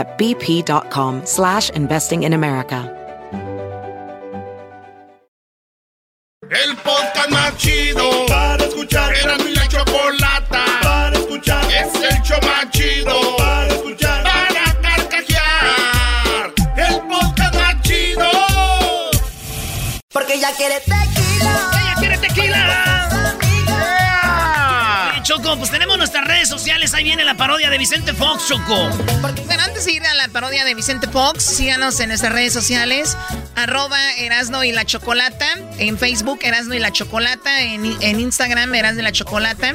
at bp.com slash investing in America. El podcast más chido para escuchar. Era mi la chocolata para escuchar. Es el show más chido para escuchar. Para carcajear. El podcast más chido. Porque. ¡Ella quiere tequila! Oye, Choco, pues tenemos nuestras redes sociales. Ahí viene la parodia de Vicente Fox, Choco. Bueno, antes de ir a la parodia de Vicente Fox, síganos en nuestras redes sociales. Arroba Erasno y la Chocolata. En Facebook, Erasno y la Chocolata. En, en Instagram, Erasno y la Chocolata.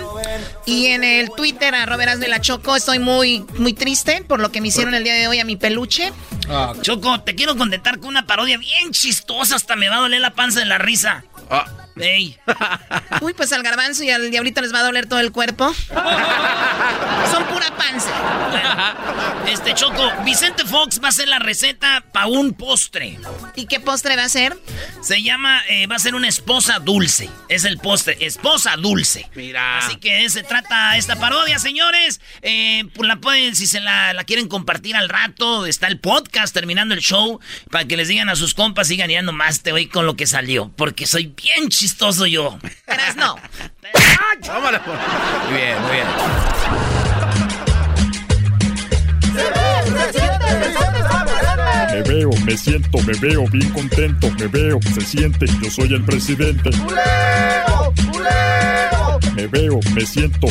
Y en el Twitter, arroba Erasno y la Choco. Estoy muy, muy triste por lo que me hicieron el día de hoy a mi peluche. Choco, te quiero contentar con una parodia bien chistosa. Hasta me va a doler la panza de la risa. Ey. Uy, pues al garbanzo y al diablito les va a doler todo el cuerpo. Son pura panza. Este Choco, Vicente Fox va a hacer la receta para un postre. ¿Y qué postre va a ser? Se llama, eh, va a ser una esposa dulce. Es el postre, esposa dulce. Mira. Así que se trata esta parodia, señores. Eh, pues la pueden, si se la, la quieren compartir al rato, está el podcast terminando el show para que les digan a sus compas, sigan ya nomás te voy con lo que salió. Porque soy bien chistoso yo. Eras no. Tómala. Muy bien, muy bien. Me veo, me siento, me veo bien contento, me veo, se siente, yo soy el presidente. Me veo, me siento.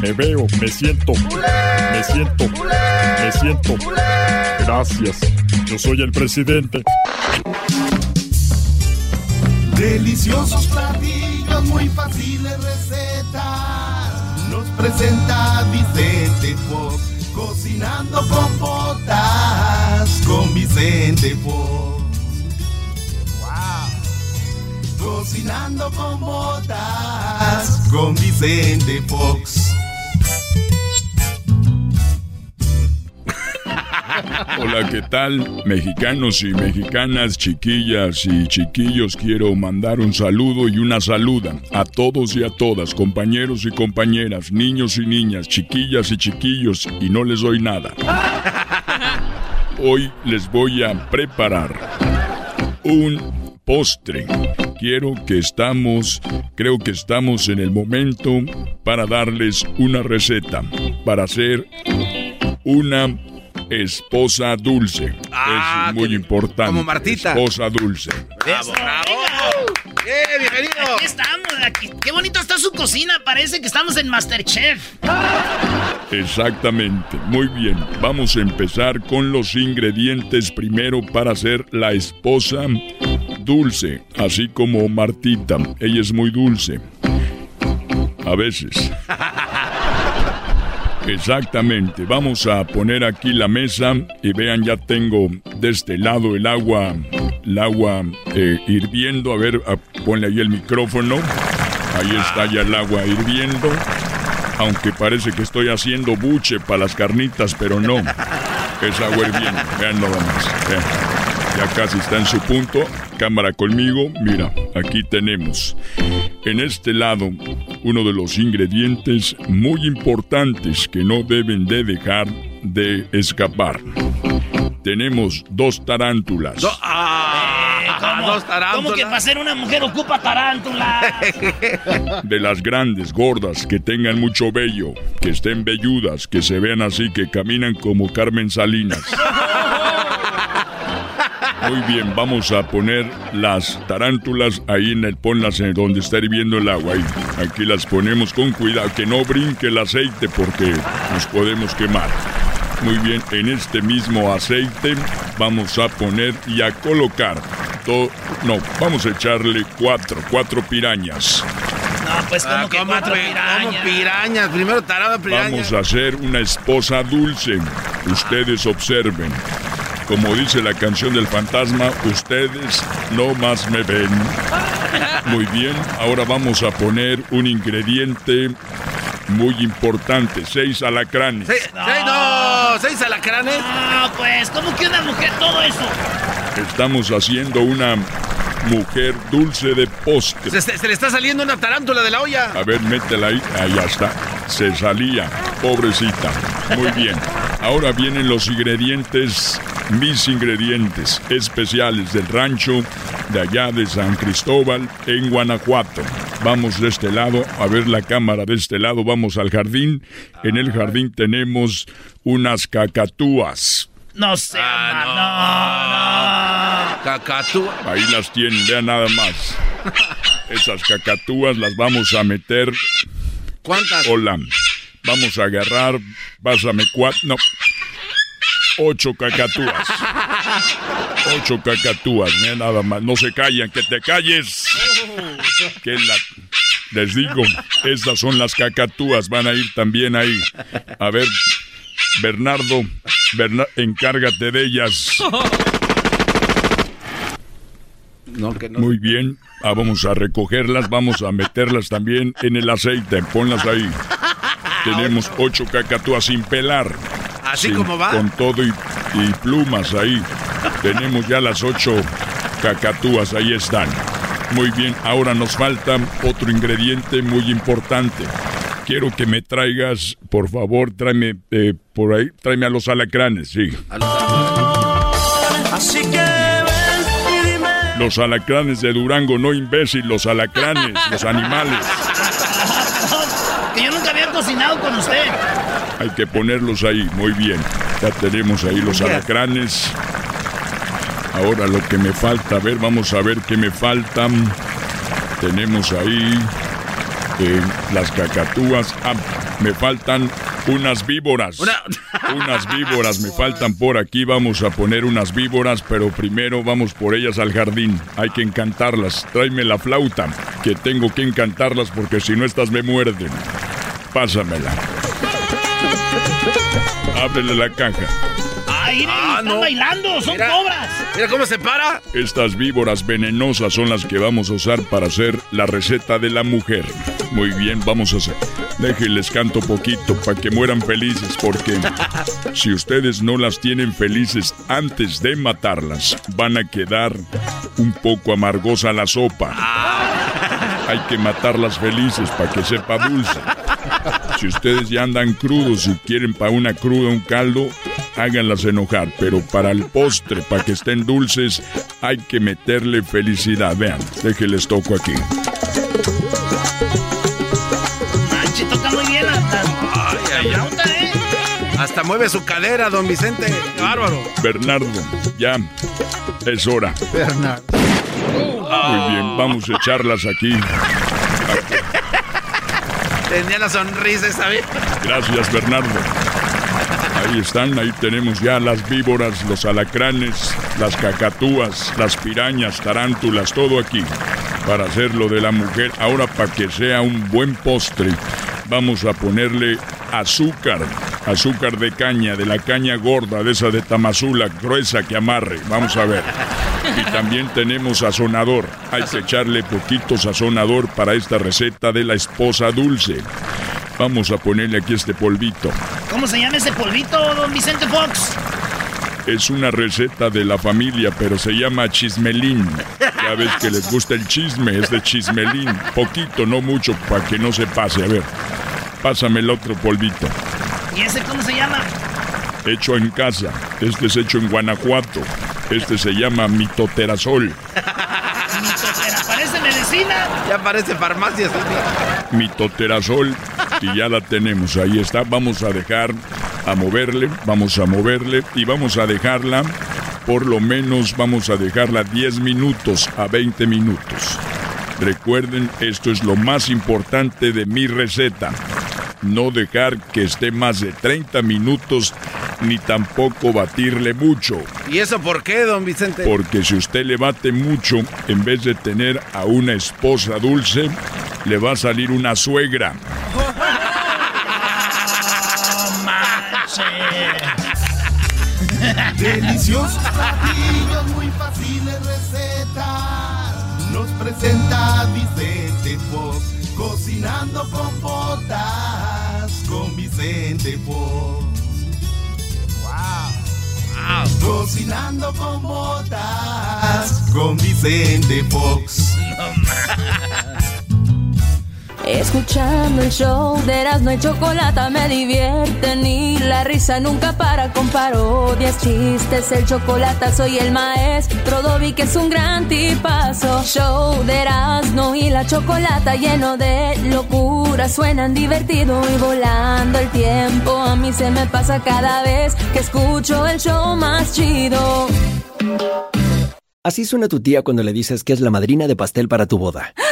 Me veo, me siento. Me siento. Me siento. Gracias. Yo soy el presidente. Deliciosos platillos, muy fáciles recetas. Nos presenta Vicente Fox. Cocinando con botas con Vicente Fox. Wow. Cocinando con botas con Vicente Fox. Hola, ¿qué tal? Mexicanos y mexicanas, chiquillas y chiquillos, quiero mandar un saludo y una saluda a todos y a todas, compañeros y compañeras, niños y niñas, chiquillas y chiquillos, y no les doy nada. Hoy les voy a preparar un postre. Quiero que estamos, creo que estamos en el momento para darles una receta, para hacer una esposa dulce. Ah, es muy que- importante. como Martita. Esposa dulce. Bravo, bravo. ¡Eh, bienvenido! Aquí estamos, aquí. Qué bonito está su cocina. Parece que estamos en Masterchef. Exactamente. Muy bien. Vamos a empezar con los ingredientes primero para hacer la esposa dulce, así como Martita. Ella es muy dulce. A veces. Exactamente. Vamos a poner aquí la mesa y vean, ya tengo de este lado el agua, el agua eh, hirviendo. A ver, a- ponle ahí el micrófono. Ahí está ya el agua hirviendo. Aunque parece que estoy haciendo buche para las carnitas, pero no. Es agua hirviendo. Vean nada más. Vean. Ya casi está en su punto. Cámara conmigo. Mira, aquí tenemos. En este lado, uno de los ingredientes muy importantes que no deben de dejar de escapar. Tenemos dos tarántulas. Do- ¡Ah! ¿Cómo, dos tarántulas. ¿Cómo que para ser una mujer ocupa tarántula? De las grandes, gordas, que tengan mucho vello, que estén velludas, que se vean así, que caminan como Carmen Salinas. Muy bien, vamos a poner las tarántulas ahí en el ponlas en donde está hirviendo el agua. Aquí las ponemos con cuidado, que no brinque el aceite porque nos podemos quemar. Muy bien, en este mismo aceite vamos a poner y a colocar. todo. no, vamos a echarle cuatro, cuatro pirañas. No, pues como Ah, que ¿cómo cuatro pi- pirañas. cómo pirañas? Primero tarada piraña. Vamos a hacer una esposa dulce. Ustedes observen. Como dice la canción del fantasma, ustedes no más me ven. Muy bien, ahora vamos a poner un ingrediente muy importante, seis alacranes. Seis, no, seis alacranes. No, pues, ¿cómo que una mujer todo eso? Estamos haciendo una mujer dulce de postre. Se, se- se le está saliendo una tarántula de la olla. A ver, métela ahí. Ahí ya está. Se salía. Pobrecita. Muy bien. Ahora vienen los ingredientes, mis ingredientes especiales del rancho de allá de San Cristóbal en Guanajuato. Vamos de este lado, a ver la cámara de este lado, vamos al jardín. En el jardín tenemos unas cacatúas. No sé, Ah, no, no. Cacatúa. Ahí las tienen, vean nada más. Esas cacatúas las vamos a meter ¿Cuántas? Hola. Vamos a agarrar. Pásame cuatro. No. Ocho cacatúas. Ocho cacatúas. Nada más. No se callan. Que te calles. Que la. Les digo, estas son las cacatúas. Van a ir también ahí. A ver, Bernardo, Berna- encárgate de ellas. No, que no. Muy bien. Ah, vamos a recogerlas. Vamos a meterlas también en el aceite. Ponlas ahí. Tenemos ocho cacatúas sin pelar. Así como va. Con todo y, y plumas ahí. Tenemos ya las ocho cacatúas, ahí están. Muy bien, ahora nos falta otro ingrediente muy importante. Quiero que me traigas, por favor, tráeme eh, por ahí, tráeme a los alacranes, sí. Así que ven y dime. Los alacranes de Durango, no imbécil, los alacranes, los animales. Que yo nunca había cocinado con usted. Hay que ponerlos ahí, muy bien. Ya tenemos ahí los alacranes. Ahora lo que me falta, a ver, vamos a ver qué me faltan. Tenemos ahí eh, las cacatúas. Ah, me faltan unas víboras. Una- Unas víboras me faltan por aquí. Vamos a poner unas víboras, pero primero vamos por ellas al jardín. Hay que encantarlas. Tráeme la flauta, que tengo que encantarlas porque si no estas me muerden. Pásamela. Ábrele la caja. Ay, Ah, están no. bailando, son Mira. cobras. Mira cómo se para. Estas víboras venenosas son las que vamos a usar para hacer la receta de la mujer. Muy bien, vamos a hacer. Déjenles canto poquito para que mueran felices, porque si ustedes no las tienen felices antes de matarlas, van a quedar un poco amargosa la sopa. Hay que matarlas felices para que sepa dulce. Si ustedes ya andan crudos y quieren para una cruda un caldo, háganlas enojar. Pero para el postre, para que estén dulces, hay que meterle felicidad. Vean, déjenles toco aquí. Manche, toca muy bien la, la- Ay, ay, ¿eh? Hasta mueve su cadera, don Vicente. Bárbaro. Bernardo, ya es hora. Bernardo. Muy bien, vamos a echarlas aquí. Tenía la sonrisa esa vez. Gracias, Bernardo. Ahí están, ahí tenemos ya las víboras, los alacranes, las cacatúas, las pirañas, tarántulas, todo aquí para hacer lo de la mujer. Ahora, para que sea un buen postre, vamos a ponerle azúcar, azúcar de caña, de la caña gorda, de esa de Tamazula, gruesa que amarre. Vamos a ver. Y también tenemos sazonador. Hay que echarle poquito sazonador para esta receta de la esposa dulce. Vamos a ponerle aquí este polvito. ¿Cómo se llama ese polvito, don Vicente Fox? Es una receta de la familia, pero se llama chismelín. Ya ves que les gusta el chisme, es de chismelín. Poquito, no mucho, para que no se pase. A ver, pásame el otro polvito. ¿Y ese cómo se llama? Hecho en casa. Este es hecho en Guanajuato. Este se llama mitoterazol. Mitotera, parece medicina. Ya parece farmacia. Zuli. mitoterazol y ya la tenemos. Ahí está. Vamos a dejar a moverle, vamos a moverle y vamos a dejarla por lo menos vamos a dejarla 10 minutos a 20 minutos. Recuerden, esto es lo más importante de mi receta. No dejar que esté más de 30 minutos ni tampoco batirle mucho. ¿Y eso por qué, don Vicente? Porque si usted le bate mucho, en vez de tener a una esposa dulce, le va a salir una suegra. Deliciosos platillos, muy fáciles recetas. Nos presenta Vicente Fox. Cocinando con botas con Vicente Fox. Wow. Cocinando con botas con Vicente Fox. Escuchando el show de Erasmo y Chocolata me divierte ni la risa nunca para con parodias, chistes, el chocolate soy el maestro Dobby que es un gran tipazo. Show de Erasmo y la Chocolata lleno de locura, suenan divertido y volando el tiempo. A mí se me pasa cada vez que escucho el show más chido. Así suena tu tía cuando le dices que es la madrina de pastel para tu boda.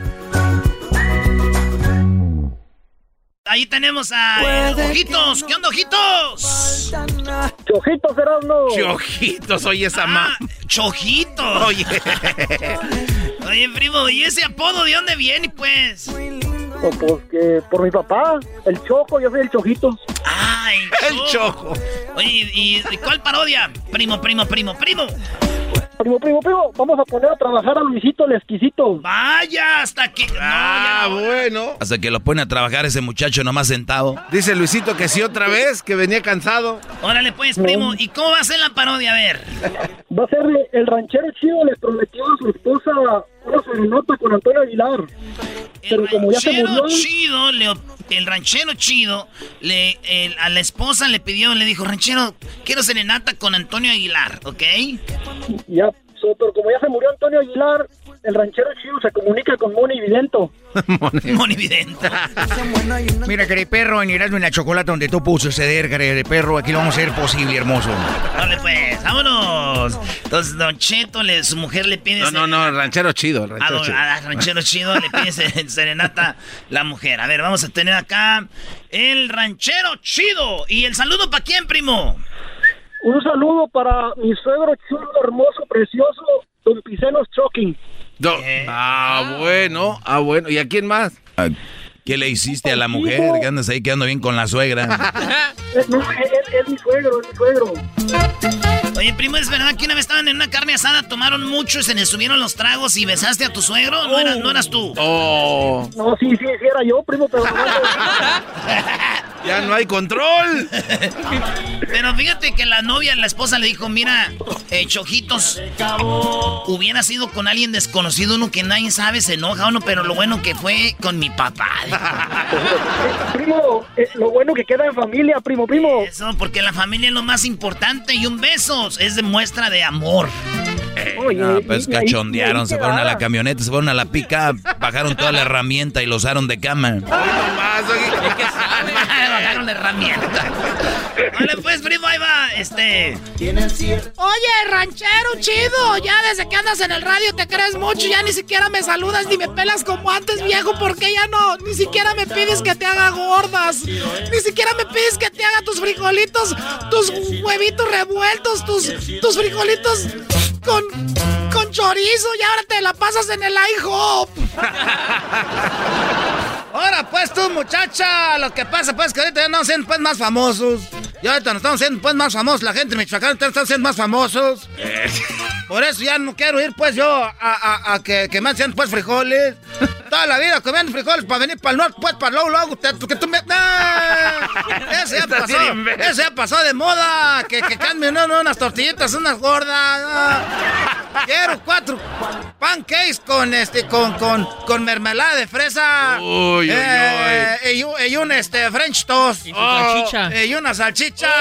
Ahí tenemos a eh, Ojitos. ¿Qué onda, Ojitos? Chojitos, Erasmo. Chojitos, oye esa ma. Ah, Chojitos. Oye. Oye, primo, ¿y ese apodo de dónde viene, pues? O pues que por mi papá, el Choco, yo soy el Chojito. Ah, el, El chojo. Oye, ¿y cuál parodia? Primo, primo, primo, primo. Primo, primo, primo, vamos a poner a trabajar a Luisito el exquisito. Vaya, hasta que. Ah, bueno. Hasta que lo pone a trabajar ese muchacho nomás sentado. Dice Luisito que sí otra vez, que venía cansado. Órale, pues, primo. ¿Y cómo va a ser la parodia? A ver. Va a ser el ranchero chido, le prometió a su esposa una serenata con Antonio Aguilar. Pero como ya se ranchero murió, chido, le- el ranchero chido, le, el- a la esposa le pidió, le dijo, ranchero, quiero serenata con Antonio Aguilar, ¿ok? ya, pero como ya se murió Antonio Aguilar, el ranchero chido se comunica con Moni Vidento. Monividente. Mira, de perro, en Erasmo en la chocolate donde tú puso ceder, de perro, aquí lo vamos a hacer posible, hermoso. Dale, pues, vámonos. Entonces, Don Cheto, le, su mujer le pide... No, no, no, el ranchero chido, el A, ranchero don- chido. a ranchero chido le pide se- serenata la mujer. A ver, vamos a tener acá el ranchero chido. ¿Y el saludo para quién, primo? Un saludo para mi suegro chulo, hermoso, precioso, Don Picenos Choking. Ah, bueno, ah, bueno. ¿Y a quién más? ¿Qué le hiciste a la mujer? Que andas ahí quedando bien con la suegra. No, es mi suegro, es mi suegro. Oye, primo, ¿es verdad que una vez estaban en una carne asada, tomaron mucho y se les subieron los tragos y besaste a tu suegro? ¿No eras, no eras tú? Oh, No, sí, sí, sí era yo, primo, pero no, ya no hay control. Pero fíjate que la novia, la esposa le dijo, mira, eh, Chojitos, hubiera sido con alguien desconocido, uno que nadie sabe, se enoja uno, pero lo bueno que fue con mi papá. primo, eh, lo bueno que queda en familia, primo, primo. Eso, porque la familia es lo más importante y un beso es de muestra de amor. Oye, No, pues y- cachondearon, y- se fueron a la camioneta, se fueron a la pica, bajaron toda la herramienta y lo usaron de cama. Bajaron la herramienta. Vale, pues, primo, ahí va. Este. Oye, ranchero chido, ya desde que andas en el radio te crees mucho, ya ni siquiera me saludas ni me pelas como antes, viejo, porque ya no, ni siquiera me pides que te haga gordas, ni siquiera me pides que te haga tus frijolitos, tus huevitos revueltos, tus, tus frijolitos con, con chorizo y ahora te la pasas en el IHOP. Ahora pues tú, muchacha, lo que pasa pues que ahorita ya estamos siendo pues más famosos. Y ahorita nos estamos siendo pues más famosos, la gente de Michoacán está siendo más famosos. Por eso ya no quiero ir pues yo a, a- a que, que me hacen pues frijoles. Toda la vida comiendo frijoles para venir para el norte, pues para luego, luego, te- que tú me... ¡Ah! Eso ya pasó, eso ya pasó de moda, que, que cambien uno unas tortillitas, unas gordas. ah. Quiero cuatro pancakes con este, con, con, con mermelada de fresa. Uy, uy, Eh, Y, un- y un este French toast. Y su salchicha. Oh, y una salchicha.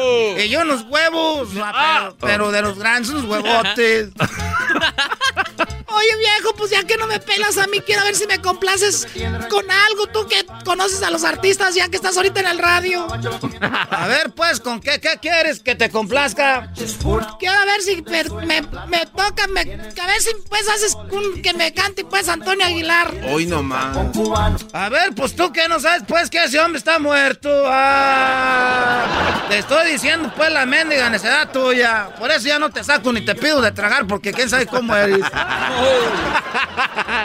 Oh. Y unos huevos. ah, pero, pero de los grandes, unos huevotes. Oye, viejo, pues ya que no me pelas a mí, quiero ver si me complaces con algo. Tú que conoces a los artistas, ya que estás ahorita en el radio. A ver, pues, ¿con qué, qué quieres que te complazca? Quiero ver si me, me, me toca, me, a ver si pues haces un- que me cante pues Antonio Aguilar. Hoy nomás. A ver, pues tú que no sabes, pues, que ese hombre está muerto. Ah, te estoy diciendo, pues, la mendiga necedad tuya. Por eso ya no te saco ni te pido de tragar, porque quién sabe cómo eres.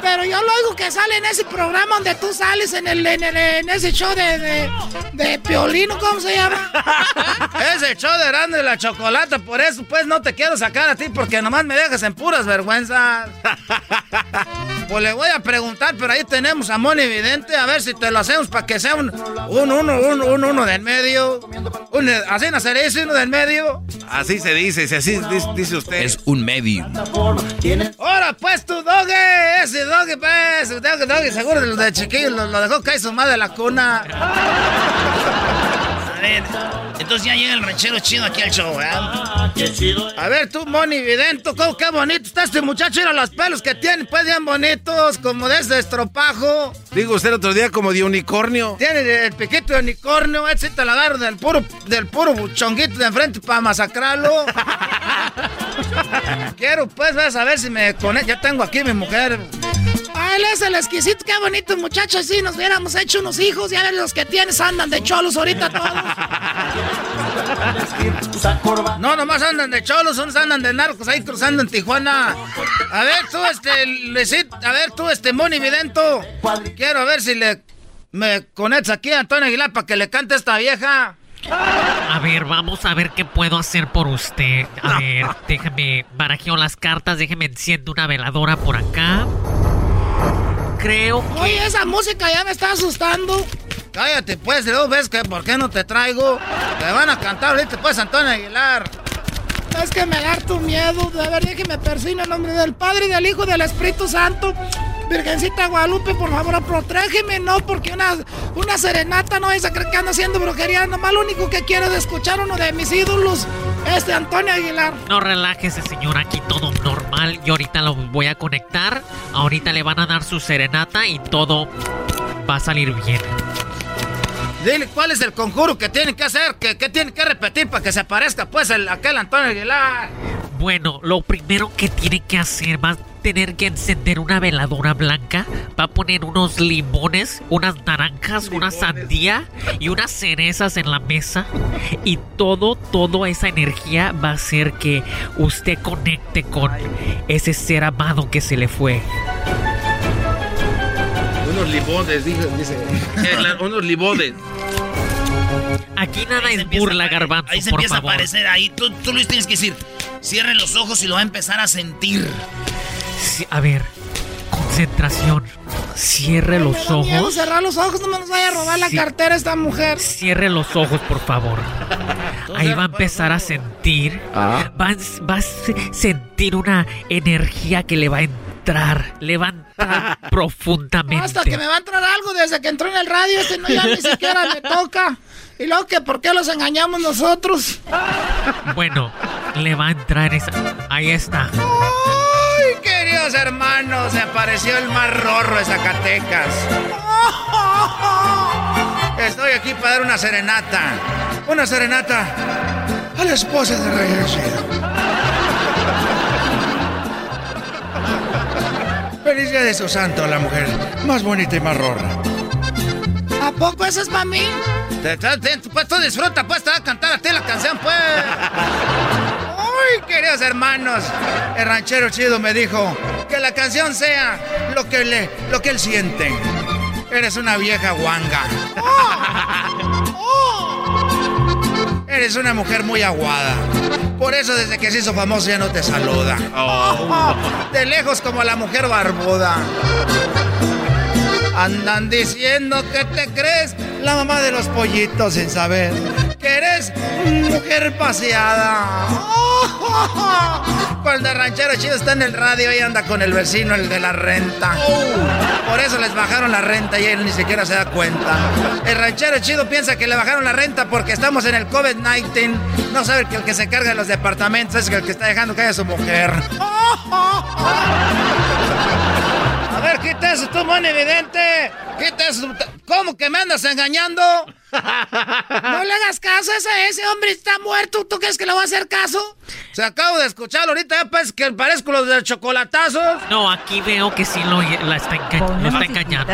Pero yo lo oigo que sale en ese programa donde tú sales en el, en, el- en ese show de, de, de Piolino, ¿cómo se llama? Ese show de grande de la chocolata, por eso, pues, no te quiero sacar a ti, porque nomás me dejas en puras vergüenzas. Pues le voy a preguntar, pero ahí tenemos a Moni Vidente, a ver si te lo hacemos para que sea un, un uno, un, un uno del medio. Un, así dice uno del medio. Así se dice, si así dice, dice usted. Es un medium. Ahora pues tu doge, ese doge pues, doge, doge, seguro de, de chiquillo lo, lo dejó caer su madre de la cuna. A ver, entonces ya llega el ranchero chido aquí al show, ¿verdad? A ver tú, Moni Vidento, ¿cómo, qué bonito está este muchacho, mira los pelos que tiene, pues bien bonitos, como de ese estropajo. Digo usted el otro día como de unicornio. Tiene el piquito de unicornio, ese te lo agarro del puro, del puro chonguito de enfrente para masacrarlo. Quiero pues, vas a ver si me conecto, ya tengo aquí mi mujer. Él es el exquisito, qué bonito muchacho. Si nos hubiéramos hecho unos hijos, ya ves los que tienes andan de cholos ahorita todos. No, nomás andan de cholos, unos andan de narcos ahí cruzando en Tijuana. A ver tú, este, Luisito, a ver tú, este, Moni Vidento. Quiero ver si le me conectas aquí a Antonio Aguilar para que le cante a esta vieja. A ver, vamos a ver qué puedo hacer por usted. A ver, déjame barajeo las cartas, déjeme enciendo una veladora por acá. Creo que... Oye, esa música ya me está asustando. Cállate, pues, y luego ves que por qué no te traigo. Te van a cantar ahorita, pues, Antonio Aguilar. Es que me da tu miedo. De ver, que me persina en nombre del Padre, del Hijo y del Espíritu Santo. Virgencita Guadalupe, por favor, protégeme, no, porque una, una serenata no es a creer que anda haciendo brujería. Nomás lo único que quiero es escuchar uno de mis ídolos, este Antonio Aguilar. No relájese, señor, aquí todo normal. Y ahorita lo voy a conectar. Ahorita le van a dar su serenata y todo va a salir bien. Dile cuál es el conjuro que tiene que hacer, que, que tiene que repetir para que se aparezca, pues, el, aquel Antonio Aguilar. Bueno, lo primero que tiene que hacer va a tener que encender una veladora blanca, va a poner unos limones, unas naranjas, una sandía y unas cerezas en la mesa y todo, toda esa energía va a hacer que usted conecte con ese ser amado que se le fue. Unos libodes, dice. dice. Eh, la- unos libodes. Aquí nada es burla, garbanzo, Ahí se por empieza favor. a aparecer. Ahí tú, tú Luis tienes que decir, cierren los ojos y lo va a empezar a sentir. A ver, concentración. Cierre los Me da miedo ojos. cerrar los ojos, no me nos vaya a robar la cartera esta mujer. Cierre los ojos, por favor. Ahí va a empezar a sentir. Ah. Va, a- va a se- sentir una energía que le va a entrar. Le va a entrar profundamente. Hasta que me va a entrar algo desde que entró en el radio, este no ya ni siquiera me toca. Y luego que por qué los engañamos nosotros. Bueno, le va a entrar esa. Ahí está. ¡Ay, queridos hermanos! Se apareció el más rorro de Zacatecas. Estoy aquí para dar una serenata. Una serenata a la esposa de Rey Feliz día de su santo, la mujer más bonita y más rorra. ¿A poco eso es para mí? Pues tú disfruta, pues te va a cantar a ti la canción, pues. Ay, queridos hermanos, el ranchero chido me dijo que la canción sea lo que, le, lo que él siente. Eres una vieja guanga. Eres una mujer muy aguada. Por eso desde que se hizo famoso ya no te saluda. De lejos como la mujer barbuda. Andan diciendo que te crees la mamá de los pollitos sin saber eres mujer paseada. Cuando el ranchero chido está en el radio y anda con el vecino, el de la renta. Por eso les bajaron la renta y él ni siquiera se da cuenta. El ranchero chido piensa que le bajaron la renta porque estamos en el COVID-19. No sabe que el que se carga de los departamentos es el que está dejando que haya su mujer. A ver, quita eso, tú, muy evidente. Quita eso. ¿Cómo que me andas engañando? No le hagas caso a ese, ese hombre está muerto. ¿Tú crees que le va a hacer caso? Se acabo de escucharlo ahorita, ya pues que parezco los de chocolatazos. No, aquí veo que sí lo, la está, lo está engañando.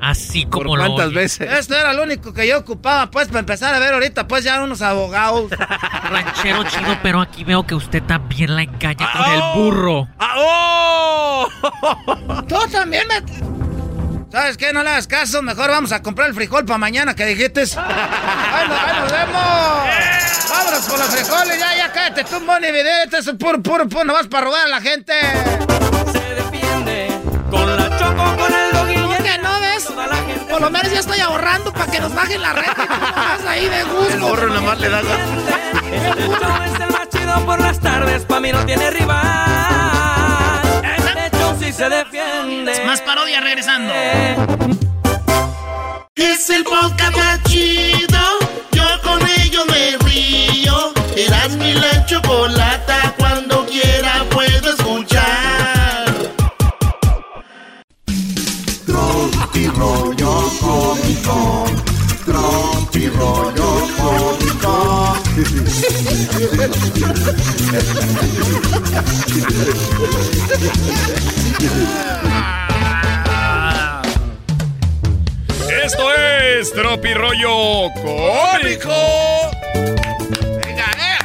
Así como lo cuántas oye. veces? Esto era lo único que yo ocupaba, pues, para empezar a ver ahorita, pues, ya unos abogados. Ranchero chido, pero aquí veo que usted también la engaña con el burro. Ah, ¡Oh! Tú también me... ¿Sabes qué? No le hagas caso, mejor vamos a comprar el frijol para mañana que dijiste. ¡Ahí nos, ahí nos vemos! ¡Vámonos por los frijoles! ¡Ya, ya, cállate tú, Moni! Eso es puro, puro, puro, no vas para robar a la gente. Por lo menos ya estoy ahorrando para que nos bajen la renta. nomás ahí de gusto. El gorro nomás le da El burro es el más chido por las tardes, pa' mí no tiene rival. De hecho, sí se defiende. Más parodia regresando. Es el podcast más chido. Yo con ello me río. Eras mi la chocolata. Cuando quiera rollo cómico. Tropi rollo cómico. Esto es Tropi Rollo Cómico. Venga, eh.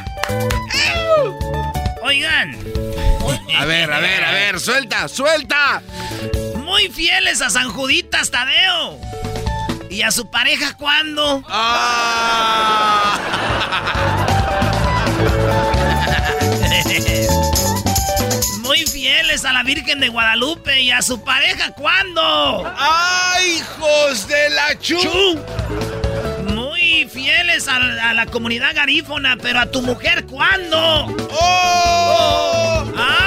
Oigan. A ver, a ver, a ver, suelta, suelta. Muy fieles a San Juditas Tadeo. ¿Y a su pareja cuándo? Ah. Muy fieles a la Virgen de Guadalupe. ¿Y a su pareja cuándo? ¡Ay, hijos de la chu! Muy fieles a, a la comunidad garífona, pero a tu mujer cuándo? ¡Oh! ¡Ay,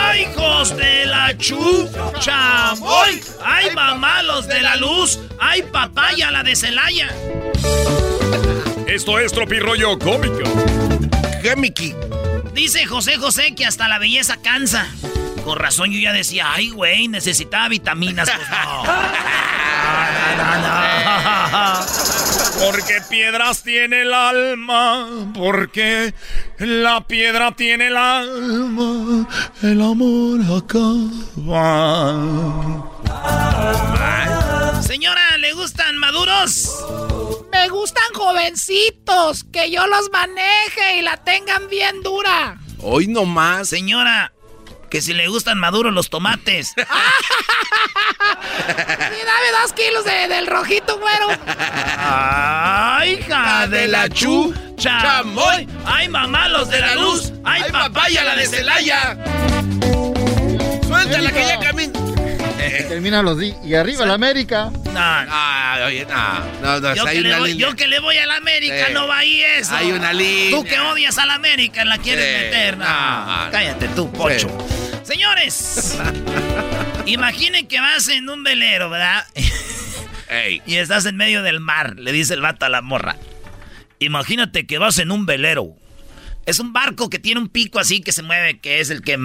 hijos de la chu! ¡Chamoy! ¡Ay, mamá, los de la luz! ¡Ay, papaya, la de Celaya! Esto es Tropi Rollo Cómico. Gemiki. Dice José José que hasta la belleza cansa. Con razón yo ya decía, ay, güey, necesitaba vitaminas. Pues no. Porque piedras tiene el alma, porque la piedra tiene el alma, el amor acaba. Señora, ¿le gustan maduros? Me gustan jovencitos, que yo los maneje y la tengan bien dura. Hoy nomás. Señora, que si le gustan maduros los tomates. Y dame dos kilos de- del rojito, güero. ¡Ay, hija de la chu! ¡Chamoy! ¡Ay, mamá, los de la luz! ¡Ay, papaya, la de Celaya! Suéltala que ya camina. Termina los di y arriba la América. No, Ah, oye, no. No, no, Yo hay que, le una voy, línea. yo que le voy a la América, Sí. no va ahí eso. Hay una línea. Tú que odias a la América, la quieres Sí. meter. No, No, no. cállate tú, pocho. Señores, imaginen que vas en un velero, ¿verdad? Ey. Y estás en medio del mar, le dice el vato a la morra. Imagínate que vas en un velero. Es un barco que tiene un pico así que se mueve, que es el que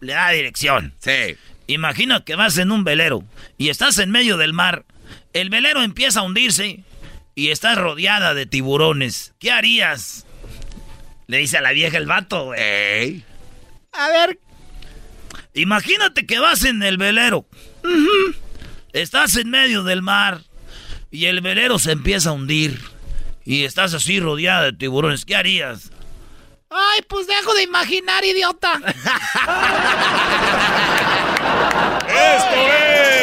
le da dirección. Sí. Imagina que vas en un velero y estás en medio del mar. El velero empieza a hundirse y estás rodeada de tiburones. ¿Qué harías? Le dice a la vieja el vato, güey. Ey. A ver, Imagínate que vas en el velero. Estás en medio del mar y el velero se empieza a hundir. Y estás así rodeada de tiburones. ¿Qué harías? ay, pues dejo de imaginar, idiota. Esto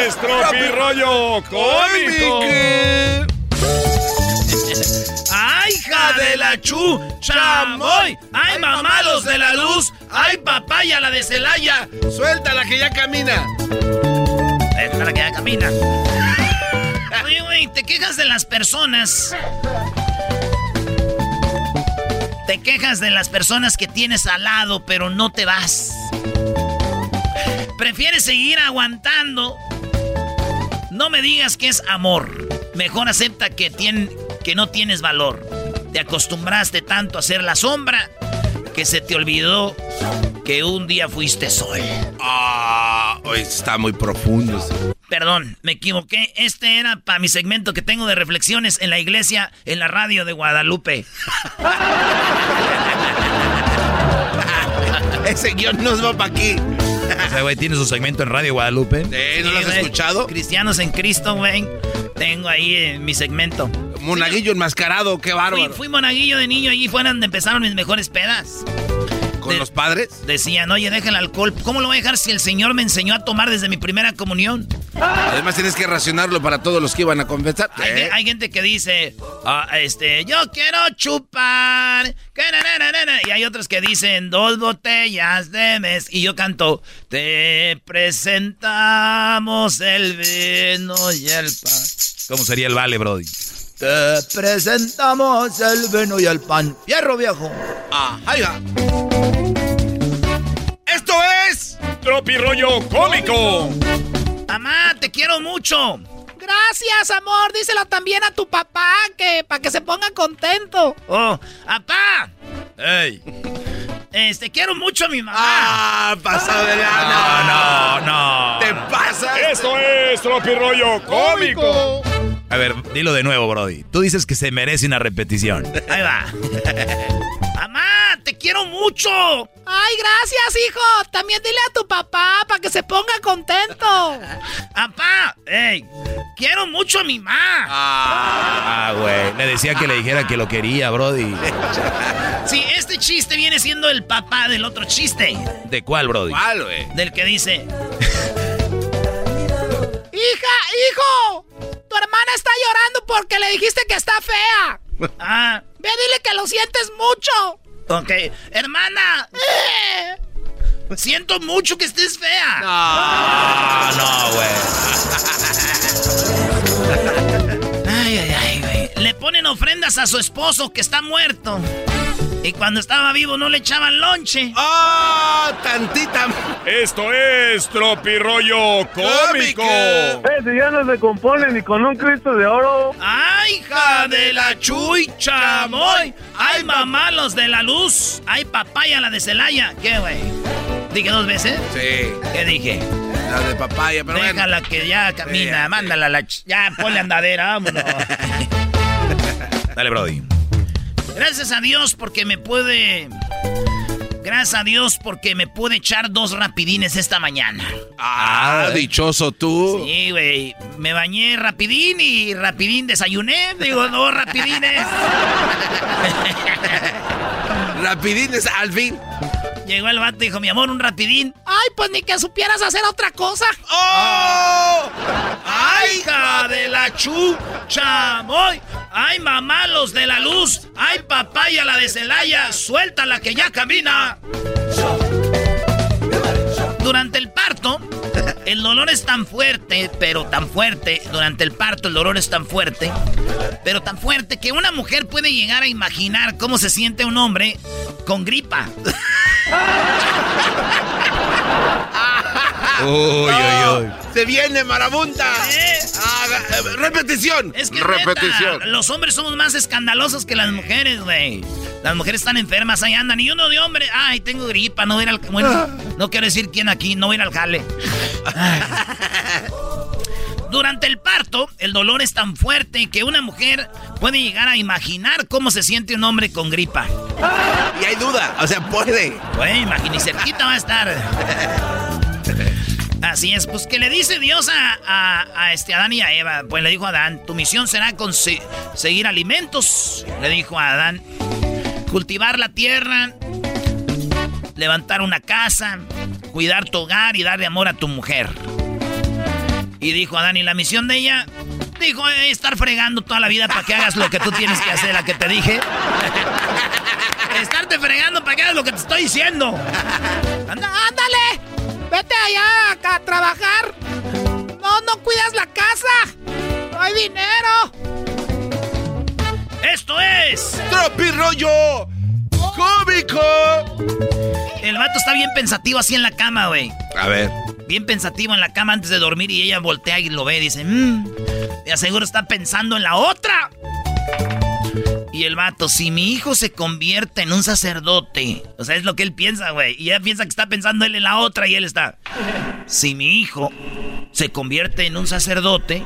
es Tropirollo Cómico. ¡Ay, hija de la chu! ¡Chamoy! ¡Ay, mamá, los de la luz! ¡Ay, papaya, la de Celaya! Suéltala que ya camina. Esta es la que ya camina. Oye, güey, te quejas de las personas. Te quejas de las personas que tienes al lado, pero no te vas. Prefieres seguir aguantando. No me digas que es amor. Mejor acepta que, tien- que no tienes valor. Te acostumbraste tanto a ser la sombra que se te olvidó que un día fuiste sol. Ah, hoy está muy profundo. Perdón, me equivoqué. Este era para mi segmento que tengo de reflexiones en la iglesia, en la radio de Guadalupe. Ese guion nos va para aquí. O sea, güey, tiene su segmento en Radio Guadalupe. Eh, ¿No lo has escuchado? Cristianos en Cristo, güey. Tengo ahí eh, mi segmento. Monaguillo enmascarado, qué Fui, bárbaro. fui monaguillo de niño, allí fue donde empezaron mis mejores pedas. ¿Con de- los padres? Decían, oye, deja el alcohol. ¿Cómo lo voy a dejar si el Señor me enseñó a tomar desde mi primera comunión? Además tienes que racionarlo para todos los que iban a confesar. Hay, Eh, hay gente que dice, ah, este, yo quiero chupar. Y hay otros que dicen, dos botellas de mes. Y yo canto, te presentamos el vino y el pan. ¿Cómo sería el vale, Brody? Te presentamos el vino y el pan. Fierro viejo. Ah, ahí va. Esto es Tropirollo Cómico. Mamá, te quiero mucho. Gracias, amor. Díselo también a tu papá, que para que se ponga contento. Oh, papá. ¡Ey! Este, quiero mucho a mi mamá. Ah, pasado de No, no, no. Te pasas. Esto es Tropirollo Cómico. A ver, dilo de nuevo, Brody. Tú dices que se merece una repetición. Ahí va. quiero mucho. Ay, gracias, hijo. También dile a tu papá para que se ponga contento. Papá, ey, quiero mucho a mi mamá. Ah, güey. Le decía que le dijera que lo quería, Brody. Sí, este chiste viene siendo el papá del otro chiste. ¿De cuál, Brody? ¿Cuál, güey? Del que dice, Hija, hijo. Tu hermana está llorando porque le dijiste que está fea. ah, Ve, dile que lo sientes mucho. Ok, hermana, siento mucho que estés fea. Ah, no, güey. Ay, ay, ay, güey. Le ponen ofrendas a su esposo que está muerto. Y cuando estaba vivo no le echaban lonche. ¡Ah! tantita. Esto es Tropirollo Cómico. si ya no se compone ni con un Cristo de oro. ¡Ay, hija de la chucha, moy! ¡Ay, mamá, los de la luz! ¡Ay, papaya, la de Celaya! ¿Qué, güey? ¿Dije dos veces? Sí, ¿Qué dije? la de papaya, pero bueno. Déjala que ya camina, Sí. mándala a la... ch- Ya, ponle andadera, vámonos. Dale, Brody. Gracias a Dios porque me puede... Gracias a Dios porque me pude echar dos rapidines esta mañana. Ah, dichoso tú. Sí, güey. Me bañé rapidín y rapidín desayuné. Digo, dos rapidines. Rapidines, al fin. Llegó el vato y dijo, mi amor, un rapidín. Ay, pues ni que supieras hacer otra cosa. ¡Oh! ¡Ay, hija de la chucha! ¡Moy! ¡Ay, mamá, los de la luz! ¡Ay, papaya, la de Celaya! ¡Suéltala que ya camina! Durante el parto, el dolor es tan fuerte, pero tan fuerte, durante el parto el dolor es tan fuerte, pero tan fuerte que una mujer puede llegar a imaginar cómo se siente un hombre con gripa. Uy, uy, uy. Se viene marabunta. ¿Eh? repetición. Es que repetición. neta, los hombres somos más escandalosos que las mujeres, güey. Las mujeres están enfermas, ahí andan. Y uno de hombre, ay, tengo gripa, no voy a ir al. Bueno, no quiero decir quién aquí, no voy a ir al jale. Ay. Durante el parto, el dolor es tan fuerte que una mujer puede llegar a imaginar cómo se siente un hombre con gripa. Y hay duda, o sea, puede. Güey, imagínate, y cerquita va a estar. Así es, pues que le dice Dios a, a, a este Adán y a Eva. Pues le dijo a Adán, tu misión será conseguir alimentos. Le dijo a Adán, cultivar la tierra, levantar una casa, cuidar tu hogar y darle amor a tu mujer. Y dijo Adán, ¿y la misión de ella? Dijo, "Eh, estar fregando toda la vida para que hagas lo que tú tienes que hacer, la que te dije. Estarte fregando para que hagas lo que te estoy diciendo. Anda, ándale. Vete allá a trabajar. No, no cuidas la casa. No hay dinero. Esto es... ¡Tropi rollo cómico! El vato está bien pensativo así en la cama, güey. A ver. Bien pensativo en la cama antes de dormir y ella voltea y lo ve y dice, mmm, de aseguro está pensando en la otra. Y el vato, si mi hijo se convierte en un sacerdote, o sea, es lo que él piensa, güey. Y ella piensa que está pensando él en la otra y él está, si mi hijo se convierte en un sacerdote,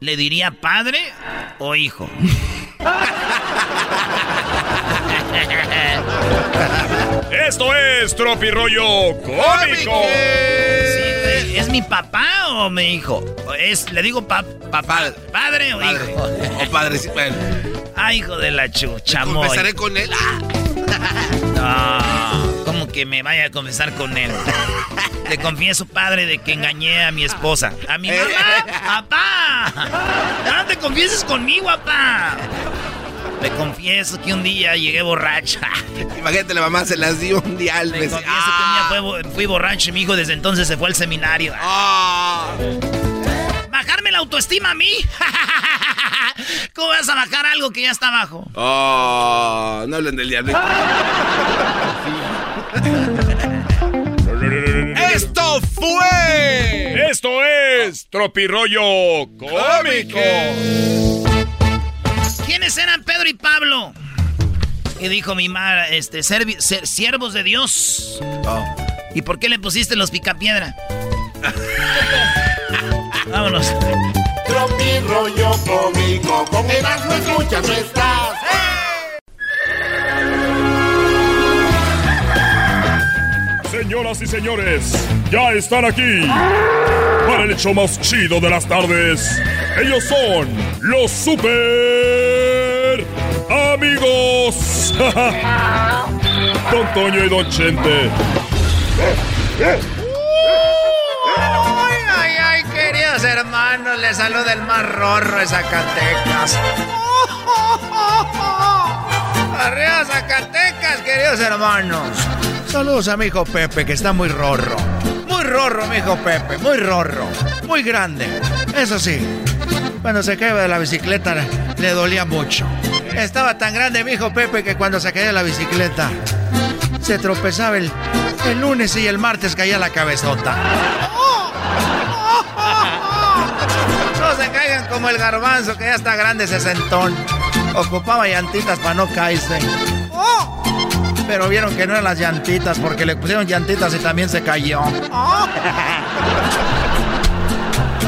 ¿le diría padre o hijo? Esto es Tropi Rollo Cómico. Sí, ¿Es mi papá o mi hijo? Es, le digo pa- papá, padre o Padre. hijo. O padre, sí, bueno. Ah, hijo de la chucha, moy. Confesaré con él. Ah. No, ¿cómo que me vaya a confesar con él? Le confieso, padre, de que engañé a mi esposa. ¿A mi mamá? ¡Papá! ¡No te confieses conmigo, papá! Le confieso que un día llegué borracha. Imagínate, la mamá se las dio un día al Le mes. confieso que un día fue fui borracho y mi hijo desde entonces se fue al seminario. Ah. ¿Bajarme la autoestima a mí? ¿Cómo vas a bajar algo que ya está abajo? Oh, no hablen del diablo. Esto fue. Esto es Tropi Rollo Cómico. ¿Quiénes eran Pedro y Pablo? Y dijo mi madre, este, ser- siervos de Dios. ¿Y por qué le pusiste los picapiedra? Vámonos. Tropi rollo cómico, con Erasmo escuchas no estás. Señoras y señores, ya están aquí para el hecho más chido de las tardes. Ellos son los super amigos. Don Toño y Don Chente. Ay, ay, ay, queridos hermanos, les saluda el más rorro de Zacatecas. Arriba Zacatecas, queridos hermanos. Saludos a mi hijo Pepe, que está muy rorro. Muy rorro, mi hijo Pepe, muy rorro. Muy grande. Eso sí, cuando se caía de la bicicleta le dolía mucho. Estaba tan grande mi hijo Pepe que cuando se caía la bicicleta se tropezaba el, el lunes y el martes caía la cabezota. No se caigan como el garbanzo que ya está grande sesentón. Ocupaba llantitas para no caerse. Pero vieron que no eran las llantitas porque le pusieron llantitas y también se cayó.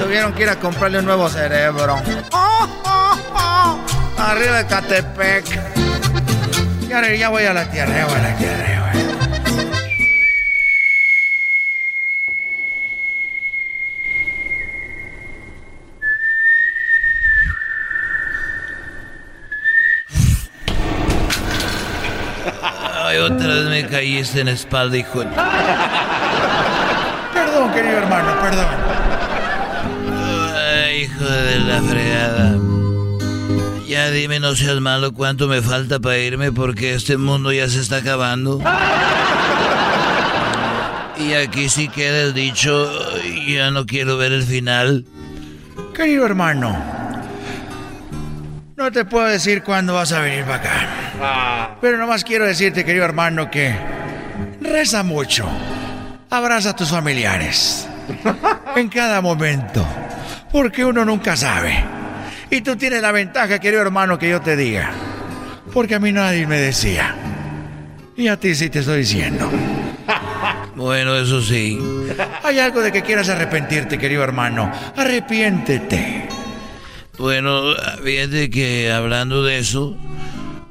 Tuvieron que ir a comprarle un nuevo cerebro. Arriba de Catepec. Ya, ya voy a la tierra, ya voy a la tierra. ya voy. Ay, otra vez me caíste en la espalda, hijo. Perdón, querido hermano, perdón. Ay, hijo de la fregada. Ya dime, no seas malo, cuánto me falta para irme porque este mundo ya se está acabando. Y aquí sí queda el dicho, ya no quiero ver el final. Querido hermano, no te puedo decir cuándo vas a venir para acá. Ah. Pero nomás quiero decirte, querido hermano, que reza mucho. Abraza a tus familiares. En cada momento. Porque uno nunca sabe. Y tú tienes la ventaja, querido hermano, que yo te diga. Porque a mí nadie me decía. Y a ti sí te estoy diciendo. Bueno, eso sí. Hay algo de que quieras arrepentirte, querido hermano. Arrepiéntete. Bueno, fíjate que hablando de eso,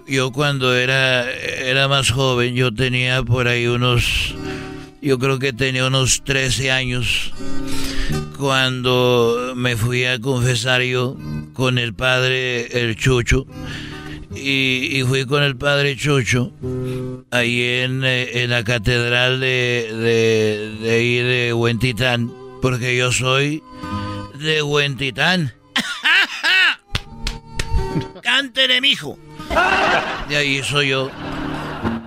yo cuando era, era más joven, yo tenía por ahí unos, yo creo que tenía unos 13 años, cuando me fui a confesar yo con el padre, el Chucho, y, y fui con el padre Chucho, ahí en, eh, en la catedral de, de, de ahí de Huentitán, porque yo soy de Huentitán. Cántele, mijo. De ahí soy yo.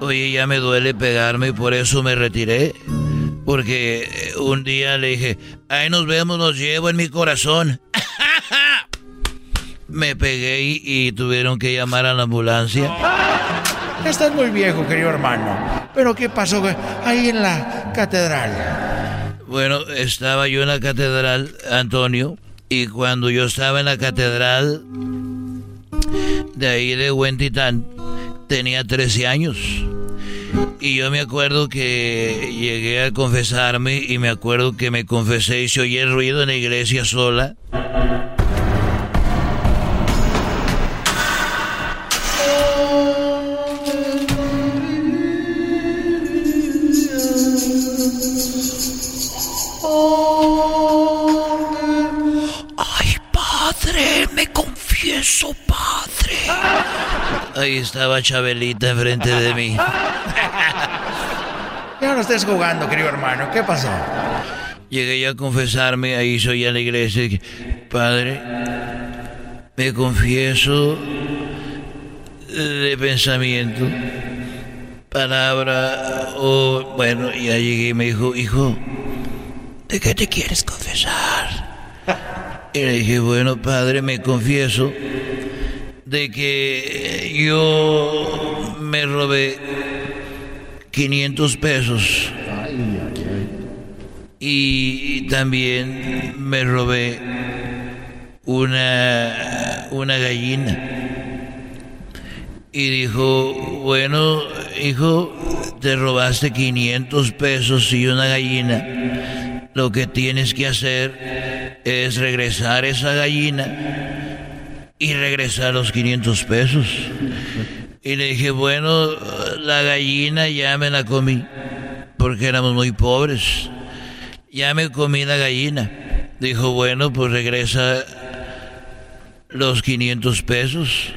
Oye, ya me duele pegarme y por eso me retiré. Porque eh, un día le dije, ahí nos vemos, nos llevo en mi corazón. me pegué y, y tuvieron que llamar a la ambulancia. Estás muy viejo, querido hermano. Pero ¿qué pasó ahí en la catedral? Bueno, estaba yo en la catedral, Antonio, y cuando yo estaba en la catedral de ahí de Huentitán, tenía 13 años. Y yo me acuerdo que llegué a confesarme y me acuerdo que me confesé y se oye el ruido en la iglesia sola. Confieso, padre. Ahí estaba Chabelita enfrente de mí. Ya no estés jugando, querido hermano. ¿Qué pasó? Llegué yo a confesarme, ahí soy a la iglesia. Padre, me confieso de pensamiento, palabra, o bueno, ya llegué y me dijo, hijo, ¿de qué te quieres confesar? Y le dije, bueno, padre, me confieso de que yo me robé 500 pesos. Y también me robé una, una gallina. Y dijo, bueno, hijo, te robaste 500 pesos y una gallina. Lo que tienes que hacer es regresar esa gallina y regresar los 500 pesos. Y le dije, bueno, la gallina ya me la comí, porque éramos muy pobres. Ya me comí la gallina. Dijo, bueno, pues regresa los 500 pesos.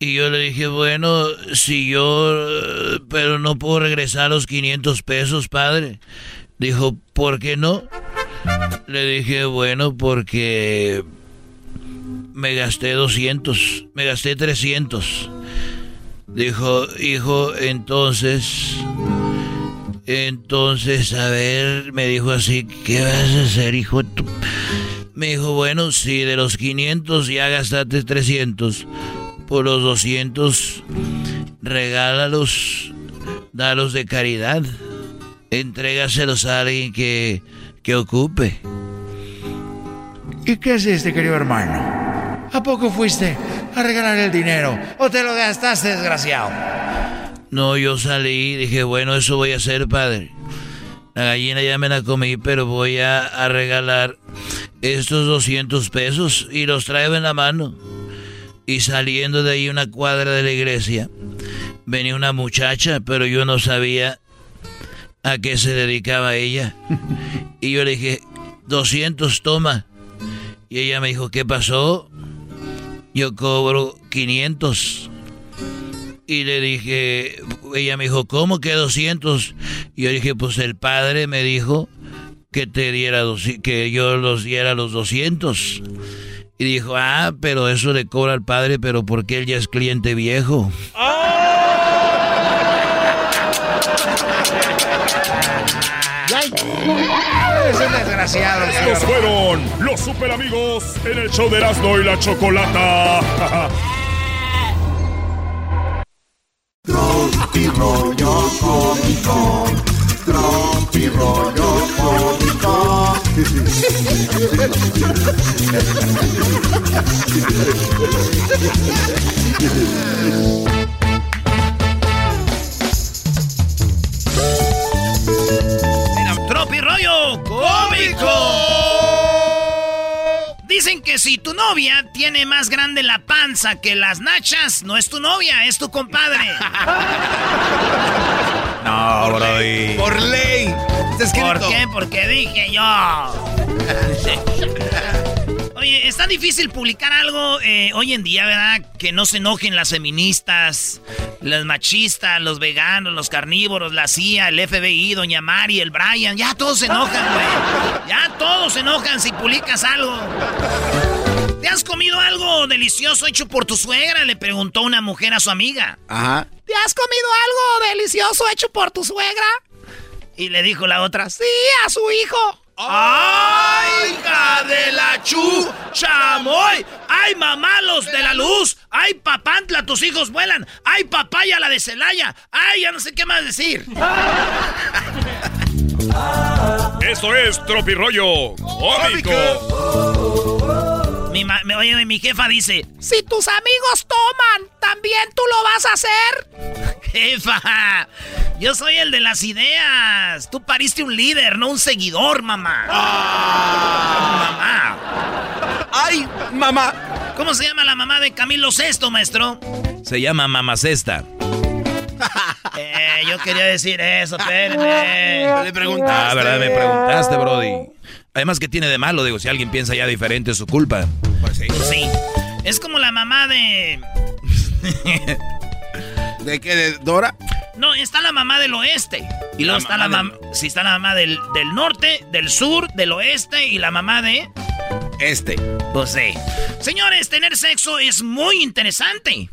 Y yo le dije, bueno, si yo, pero no puedo regresar los 500 pesos, padre. Dijo, ¿por qué no? Le dije, bueno, porque me gasté 200, me gasté 300. Dijo, hijo, entonces, entonces, a ver, me dijo así, ¿qué vas a hacer, hijo? Tú? Me dijo, bueno, si de los 500 ya gastaste 300, por los 200, regálalos, dalos de caridad, entrégaselos a alguien que, que ocupe. ¿Y qué este, querido hermano? ¿A poco fuiste a regalar el dinero? ¿O te lo gastaste, desgraciado? No, yo salí y dije, bueno, eso voy a hacer, padre. La gallina ya me la comí, pero voy a, a regalar estos 200 pesos y los traigo en la mano. Y saliendo de ahí una cuadra de la iglesia, venía una muchacha, pero yo no sabía a qué se dedicaba ella. Y yo le dije, 200 toma. Y ella me dijo, ¿qué pasó? Yo cobro 500. Y le dije, ella me dijo, ¿cómo que 200? Y yo dije, pues el padre me dijo que te diera, que yo los diera los 200. Y dijo, ah, pero eso le cobra al padre, pero porque él ya es cliente viejo. Es un desgraciado. Estos fueron los super amigos en el show de Erasmo y la Chocolata. Tropi rollo cómico. Tropi rollo cómico. Cómico. Dicen que si tu novia tiene más grande la panza que las nachas, no es tu novia, es tu compadre. No. Por ley. Está ¿Por escrito. qué? Porque dije yo. Oye, está difícil publicar algo eh, hoy en día, ¿verdad? Que no se enojen las feministas, las machistas, los veganos, los carnívoros, la CIA, el FBI, Doña Mari, el Brian. Ya todos se enojan, güey. Ya todos se enojan si publicas algo. ¿Te has comido algo delicioso hecho por tu suegra? Le preguntó una mujer a su amiga. Ajá. ¿Te has comido algo delicioso hecho por tu suegra? Y le dijo la otra, Sí, a su hijo. ¡Ay, hija de la chu! ¡Chamoy! ¡Ay, mamá, los de la luz! ¡Ay, papantla, tus hijos vuelan! ¡Ay, papaya, la de Celaya! ¡Ay, ya no sé qué más decir! Eso es Tropirollo Cómico. Me- oye, mi jefa dice, Si tus amigos toman, ¿también tú lo vas a hacer? jefa, yo soy el de las ideas. Tú pariste un líder, no un seguidor, mamá. Mamá. ¡Ay, mamá! ¿Cómo se llama la mamá de Camilo Sesto, maestro? Se llama mamacesta. Eh, yo quería decir eso, espérenme. Le preguntaste. Ah, ¿verdad? Me preguntaste, Brody. Además, ¿qué tiene de malo? Digo, si alguien piensa ya diferente, es su culpa. Pues sí. Sí. Es como la mamá de. ¿De qué? ¿De Dora? No, está la mamá del oeste. Y luego La está la mamá mamá. Sí, está la mamá del, del norte, del sur, del oeste y la mamá de. Este. Pues sí. Señores, tener sexo es muy interesante.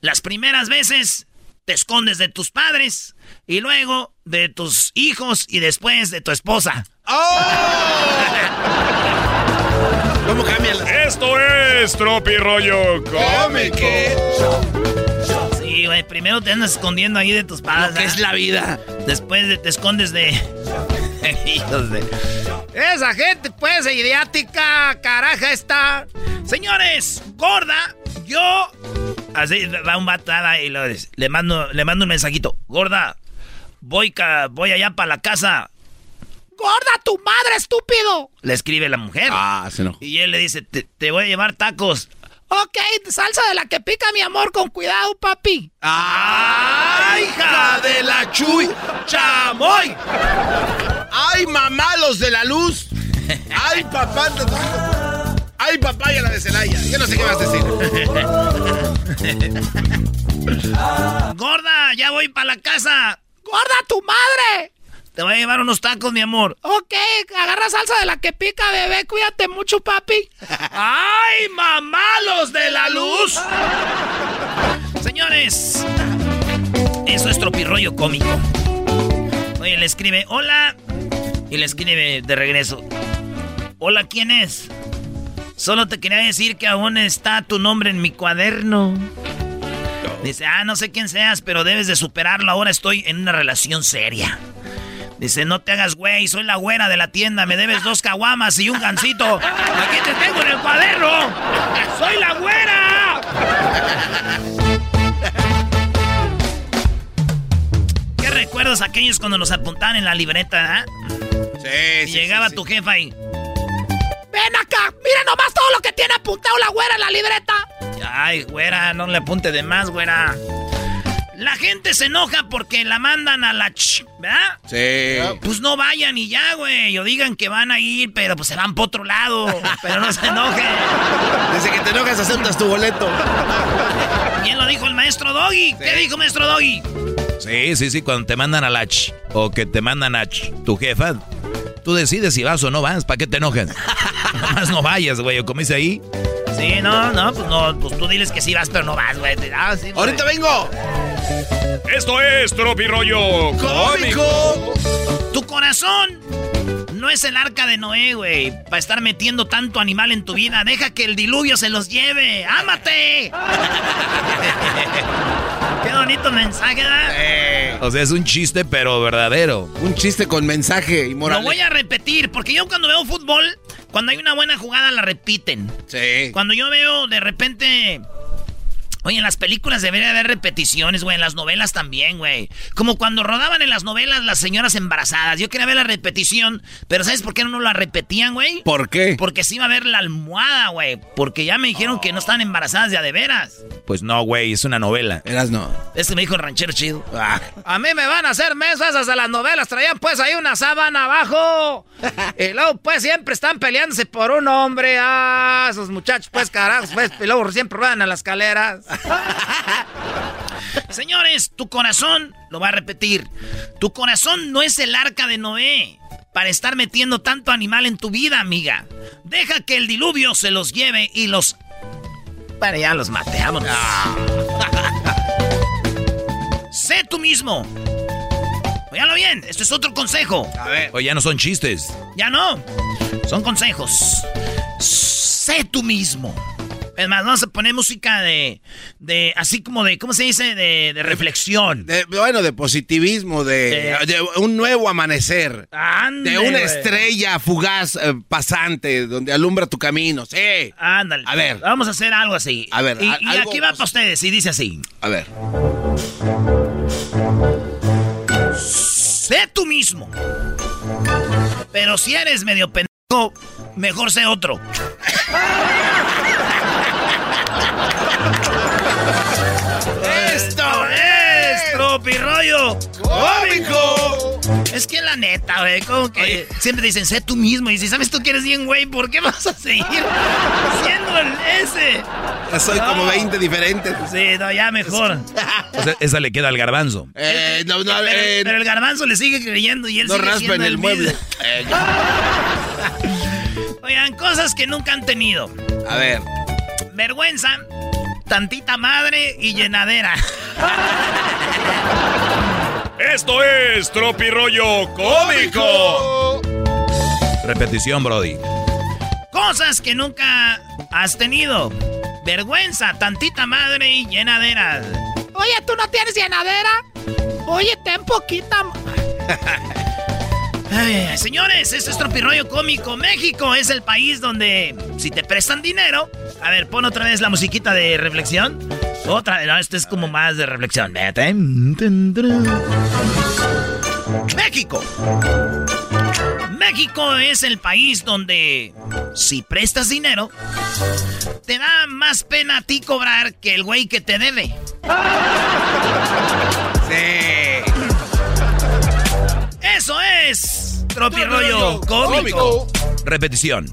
Las primeras veces te escondes de tus padres y luego de tus hijos y después de tu esposa. ¿Cómo cambian las Esto es Tropirollo Cómico. Sí, güey, primero te andas escondiendo ahí de tus padres. ¿Qué es la vida? Después de- te escondes de. Hijos de. Esa gente, pues, idiática, caraja está. Señores, gorda, yo. Así va un ah, y lo- le mando, le mando un mensajito. Gorda, voy, ca- voy allá para la casa. ¡Gorda tu madre, estúpido! Le escribe la mujer. Ah, se enojó. Y él le dice, te, te voy a llevar tacos. Ok, salsa de la que pica, mi amor, con cuidado, papi. ¡Ay, hija de la chuy! ¡Chamoy! ¡Ay, mamá, los de la luz! ¡Ay, papá! ¡Ay, papaya, la de Celaya! Yo no sé qué vas a decir. Gorda, ya voy para la casa. ¡Gorda tu madre! Te voy a llevar unos tacos, mi amor. Ok, agarra salsa de la que pica, bebé. Cuídate mucho, papi. ¡Ay, mamá, los de la luz! Señores, eso es tropirroyo cómico. Oye, le escribe, hola. Y le escribe de regreso, hola, ¿quién es? Solo te quería decir que aún está tu nombre en mi cuaderno. Dice, ah, no sé quién seas, pero debes de superarlo. Ahora estoy en una relación seria. Dice, no te hagas güey, soy la güera de la tienda, me debes dos caguamas y un gancito. Aquí te tengo en el cuaderno. ¡Soy la güera! ¿Qué recuerdos aquellos cuando nos apuntaban en la libreta, ah? Sí, Y llegaba tu jefa ahí. Ven acá, mira nomás todo lo que tiene apuntado la güera en la libreta. Ay, güera, no le apunte de más, güera. La gente se enoja porque la mandan a la ch, ¿verdad? Sí. Pues no vayan y ya, güey. O digan que van a ir, pero pues se van por otro lado. Pero no se enojen. Desde que te enojas, aceptas tu boleto. ¿Quién lo dijo el maestro Doggy? ¿Qué dijo maestro Doggy? Sí, sí, sí, cuando te mandan a la ch o que te mandan a ch, tu jefa, tú decides si vas o no vas, ¿para qué te enojas? Nomás no vayas, güey, o como dice ahí. Sí, no, no, pues no, pues tú diles que sí vas, pero no vas, güey. Ah, sí. ¡Ahorita vengo! Esto es Tropirollo ¡Cómico! corazón no es el arca de Noé, güey, para estar metiendo tanto animal en tu vida. Deja que el diluvio se los lleve. ¡Ámate! Qué bonito mensaje, ¿verdad? O sea, es un chiste, pero verdadero. Un chiste con mensaje y moral. Lo voy a repetir, porque yo cuando veo fútbol, cuando hay una buena jugada la repiten. Sí. Cuando yo veo de repente Oye, en las películas debería haber repeticiones, güey. En las novelas también, güey. Como cuando rodaban en las novelas las señoras embarazadas. Yo quería ver la repetición, pero ¿sabes por qué no la repetían, güey? ¿Por qué? Porque sí iba a ver la almohada, güey. Porque ya me dijeron que no estaban embarazadas de a de veras. Pues no, güey, es una novela. Eras no. Este me dijo el ranchero chido. Ah. A mí me van a hacer mesas esas de las novelas. Traían pues ahí una sábana abajo. y luego pues siempre están peleándose por un hombre. Ah, esos muchachos pues carajos. Pues, y luego siempre van a las escaleras. Señores, tu corazón, lo va a repetir, tu corazón no es el arca de Noé para estar metiendo tanto animal en tu vida, amiga. Deja que el diluvio se los lleve y los... Para ya los mate, vámonos. sé tú mismo. Óyalo bien, esto es otro consejo. A ver. O ya no son chistes. Ya no. Son consejos. Sé tú mismo. Es más, vamos a poner música de, de así como de, ¿cómo se dice? De, de reflexión. De, bueno, de positivismo, de, de, un nuevo amanecer. Ande, de una estrella fugaz eh, pasante donde alumbra tu camino. Sí. Ándale. A ver. Vamos a hacer algo así. A ver, Y, a- y algo aquí va para ustedes y dice así. A ver. Sé tú mismo. Pero si eres medio pendejo, mejor sé otro. ¡Esto es Tropirollo Cómico! Es que la neta, güey, como que siempre dicen, sé tú mismo. Y si sabes tú que eres bien, güey, ¿por qué vas a seguir siendo el ese? Ya soy como No. 20 diferentes. Sí, no, ya mejor. O sea, esa le queda al garbanzo. Eh, no, no, pero, eh, pero el garbanzo le sigue creyendo y él no sigue raspa siendo en el mismo. mueble. Eh, Oigan, cosas que nunca han tenido. a ver. Vergüenza, tantita madre y llenadera. Esto es Tropirollo Cómico. Repetición, Brody. Cosas que nunca has tenido. Vergüenza, tantita madre y llenadera. Oye, ¿tú no tienes llenadera? Oye, ten poquita. Ay, señores, esto es Tropirollo Cómico. México es el país donde si te prestan dinero... A ver, pon otra vez la musiquita de reflexión. Otra vez, no, esto es como más de reflexión. México. México es el país donde si prestas dinero, te da más pena a ti cobrar que el güey que te debe. Sí. Eso es Tropirollo Cómico. Repetición.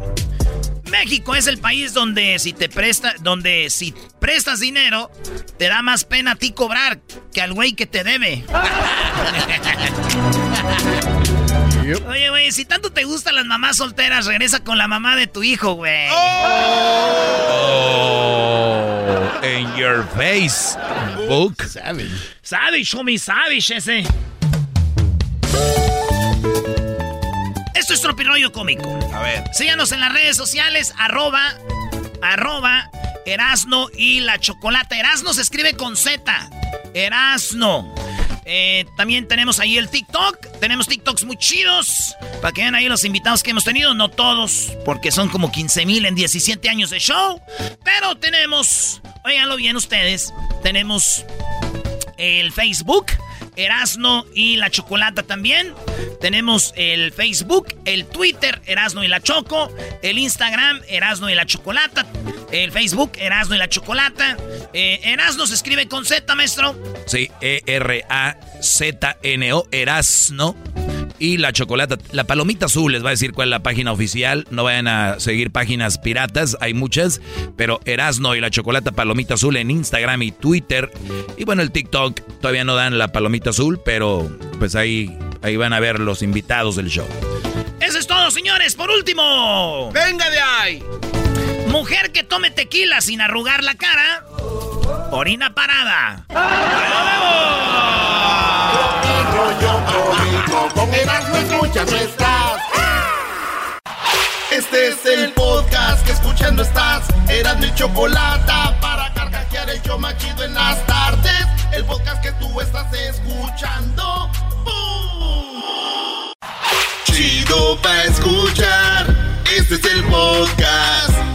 México es el país donde si te presta, donde si prestas dinero, te da más pena a ti cobrar que al güey que te debe. Oye, güey, si tanto te gustan las mamás solteras, regresa con la mamá de tu hijo, güey. Oh, in your face, book. Savage, homie, savage ese. Es Tropirollo Cómico. A ver. Síganos en las redes sociales, arroba, arroba, Erasno y la Chocolata. Erasno se escribe con Z. Erasno. Eh, también tenemos ahí el TikTok. Tenemos TikToks muy chidos. Para que vean ahí los invitados que hemos tenido. No todos, porque son como 15 mil en 17 años de show. Pero tenemos, óiganlo bien ustedes, tenemos el Facebook, Erasno y la Chocolata también. Tenemos el Facebook, el Twitter, Erasno y la Choco, el Instagram, Erasno y la Chocolata, el Facebook, Erasno y la Chocolata. Eh, Erasno se escribe con Z, maestro. Sí, E-R-A-Z-N-O, Erasno. Y la chocolata, la palomita azul les va a decir cuál es la página oficial. No vayan a seguir páginas piratas, hay muchas. Pero Erasno y la chocolata palomita azul en Instagram y Twitter. Y bueno, el TikTok todavía no dan la palomita azul, pero pues ahí, ahí van a ver los invitados del show. Eso es todo, señores. Por último. ¡Venga de ahí! Mujer que tome tequila sin arrugar la cara. Orina parada. Este es el podcast que escuchando estás. Eran mi chocolate para carcajear el yo en las tardes. El podcast que tú estás escuchando. Chido pa' escuchar. Este es el podcast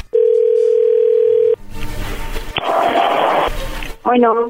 Bueno,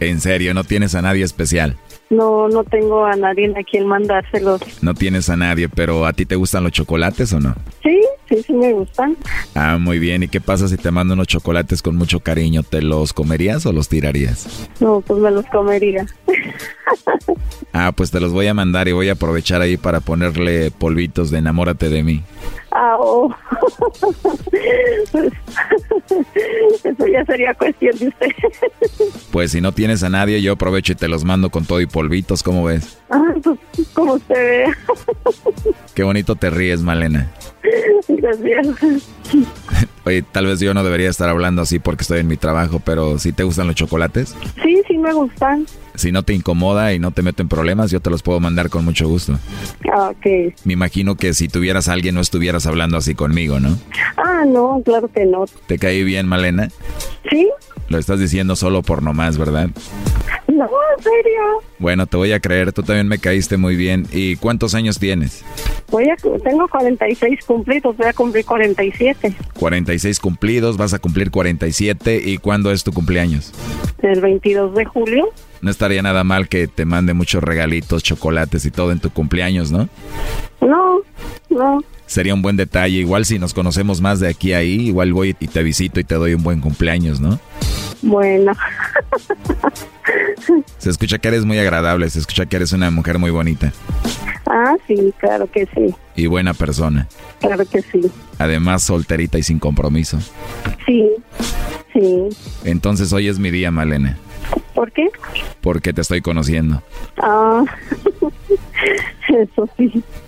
En serio, no tienes a nadie especial. No, no tengo a nadie a quien mandárselos. No tienes a nadie, pero ¿a ti te gustan los chocolates o no? Sí, sí, sí me gustan. Ah, muy bien. ¿Y qué pasa si te mando unos chocolates con mucho cariño? ¿Te los comerías o los tirarías? No, pues me los comería. Ah, pues te los voy a mandar y voy a aprovechar ahí para ponerle polvitos de enamórate de mí. Ah, oh. Pues, eso ya sería cuestión de usted. Pues si no tienes a nadie, yo aprovecho y te los mando con todo y polvitos, ¿cómo ves? Ah, pues como usted vea. Qué bonito te ríes, Malena. Gracias. Oye, tal vez yo no debería estar hablando así porque estoy en mi trabajo, pero si te gustan los chocolates, Sí, sí me gustan. si no te incomoda y no te meto en problemas, yo te los puedo mandar con mucho gusto. Ah, ok. Me imagino que si tuvieras a alguien no estuvieras hablando así conmigo, ¿no? Ah, no, claro que no. ¿Te caí bien, Malena? ¿Sí? Lo estás diciendo solo por nomás, ¿verdad? No, en serio. Bueno, te voy a creer, tú también me caíste muy bien. ¿Y cuántos años tienes? Voy a, tengo 46 cumplidos, voy a cumplir 47. 46 cumplidos, vas a cumplir 47. ¿Y cuándo es tu cumpleaños? El 22 de julio. No estaría nada mal que te mande muchos regalitos, chocolates y todo en tu cumpleaños, ¿no? No, no. Sería un buen detalle. Igual si nos conocemos más de aquí a ahí, igual voy y te visito y te doy un buen cumpleaños, ¿no? Bueno. Se escucha que eres muy agradable, se escucha que eres una mujer muy bonita Ah, sí, claro que sí. y buena persona. Claro que sí. Además, solterita y sin compromiso. Sí, sí. Entonces hoy es mi día, Malena, ¿Por qué? porque te estoy conociendo. Ah, eso sí.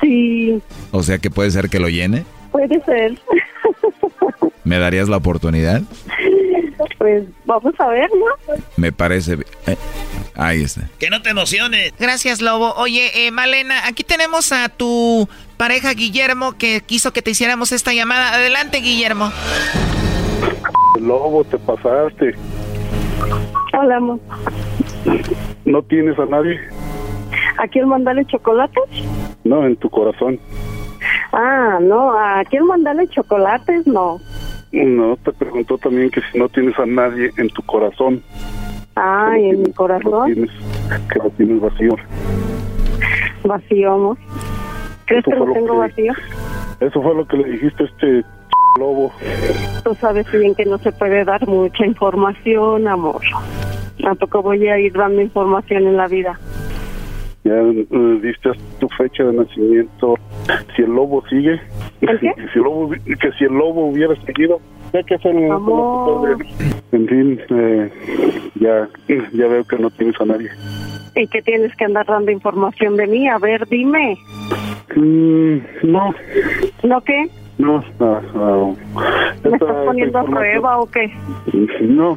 Sí. O sea que puede ser que lo llene. Puede ser. ¿Me darías la oportunidad? Pues vamos a ver, ¿no? Me parece. Eh, ahí está. Que no te emociones. Gracias, Lobo. Oye, eh, Malena, aquí tenemos a tu pareja Guillermo que quiso que te hiciéramos esta llamada. Adelante, Guillermo. Lobo, te pasaste. Hablamos. ¿No tienes a nadie? ¿A quién mandarle chocolates? No, en tu corazón. Ah, no, ¿a quién mandarle chocolates? No. No, te preguntó también que si no tienes a nadie en tu corazón. Ah, ¿y en mi corazón? Tienes, que lo tienes vacío. Vacío, ¿no? ¿Crees Eso que lo lo tengo que- vacío? Eso fue lo que le dijiste a este lobo. Tú sabes bien que no se puede dar mucha información, amor. Tampoco voy a ir dando información en la vida. Ya eh, diste tu fecha de nacimiento. Si el lobo sigue, ¿El qué? si el lobo, que si el lobo hubiera seguido, ya que hacer un- Amor. En fin, eh, ya, ya veo que no tienes a nadie. ¿Y que tienes que andar dando información de mí? A ver, dime. Mm, no, ¿No qué? no, no, no. ¿Me estás poniendo a prueba o qué? No,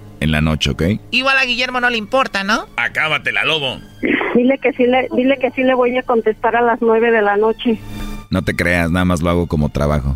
en la noche, ¿ok? Igual a Guillermo no le importa, ¿no? Acábatela, lobo. Dile que sí le, dile que sí le voy a contestar a las nueve de la noche. No te creas, nada más lo hago como trabajo.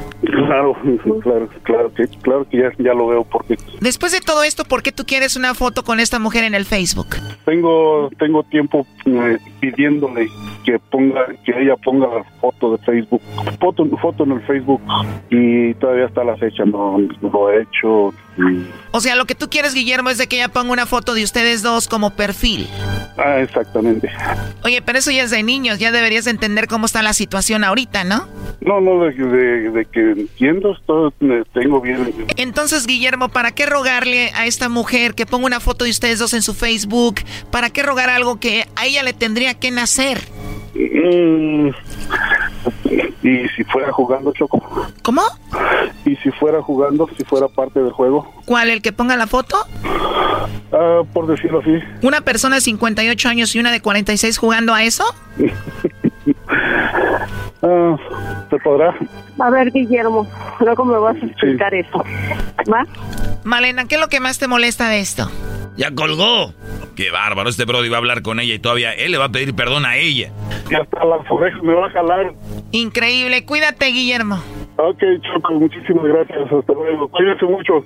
Claro, claro, claro que, claro que ya, ya lo veo porque Después de todo esto, ¿por qué tú quieres una foto con esta mujer en el Facebook? tengo tengo tiempo eh, pidiéndole que ponga que ella ponga la foto de Facebook foto foto en el Facebook y todavía está la fecha no lo he hecho O sea, lo que tú quieres, Guillermo, es de que ella ponga una foto de ustedes dos como perfil. ah exactamente Oye, pero eso ya es de niños, ya deberías entender cómo está la situación ahorita, ¿no? no no de, de- de que entiendo eh, tengo bien Entonces, Guillermo, ¿para qué rogarle a esta mujer que ponga una foto de ustedes dos en su Facebook? ¿Para qué rogar algo que a ella le tendría que nacer? Mm, y si fuera jugando Choco ¿Cómo? y si fuera jugando si fuera parte del juego ¿Cuál? ¿El que ponga la foto? ah, por decirlo así ¿Una persona de 58 años y una de 46 jugando a eso? ah, se podrá A ver, Guillermo, luego me vas a explicar eso. ¿Va? Malena, ¿qué es lo que más te molesta de esto? Ya colgó. Qué bárbaro, este Brody va a hablar con ella y todavía él le va a pedir perdón a ella. y hasta las orejas me va a jalar Increíble, cuídate, Guillermo. Ok, Choco, muchísimas gracias. Hasta luego. Cuídense mucho.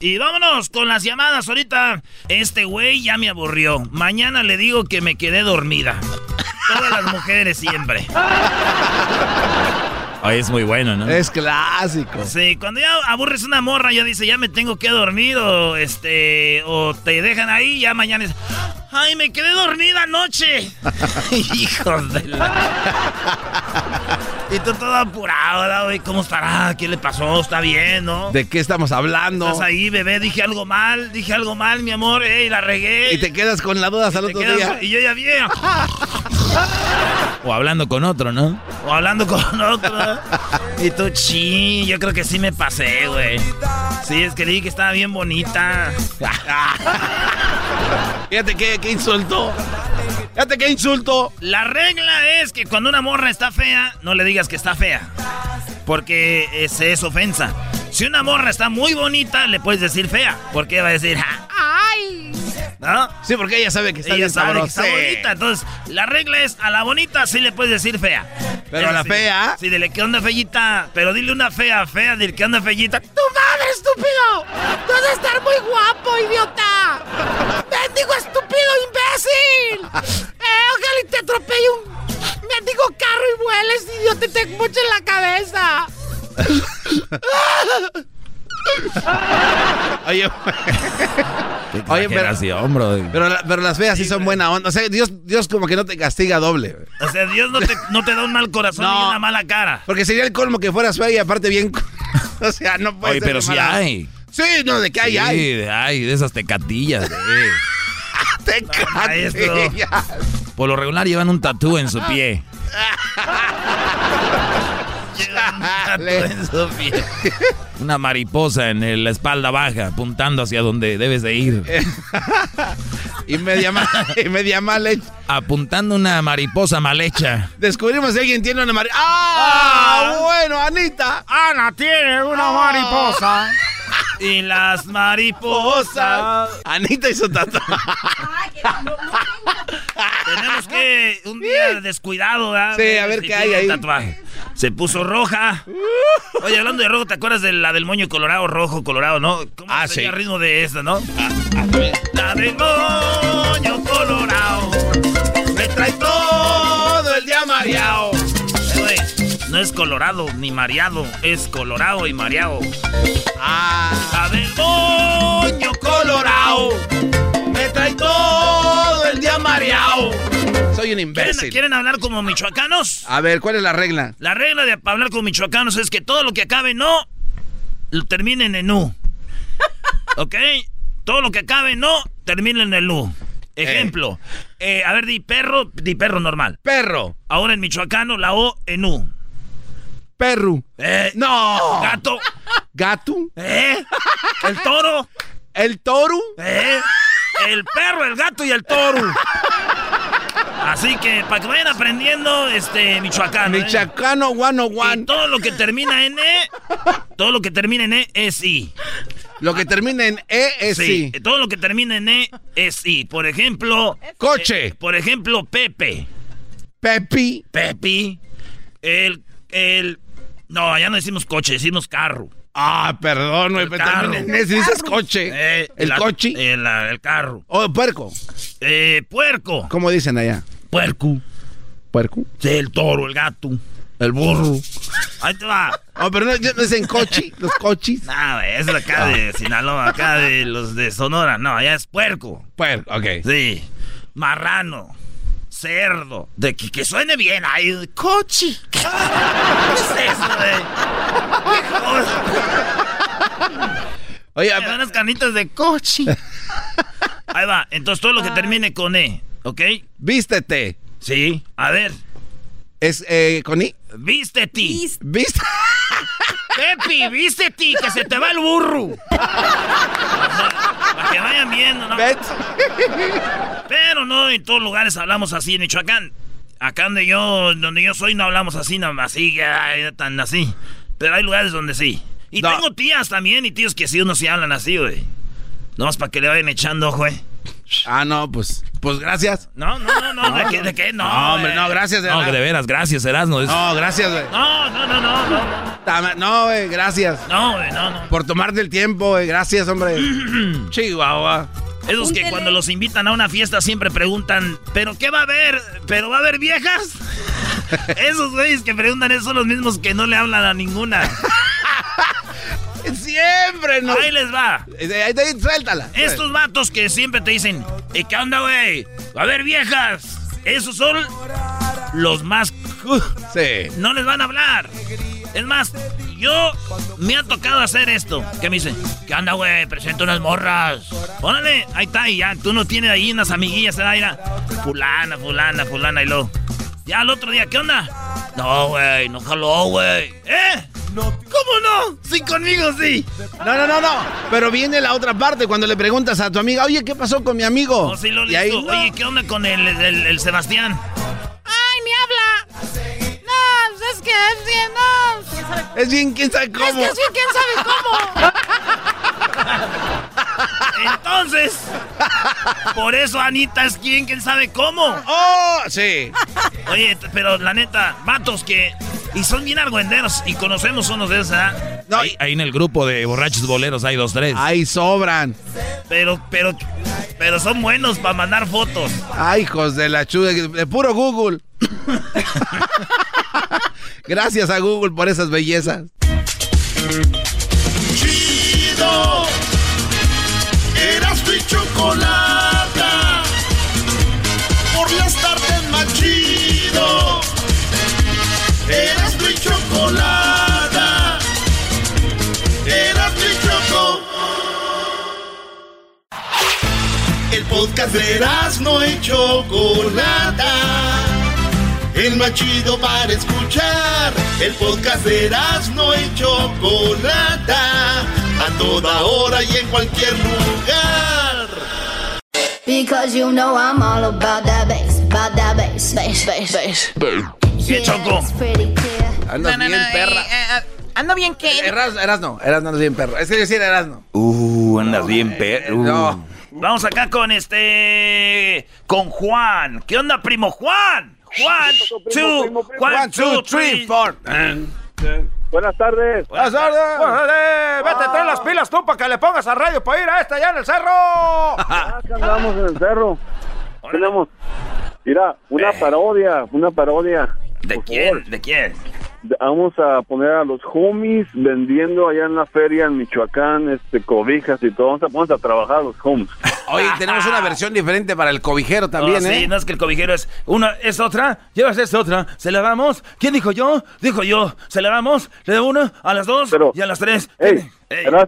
Y vámonos con las llamadas ahorita. Este güey ya me aburrió. Mañana le digo que me quedé dormida. Todas las mujeres siempre. Ay, es muy bueno, ¿no? Es clásico. Sí, cuando ya aburres una morra, ya dice, ya me tengo que dormir o este, o te dejan ahí, ya mañana es, ay, me quedé dormida anoche. Hijos de la... y tú todo apurado, ¿verdad, güey? ¿Cómo estará? ¿Qué le pasó? ¿Está bien, no? ¿De qué estamos hablando? Estás ahí, bebé, dije algo mal, dije algo mal, mi amor, ey, la regué. Y te quedas con la duda hasta el otro quedas- día. Y yo ya vi. O hablando con otro, ¿no? O hablando con otro. Y tú, chi, yo creo que sí me pasé, güey. Sí, es que dije que estaba bien bonita. Fíjate qué, qué insulto. Fíjate qué insulto. La regla es que cuando una morra está fea, no le digas que está fea. Porque ese es ofensa. Si una morra está muy bonita, le puedes decir fea. Porque va a decir, ¡Ay! ¿No? Sí, porque ella sabe que está Ella bien sabe que está bonita. Entonces, la regla es a la bonita sí le puedes decir fea. Pero a la sí. fea. Sí, dile que onda feyita. Pero dile una fea, fea, dile que onda feyita. ¡Tu madre, estúpido! ¡Tú has de estar muy guapo, idiota! ¡Mendigo estúpido, imbécil! ¡Eh, ojalá y te atropelle un mendigo carro y vueles, idiota, y te moche en la cabeza! Oye, Oye, pero, bro. pero, pero las feas sí son buena onda. O sea, Dios, Dios como que no te castiga doble. O sea, Dios no te, no te da un mal corazón No. ni una mala cara. Porque sería el colmo que fueras fea y aparte bien. o sea, no puede Oye, ser pero mala- hay. Sí, no, de que hay, Sí, hay. de, ay, de esas tecatillas. de- Te maestro. castiga. Por lo regular llevan un tatú en su pie. Chale. En su pie. Una mariposa en el- la espalda baja, apuntando hacia donde debes de ir. Y media mal, y media mal hecha. Apuntando una mariposa mal hecha. Descubrimos si alguien tiene una mar... ¡Ah! Bueno, Anita. Ana tiene una mariposa. Y las mariposas. Anita hizo tatuaje. Tenemos que un día descuidado, ¿verdad? Sí, a ver Si qué hay ahí. Tatuaje. Se puso roja. Oye, hablando de rojo, ¿te acuerdas de la del moño colorado, rojo, colorado, no? ¿Cómo Ah, sí. el ritmo de esta, no? La del moño colorado. Me trae todo el día mareado. Eh, no es colorado ni mareado, es colorado y mareado. Ah. La del moño colorado. Me trae todo el día mareado. Soy un ¿Quieren, imbécil. quieren hablar como michoacanos? A ver, ¿cuál es la regla? La regla de hablar como michoacanos es que todo lo que acabe en no, lo terminen en u. ¿Ok? Todo lo que acabe en no, termine en el u. Ejemplo. eh, a ver, di perro, di perro normal. Perro. Ahora en michoacano, la o en u. Perro. Eh, No. gato. Gato. ¿Eh? El toro. El toro. ¿Eh? El perro, el gato y el toro. Así que para que vayan aprendiendo este michoacano. ¿eh? Michoacano one oh Y one. todo lo que termina en E, todo lo que termina en E es I. Lo que termina en E es sí. Todo lo que termina en E es I. Por ejemplo. Coche. eh, por ejemplo, Pepe. Pepi. Pepi. El. El. No, allá no decimos coche, decimos carro. Ah, perdón, güey, El pero en dices coche. Eh, el la- coche. El, la- el carro. O puerco. Eh, puerco. ¿Cómo dicen allá? Puerco. Puerco. Sí, el toro, el gato. El burro. Ahí te va. Oh, pero no, no dicen coche, los coches. No, güey, es acá de Sinaloa, acá de los de Sonora. No, allá es puerco. Puerco, ok. Sí. Marrano. Cerdo. De que, que suene bien. Ay, cochi. ¿Qué es eso, güey? Oye, Me dan las canitas de cochi. Ahí va. Entonces todo lo que termine con E, ¿ok? vístete. Sí. A ver. Es eh, con I. Vístete. Viste. Pepi, vístete, que se te va el burro. Para que vayan viendo, ¿no? Bet. Pero no en todos lugares hablamos así en Michoacán. Acá donde yo, donde yo soy no hablamos así, no, así, ay, tan así. Pero hay lugares donde sí. Y tengo tías también y tíos que sí, unos sí hablan así, güey. Nomás para que le vayan echando, güey. Ah, no, pues, pues gracias. No, no, no, no, ¿de qué? ¿De qué? No, No, hombre, no, gracias. No, que de veras, gracias, Erasmo. Es- No, gracias, güey. No, no, no, no, no. No, güey, gracias. No, güey, no, no. Por tomarte el tiempo, güey. Gracias, hombre. Chihuahua. Esos que cuando los invitan a una fiesta siempre preguntan, ¿pero qué va a haber? ¿Pero va a haber viejas? Esos güeyes que preguntan eso son los mismos que no le hablan a ninguna. Siempre nos... Ahí les va. Ahí, ahí, suéltala. Estos vatos que siempre te dicen, ¿y qué onda, güey? Va a haber viejas. Esos son los más... Sí. No les van a hablar. Es más, yo me ha tocado hacer esto. Que me dicen, ¿qué onda, güey? Presento unas morras. Órale, ahí está, y ya. Tú no tienes ahí unas amiguillas, ¿verdad? Mira, fulana, fulana, fulana, y luego. Ya al otro día, ¿qué onda? No, güey, no jaló, güey. ¿Eh? ¿Cómo no? Sí, conmigo sí. No, no, no, no. Pero viene la otra parte cuando le preguntas a tu amiga, oye, ¿qué pasó con mi amigo? Oh, sí, lo y ahí. Oye, ¿qué onda con el, el- el Sebastián? ¡Ay, ni habla! No, es que es bien, no. Es bien, quién sabe cómo. Es que es bien, quién sabe cómo. Entonces, por eso Anita es quien, quién sabe cómo. ¡Oh! Sí. Oye, pero la neta, vatos que. Y son bien argüenderos y conocemos unos de esos, ¿verdad? ahí, ahí en el grupo de borrachos boleros hay dos, tres. Ahí sobran. Pero, pero, pero son buenos para mandar fotos. Ay, hijos de la chuda, de puro Google. Gracias a Google por esas bellezas. Chido. Erasmo y chocolata. Por las tardes más chido. Erasmo y chocolata. Erasmo y choco. El podcast de Erasmo y chocolata. El más chido para escuchar. El podcast de Erasmo y chocolata. A toda hora y en cualquier lugar. Because you know I'm all about that bass, about that bass, bass, bass, bass. ¿Qué choco? Andas bien, perra. eh, ¿Ando bien qué? Eras, Erasno, Erasno andas bien perro. Es que decir Erasno. Uh, andas bien, perro. No. Vamos acá con este. Con Juan. ¿Qué onda, primo Juan? Juan, two, Juan, two, three, four. Buenas tardes. Buenas tardes. ¡Órale! ¡Vete, trae las pilas tú para que le pongas a radio para ir a esta allá en el cerro! Acá andamos en el cerro. Tenemos, mira, una parodia, una parodia. ¿De quién? ¿De quién? Vamos a poner a los homies vendiendo allá en la feria en Michoacán, este, cobijas y todo. Vamos a, vamos a trabajar a los homies. Oye, tenemos una versión diferente para el cobijero también, Oh, sí, ¿eh? no es que el cobijero es una, es otra, llevas esta otra, se la damos. ¿Quién dijo yo? Dijo yo, se la damos, le doy una, a las dos y a las tres. Ey, Era-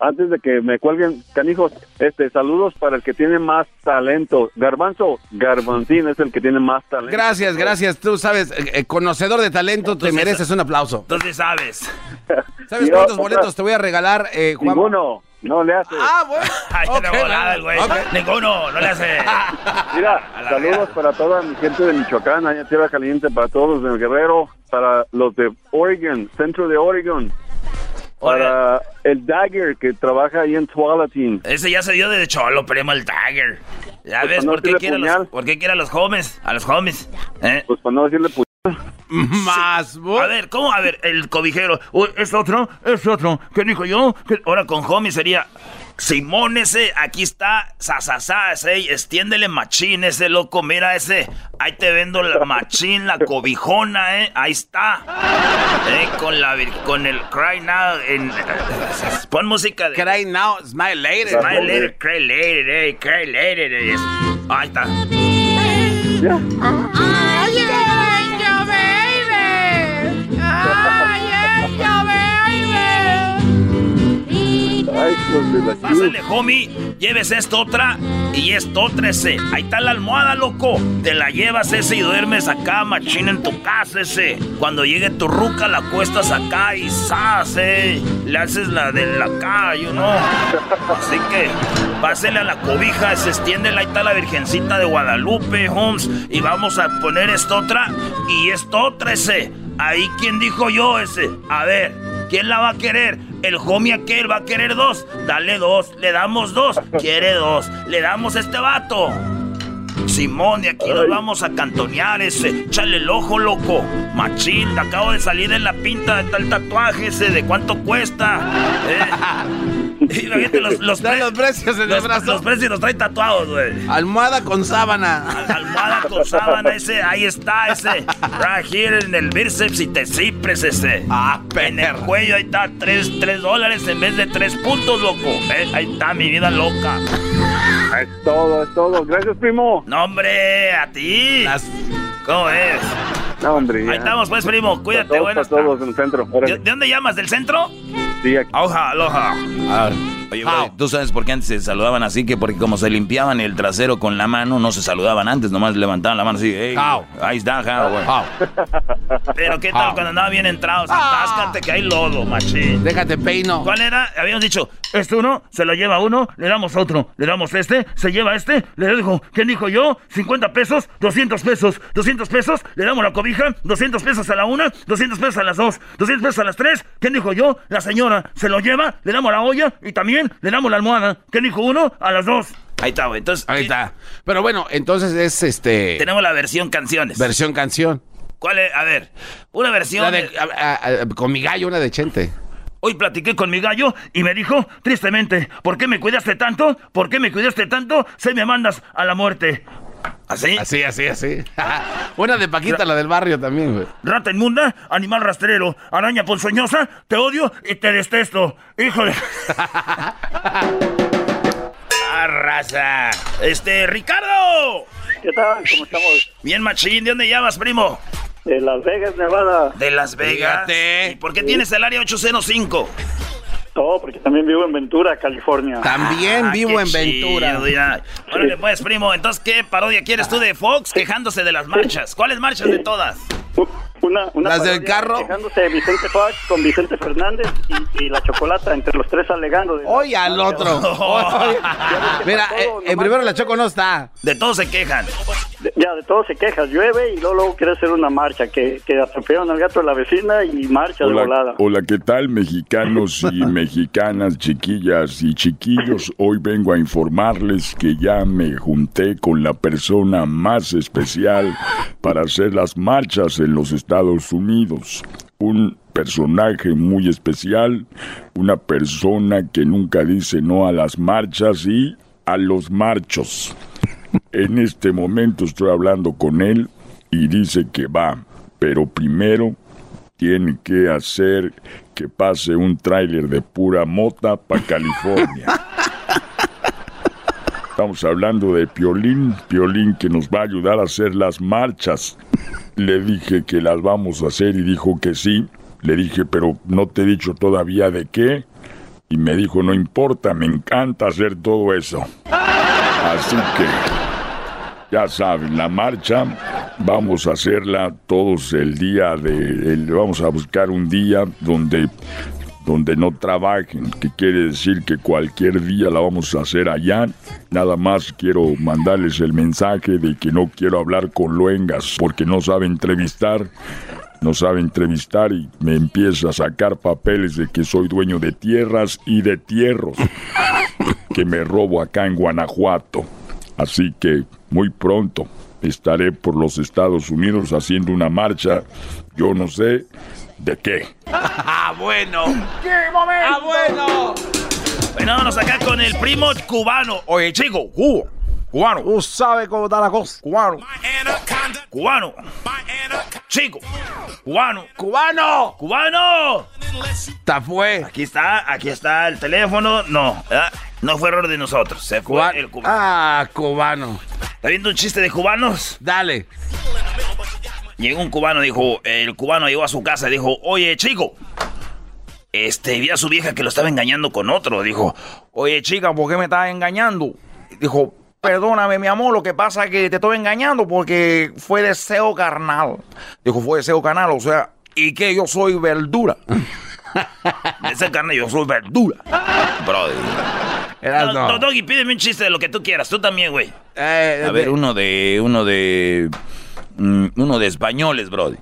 antes de que me cuelguen, canijos, este, saludos para el que tiene más talento. Garbanzo, Garbanzín es el que tiene más talento. Gracias, gracias. Tú sabes, eh, eh, conocedor de talento, te mereces un aplauso. Entonces sabes. ¿Sabes Yo, cuántos otra- boletos te voy a regalar, eh, Juan? Ninguno, no le hace. Ah, bueno. Ay, Ok, de volada el güey. ok. Ninguno, no le hace. Mira, saludos para toda mi gente de Michoacán, allá Tierra Caliente, para todos los de Guerrero, para los de Oregon, centro de Oregon, para el Dagger que trabaja ahí en Tualatin. Ese ya se dio de cholo, primo, el Tiger. ¿Ya Pues ves no por qué quiere a los, puñal. por qué quiere a los homies? A los homies. ¿eh? Pues para no decirle pu... Más, A ver, ¿cómo? A ver, el cobijero. Uy, es otro, es otro. ¿Qué dijo yo? ¿Qué- Ahora con homie sería. Simón ese, aquí está, sasasá, ese, extiéndele machín, ese loco, mira ese, ahí te vendo la machín, la cobijona, eh, ahí está, eh, con la, con el Cry Now, en, pon música de... Cry now, smile later. Smile later, cry later, eh, cry later, eh, ahí está. ¡Ay, Ay, hijos de la Pásale, homie, lleves esta otra y esta otra ese. Ahí está la almohada, loco. Te la llevas ese y duermes acá, machín, en tu casa ese. Cuando llegue tu ruca, la cuestas acá y sas, eh. Le haces la de la acá, you know. Así que, pásele a la cobija, se extiende, ahí está la Virgencita de Guadalupe, Holmes. Y vamos a poner esta otra y esta otra ese. Ahí, ¿quién dijo yo ese? A ver, ¿quién la va a querer? El homie aquel va a querer dos. Dale dos, le damos dos. Quiere dos, le damos a este vato. Simón, de aquí nos vamos a cantonear ese. Chale el ojo, loco. Machín, acabo de salir en la pinta de tal tatuaje ese. ¿De cuánto cuesta? Eh. Imagínate los, los, los precios en el los, brazo. los precios los trae tatuados, güey. Almohada con sábana. Almohada con sábana ese, ahí está ese. Right here en el bíceps y te cipres ese. Ah, En el cuello ahí está, tres, tres dólares en vez de tres puntos, loco. Eh, ahí está mi vida loca. Es todo, es todo. Gracias, primo. No, hombre, a ti. ¿Cómo es? No, hombre. ya. Ahí estamos, pues, primo. Cuídate, para todos en el centro. ¿De, Órale. de dónde llamas? ¿Del centro? Sí, aquí. Aloha, aloha. Oye, bro, ¿tú sabes por qué antes se saludaban así? Que porque como se limpiaban el trasero con la mano, no se saludaban antes, nomás levantaban la mano así. Hey, ahí está, how, güey. Pero qué tal cuando andaba bien entrados. Atáscate que hay lodo, machín. Déjate peino. ¿Cuál era? Habíamos dicho, este uno, se lo lleva uno, le damos otro, le damos este, se lleva este, le dijo, ¿quién dijo yo? 50 pesos, 200 pesos, 200 pesos, le damos la cobija, 200 pesos a la una, 200 pesos a las dos, 200 pesos a las tres, ¿quién dijo yo? La señora se lo lleva, le damos la olla y también le damos la almohada, ¿quién dijo uno? A las dos. Ahí está, güey. Entonces, Ahí está. Pero bueno, entonces es este. tenemos la versión canciones. Versión canción. ¿Cuál es? A ver, una versión. La de- a- a- a- con mi gallo, una de Chente. Hoy platiqué con mi gallo y me dijo, tristemente, ¿por qué me cuidaste tanto? ¿Por qué me cuidaste tanto? Se me mandas a la muerte. ¿Así? Así, así, así. una de Paquita, la del barrio también, güey. Rata inmunda, animal rastrero, araña ponzoñosa, te odio y te detesto. Híjole. ah, raza. Este, Ricardo. ¿Qué tal? ¿Cómo estamos? Bien, machín. ¿De dónde llamas, primo? De Las Vegas, Nevada. De Las Vegas. ¿Y por qué tienes el área 805? No, porque también vivo en Ventura, California. También Ah, vivo en Ventura. ya. Órale, pues, primo. Entonces, ¿qué parodia quieres tú de Fox quejándose de las marchas? ¿Cuáles marchas de todas? Una, una Las del carro. Quejándose de Vicente Fox con Vicente Fernández y, y la chocolata, entre los tres alegando. de- Hoy al otro. Mira, eh, en primero la Choco no está. De todos se quejan. Ya, de todo se queja. Llueve y luego, luego quiere hacer una marcha. Que, que atropellaron al gato de la vecina y marcha de volada. hola, ¿qué tal mexicanos y mexicanas, chiquillas y chiquillos? Hoy vengo a informarles que ya me junté con la persona más especial para hacer las marchas en los Estados Unidos. Un personaje muy especial, una persona que nunca dice no a las marchas y a los marchos. En este momento estoy hablando con él y dice que va, pero primero tiene que hacer que pase un tráiler de pura mota para California. Estamos hablando de Piolín, Piolín que nos va a ayudar a hacer las marchas. Le dije que las vamos a hacer y dijo que sí. Le dije, pero no te he dicho todavía de qué. Y me dijo, no importa, me encanta hacer todo eso. Así que, ya saben, la marcha vamos a hacerla todos el día de... vamos a buscar un día donde, donde no trabajen, que quiere decir que cualquier día la vamos a hacer allá. Nada más quiero mandarles el mensaje de que no quiero hablar con luengas porque no sabe entrevistar. No sabe entrevistar y me empieza a sacar papeles de que soy dueño de tierras y de tierros que me robo acá en Guanajuato. Así que muy pronto estaré por los Estados Unidos haciendo una marcha, yo no sé de qué. Ah, bueno. ¡Ah, bueno! Bueno, vámonos acá con el primo cubano. Oye, chico. Cubano. Tú sabes cómo está la cosa. Cubano. Cubano. Chico. Cubano. ¡Cubano! ¡Cubano! Está fue. Aquí está, aquí está el teléfono. No, ¿verdad? no fue error de nosotros. Se fue Cuba- el cubano. Ah, cubano. ¿Está viendo un chiste de cubanos? Dale. Llegó un cubano, dijo, el cubano llegó a su casa y dijo, oye, chico. Este, vi a su vieja que lo estaba engañando con otro. Dijo, oye, chica, ¿por qué me estás engañando? Dijo, perdóname, mi amor, lo que pasa es que te estoy engañando porque fue deseo carnal. Dijo, fue deseo carnal, o sea, ¿y qué? Yo soy verdura. Ese carne, yo soy verdura. Brother. Eras No, no. no, Doggy, pídeme un chiste de lo que tú quieras. Tú también, güey. Eh, A ver, uno de. Uno de. mm, uno de españoles, brody.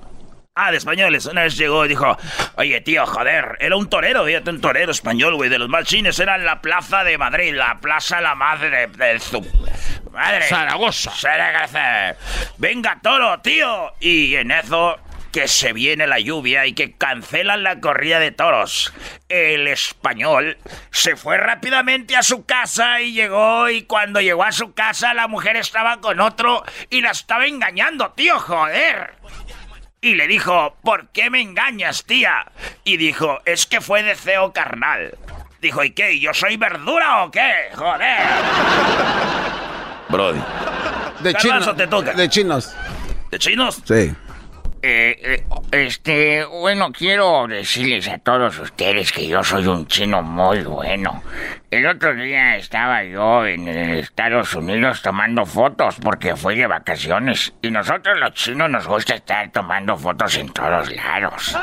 Ah, de españoles. Una vez llegó y dijo, oye, tío, joder, era un torero, fíjate, un torero español, güey, de los más chines. Era en la plaza de Madrid, la plaza la madre de, su... Madre. Zaragoza. Zaragoza. Venga, toro, tío. Y en eso que se viene la lluvia y que cancelan la corrida de toros. El español se fue rápidamente a su casa y llegó y cuando llegó a su casa la mujer estaba con otro y la estaba engañando, tío, joder. Y le dijo, ¿por qué me engañas, tía? Y dijo, es que fue deseo carnal. Dijo, ¿y qué? ¿Yo soy verdura o qué? Joder. Brody. De chinos. te toca. De chinos. ¿De chinos? Sí. Eh, eh, este, bueno, quiero decirles a todos ustedes que yo soy un chino muy bueno. El otro día estaba yo en Estados Unidos tomando fotos porque fui de vacaciones y nosotros los chinos nos gusta estar tomando fotos en todos lados.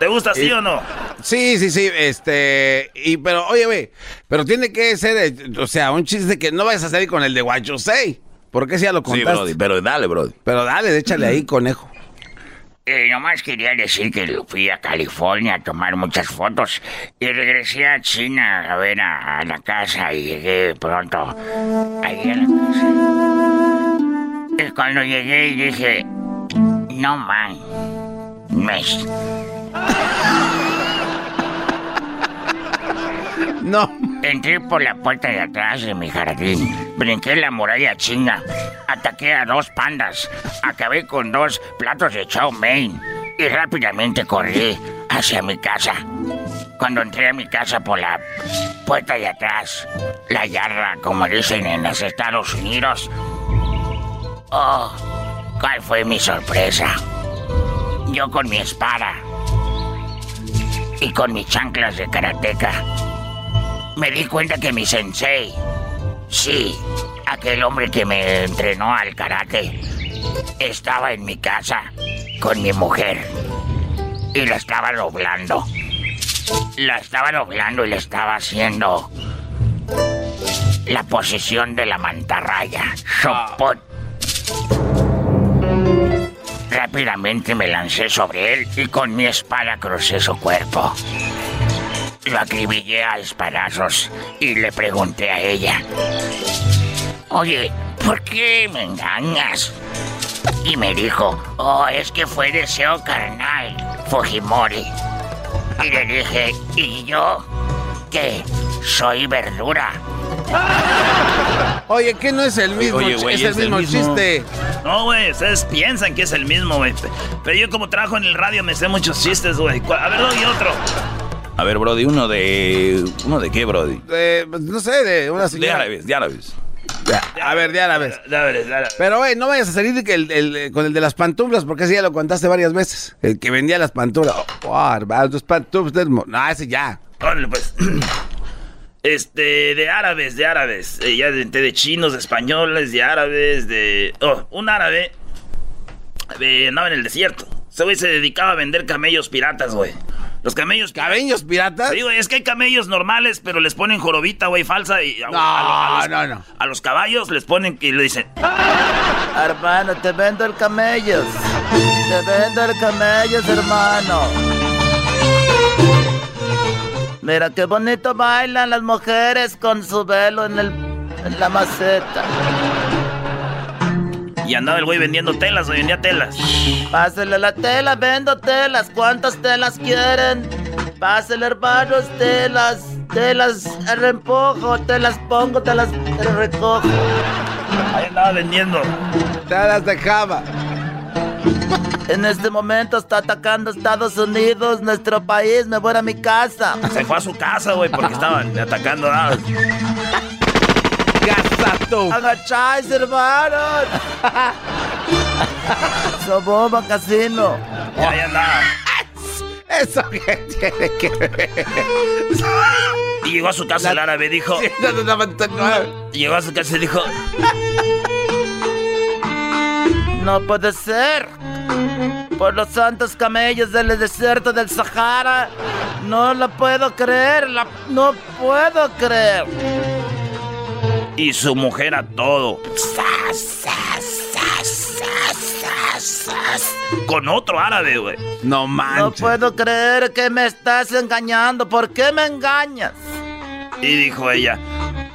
¿Te gusta sí o no? Sí, sí, sí, este, y pero oye, güey, pero tiene que ser, eh, o sea, un chiste que no vayas a salir con el de You Say. ¿Por qué si ya lo contaste? Sí, Brody, pero dale, Brody. Pero dale, échale ahí, conejo. Eh, nomás quería decir que fui a California a tomar muchas fotos y regresé a China a ver a, la casa y llegué pronto ahí a la casa. Y cuando llegué y dije, no man, mes. No. Entré por la puerta de atrás de mi jardín, brinqué la muralla china, ataqué a dos pandas, acabé con dos platos de chow mein y rápidamente corrí hacia mi casa. Cuando entré a mi casa por la puerta de atrás, la yarda, como dicen en los Estados Unidos, oh, ¿cuál fue mi sorpresa? Yo con mi espada y con mis chanclas de karateca me di cuenta que mi sensei, sí, aquel hombre que me entrenó al karate, estaba en mi casa con mi mujer y la estaba doblando. La estaba doblando y le estaba haciendo la posición de la mantarraya. Sopot. Rápidamente me lancé sobre él y con mi espada crucé su cuerpo. Lo acribillé a espadazos y le pregunté a ella, oye, ¿por qué me engañas? Y me dijo, oh, es que fue deseo carnal, Fujimori. Y le dije, ¿y yo? ¿Qué? Soy verdura. Oye, ¿qué no es el mismo, Oye, güey, es, el mismo chiste? No, güey, ustedes piensan que es el mismo, güey. Pero yo como trabajo en el radio me sé muchos chistes, güey. A ver, doy otro. A ver, Brody, uno de. ¿Uno de qué, Brody? De, pues, no sé, de una De señora. árabes, de árabes. A ver, de árabes. De árabes, de árabes. Pero, güey, no vayas a salir que el- el- con el de las pantuflas, porque ese ya lo contaste varias veces. El que vendía las pantuflas. Oh, hermano, tus pantuflas. No, ese ya. Órale, pues. Este, de árabes, de árabes. Eh, ya de, de chinos, de españoles, de árabes, de. Oh, un árabe. eh, andaba en el desierto. Ese güey se dedicaba a vender camellos piratas, güey. Los camellos. ¿Camellos piratas? Sí, güey, es que hay camellos normales, pero les ponen jorobita, güey, falsa. Y a, No, a- a los, no, no. a los caballos les ponen y le dicen. Hermano, te vendo el camellos. Te vendo el camellos, hermano. Mira qué bonito bailan las mujeres con su velo en, el, en la maceta. Y andaba el güey vendiendo telas, güey, vendía telas. Pásele la tela, vendo telas. ¿Cuántas telas quieren? Pásele, hermanos, telas. Telas, reempujo, te las pongo, te las recojo. Ahí andaba vendiendo. Telas de Java. En este momento está atacando Estados Unidos, nuestro país. Me voy a mi casa. Se fue a su casa, güey, porque estaban atacando. Ah. Agacháis, hermanos. Soboba Casino. Y ahí andaba. ¿Eso qué tiene que ver? Y llegó a su casa el árabe, dijo. Llegó a su casa y dijo. No puede ser. Por los santos camellos del desierto del Sahara. No lo puedo creer. la- no puedo creer. Y su mujer a todo. Con otro árabe, güey. No No manches. puedo creer que me estás engañando. ¿Por qué me engañas? Y dijo ella,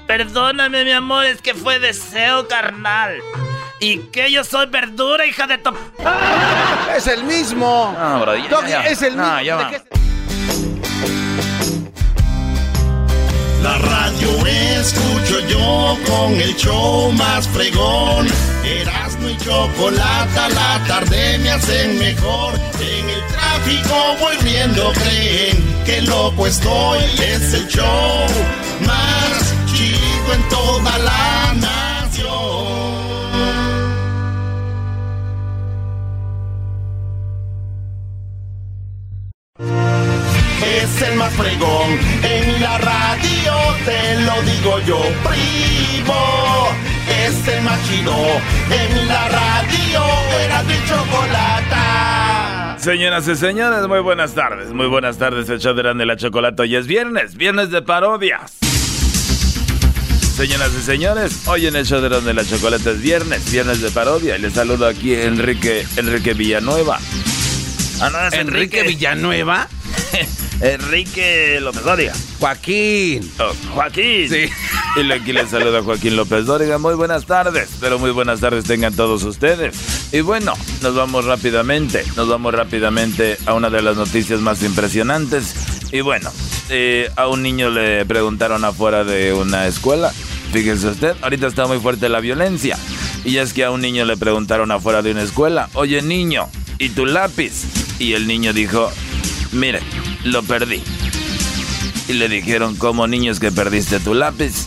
perdóname mi amor, es que fue deseo carnal. Y que yo soy verdura, hija de tu... Es el mismo. No, bro, ya, Doggy, ya. es el No, mismo. La radio escucho yo con el show más fregón. Erasmo y chocolate, la tarde me hacen mejor. En el tráfico voy riendo, creen que loco estoy. Es el show más chido en toda la Es el más fregón en la radio, te lo digo yo, primo. Es el más chido en la radio, era de chocolate. Señoras y señores, muy buenas tardes. Muy buenas tardes, el show de la Chocolate. Hoy es viernes, viernes de parodias. Señoras y señores, hoy en el show de la Chocolate es viernes, viernes de parodia. Y les saludo aquí Enrique, Enrique Villanueva. Ah, no, es Enrique Villanueva. Enrique López Dóriga. Joaquín. Oh, Joaquín. Sí. Y le- aquí les saluda Joaquín López Dóriga. Muy buenas tardes, pero muy buenas tardes tengan todos ustedes. Y bueno, nos vamos rápidamente, nos vamos rápidamente a una de las noticias más impresionantes. Y bueno, eh, a un niño le preguntaron afuera de una escuela. Fíjese usted, ahorita está muy fuerte la violencia. Y es que a un niño le preguntaron afuera de una escuela, oye niño, ¿y tu lápiz? Y el niño dijo, mire, lo perdí. Y le dijeron, ¿cómo niños que perdiste tu lápiz?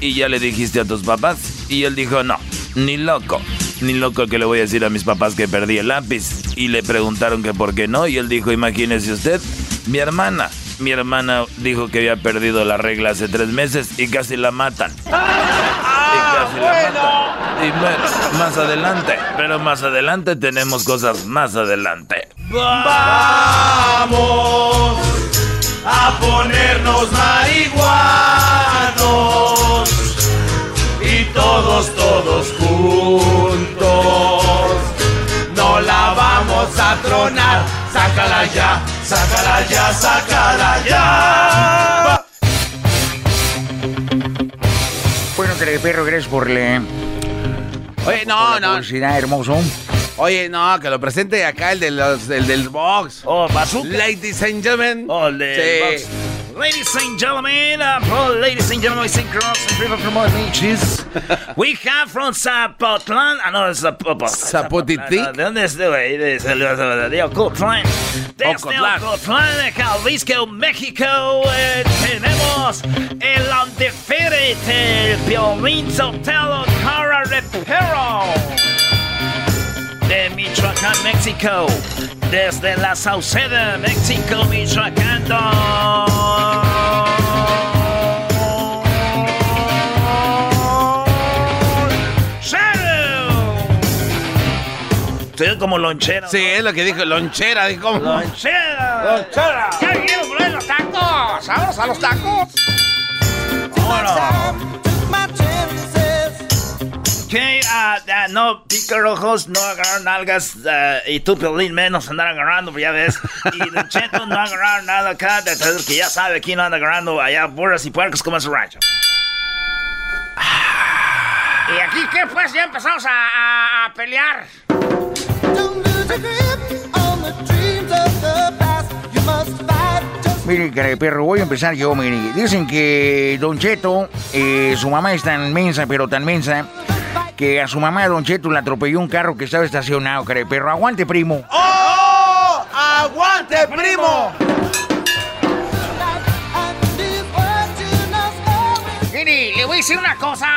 Y ya le dijiste a tus papás. Y él dijo, no, ni loco. Ni loco que le voy a decir a mis papás que perdí el lápiz. Y le preguntaron que por qué no. Y él dijo, imagínese usted, mi hermana. Mi hermana dijo que había perdido la regla hace tres meses y casi la matan. y casi la matan. Y bueno, más adelante, pero más adelante tenemos cosas más adelante. Vamos a ponernos marihuanos y todos, todos juntos. No la vamos a tronar, sácala ya, sácala sácala ya. Bueno, perro, gracias por la, Oye, por no, la no. publicidad, hermoso. Oye, no, que lo presente acá el de los, el del box. Oh, bazooka. Ladies and gentlemen. Oh, el del Sí. box. Ladies and gentlemen, uh, oh, ladies and gentlemen, synchronous and people from all ages. We have from Zapotlán. Ah, no, es Zapotlán. Zapotitlán. ¿De dónde es güey? De Ocotlán. Desde Ocotlán. Jalisco, México, eh, tenemos el undefeated, el Violín Sotelo Cara Repero de Michoacán, México. Desde la Sauceda, México, Michoacán. Estoy como lonchero. Sí, es lo que dijo, lonchera, dijo. ¿cómo? Lonchera. Lonchera. ¿Qué quiero poner los tacos? ¡Vamos a los tacos! Que ah, ah, no, rojos, no agarrar nalgas ah, y tú, Piolín, menos andar agarrando, pues ya ves. Y Don Cheto no agarrar nada acá, de- que ya sabe quién no anda agarrando allá burras y puercos como en su rancho. ¿Y aquí qué pues? Ya empezamos a, a- a pelear. Mire, cara de perro, voy a empezar yo, mire. Dicen que Don Cheto, eh, su mamá es tan mensa, pero tan mensa, que a su mamá Don Cheto le atropelló un carro que estaba estacionado, cara de perro. Aguante, primo. ¡Oh! ¡Aguante, primo! Mire, le voy a decir una cosa.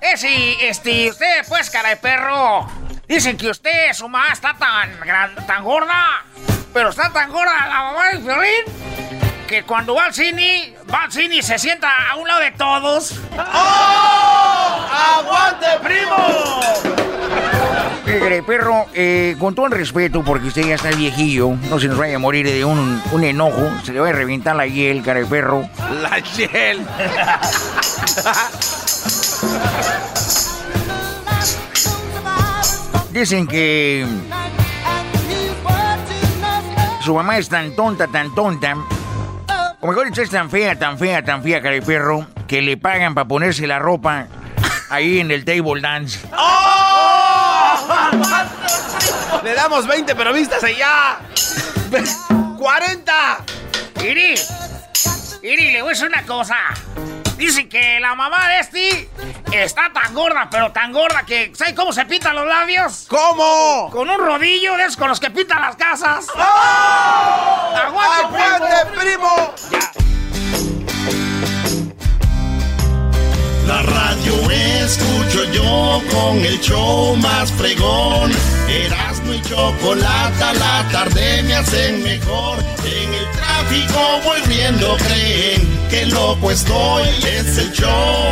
Es si, este, usted, pues, cara de perro. Dicen que usted, su mamá, está tan, gran- tan gorda. Pero está tan gorda la mamá del violín. Que cuando va al cine, va al cine y se sienta a un lado de todos. ¡Oh! ¡Aguante, primo! De perro, eh, con todo el respeto, porque usted ya está viejillo, no se nos vaya a morir de un, un enojo, se le va a reventar la hiel, cara de perro. La Shell. dicen que su mamá es tan tonta, tan tonta. O mejor dicho, es tan fea, tan fea, tan fea, perro, que le pagan para ponerse la ropa ahí en el table dance. Le damos 20, pero vistas allá. ¡40! ¡Iri! ¡Iri, le voy a decir una cosa! Dicen que la mamá de este está tan gorda, pero tan gorda que. ¿Sabe cómo se pintan los labios? ¿Cómo? Con un rodillo de esos con los que pintan las casas. ¡Oh! ¡Aguante, primo! Ya. La radio escucho yo con el show más fregón. Erasmo y chocolate, la tarde me hacen mejor. En el tráfico voy viendo, creen que loco estoy. Es el show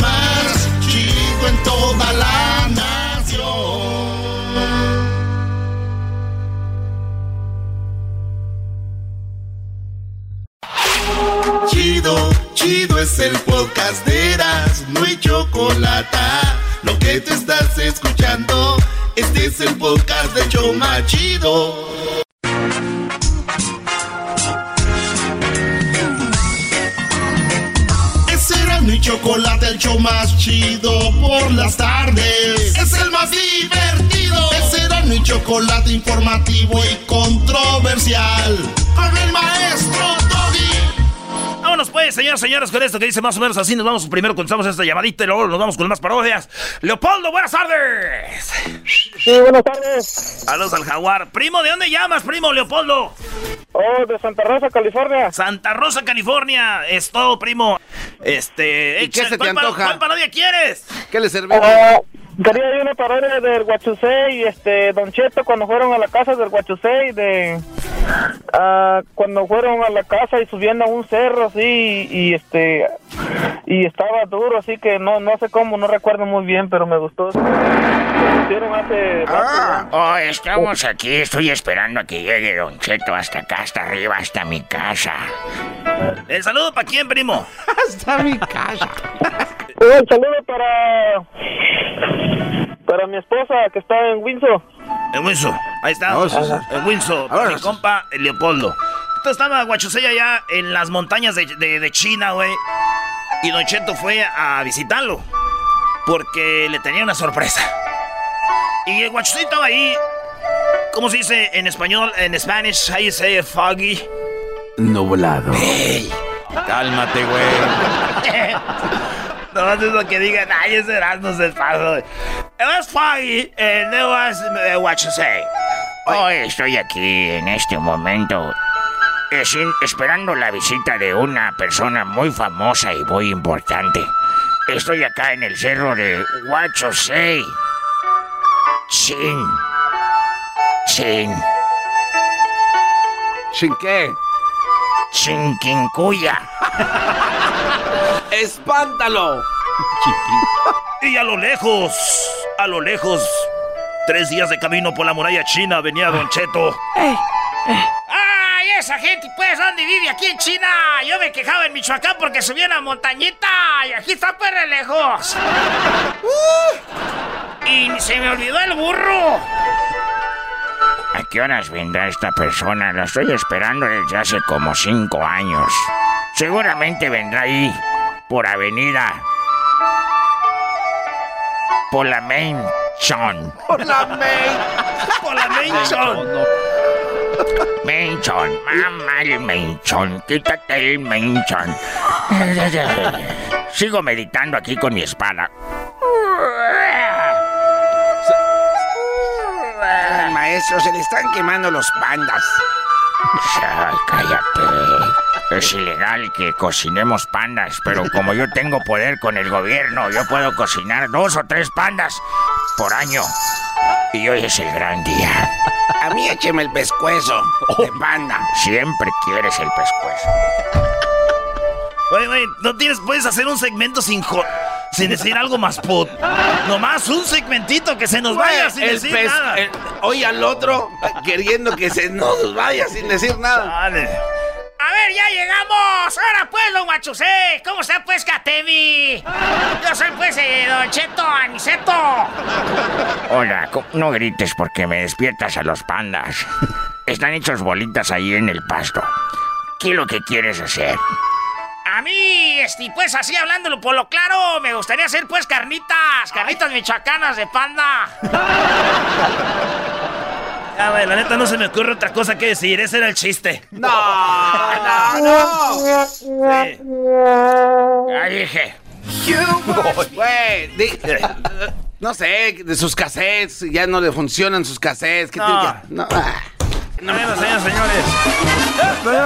más chido en toda la nación. Chido, chido es el podcast de Eras, no hay chocolate. Lo que te estás escuchando, este es el podcast de Choma Chido. Mi chocolate, el show más chido por las tardes. Es el más divertido. Ese era mi chocolate informativo y controversial. Con el maestro. Vámonos pues, señoras y señores, con esto que dice más o menos así. Nos vamos primero, contamos esta llamadita y luego nos vamos con más parodias. Leopoldo, buenas tardes. Sí, buenas tardes. Saludos al jaguar. Primo, ¿de dónde llamas, primo Leopoldo? Oh, de Santa Rosa, California. Santa Rosa, California. Es todo, primo. Este. ¿Y qué se te antoja? ¿Cuál parodia quieres? ¿Qué le servimos? Uh, quería ir una parodia del Guachusei y este, Don Cheto cuando fueron a la casa del Guachusei de... Uh, cuando fueron a la casa y subiendo a un cerro así y, este y estaba duro así que no no sé cómo no recuerdo muy bien pero me gustó. Hace ah, oh, estamos aquí estoy esperando a que llegue Don Cheto hasta acá hasta arriba hasta mi casa. El saludo para quién primo. Hasta mi casa un saludo para para mi esposa que está en Windsor en Windsor ahí está en Windsor para mi compa Leopoldo estaba Guachusei allá en las montañas de, de, China, güey. Y Don Cheto fue a visitarlo. Porque le tenía una sorpresa. Y el Guachusei estaba ahí. ¿Cómo se dice en español? En Spanish, you say foggy? Nublado. Hey, cálmate, güey. no es lo que digan. Ay, ese no se. It was foggy was uh, what you say. Hoy estoy aquí en este momento esperando la visita de una persona muy famosa y muy importante. Estoy acá en el cerro de Huachosei. Chin. Chin. ¿Chin qué? Chinquincuya. ¡Espántalo! y a lo lejos, a lo lejos, tres días de camino por la muralla china venía Don Cheto. Eh, eh esa gente, pues, ¿dónde vive? Aquí en China. Yo me quejaba en Michoacán porque subí una montañita y aquí está pues re lejos. Uh, y se me olvidó el burro. ¿A qué horas vendrá esta persona? La estoy esperando desde hace como cinco años. Seguramente vendrá ahí, por avenida. Por la Main Chon. Por la Main. por la Main Chon. Menchon, mamá el menchon, quítate el menchon. Sigo meditando aquí con mi espada. Maestro, se le están quemando los pandas. Cállate. Es ilegal que cocinemos pandas, pero como yo tengo poder con el gobierno, yo puedo cocinar dos o tres pandas por año. Y hoy es el gran día. A mí écheme el pescuezo de panda. Siempre quieres el pescuezo. Oye, güey, no tienes, puedes hacer un segmento sin sin decir algo más put. Nomás un segmentito que se nos vaya sin decir nada. hoy al otro queriendo que se nos vaya sin decir nada. A ver, ya llegamos. Ahora pues, don Guachusé. ¿Cómo está pues, Catemi? Yo soy pues eh, Don Cheto Aniceto. Hola, co- no grites porque me despiertas a los pandas. Están hechos bolitas ahí en el pasto. ¿Qué es lo que quieres hacer? A mí, este, pues así hablándolo por lo claro, me gustaría hacer pues carnitas, carnitas michoacanas de panda. Ah, güey, la neta no se me ocurre otra cosa que decir. Ese era el chiste. No, no, no. Ya dije. Güey, no sé, de sus cassettes, ya no le funcionan sus cassettes. ¿qué No. tiene que- no, ah. Bueno, señores, señores.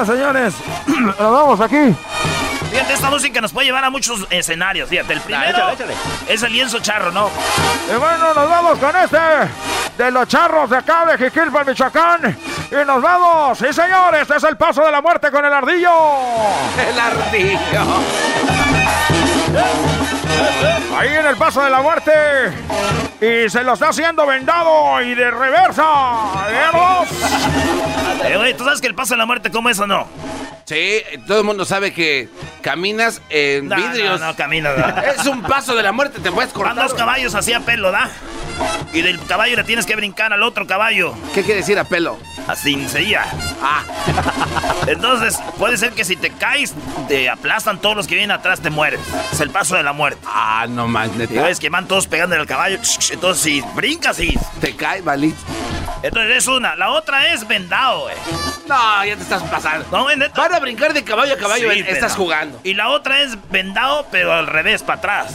Señores, nos vamos aquí. Fíjate, esta música nos puede llevar a muchos escenarios. Fíjate, el primero échale, échale. es el lienzo charro, ¿no? Y bueno, nos vamos con este de los charros de acá de Jiquilpa, Michoacán. Y nos vamos. Sí, señores, este es el paso de la muerte con el ardillo. El ardillo. Ahí en el paso de la muerte. Y se lo está haciendo vendado y de reversa. ¡Veamos! Eh, güey, ¿tú sabes que el paso de la muerte cómo es o no? Sí, todo el mundo sabe que caminas en No, vidrios. no, no, camina, no. Es un paso de la muerte, te puedes Van cortar. dos caballos así a pelo, ¿da? Y del caballo le tienes que brincar al otro caballo. ¿Qué quiere decir a pelo? Así sería. Ah. Entonces, puede ser que si te caes, te aplastan todos los que vienen atrás, te mueres. Es el paso de la muerte. Ah, no más, neta. ves que van todos pegando al caballo. Entonces, si brincas y. Te cae, valit. Entonces, es una. La otra es vendado, güey. No, ya te estás pasando. No, güey, neta. Van a brincar de caballo a caballo, Sí, estás vendado. jugando. Y la otra es vendado, pero al revés, para atrás.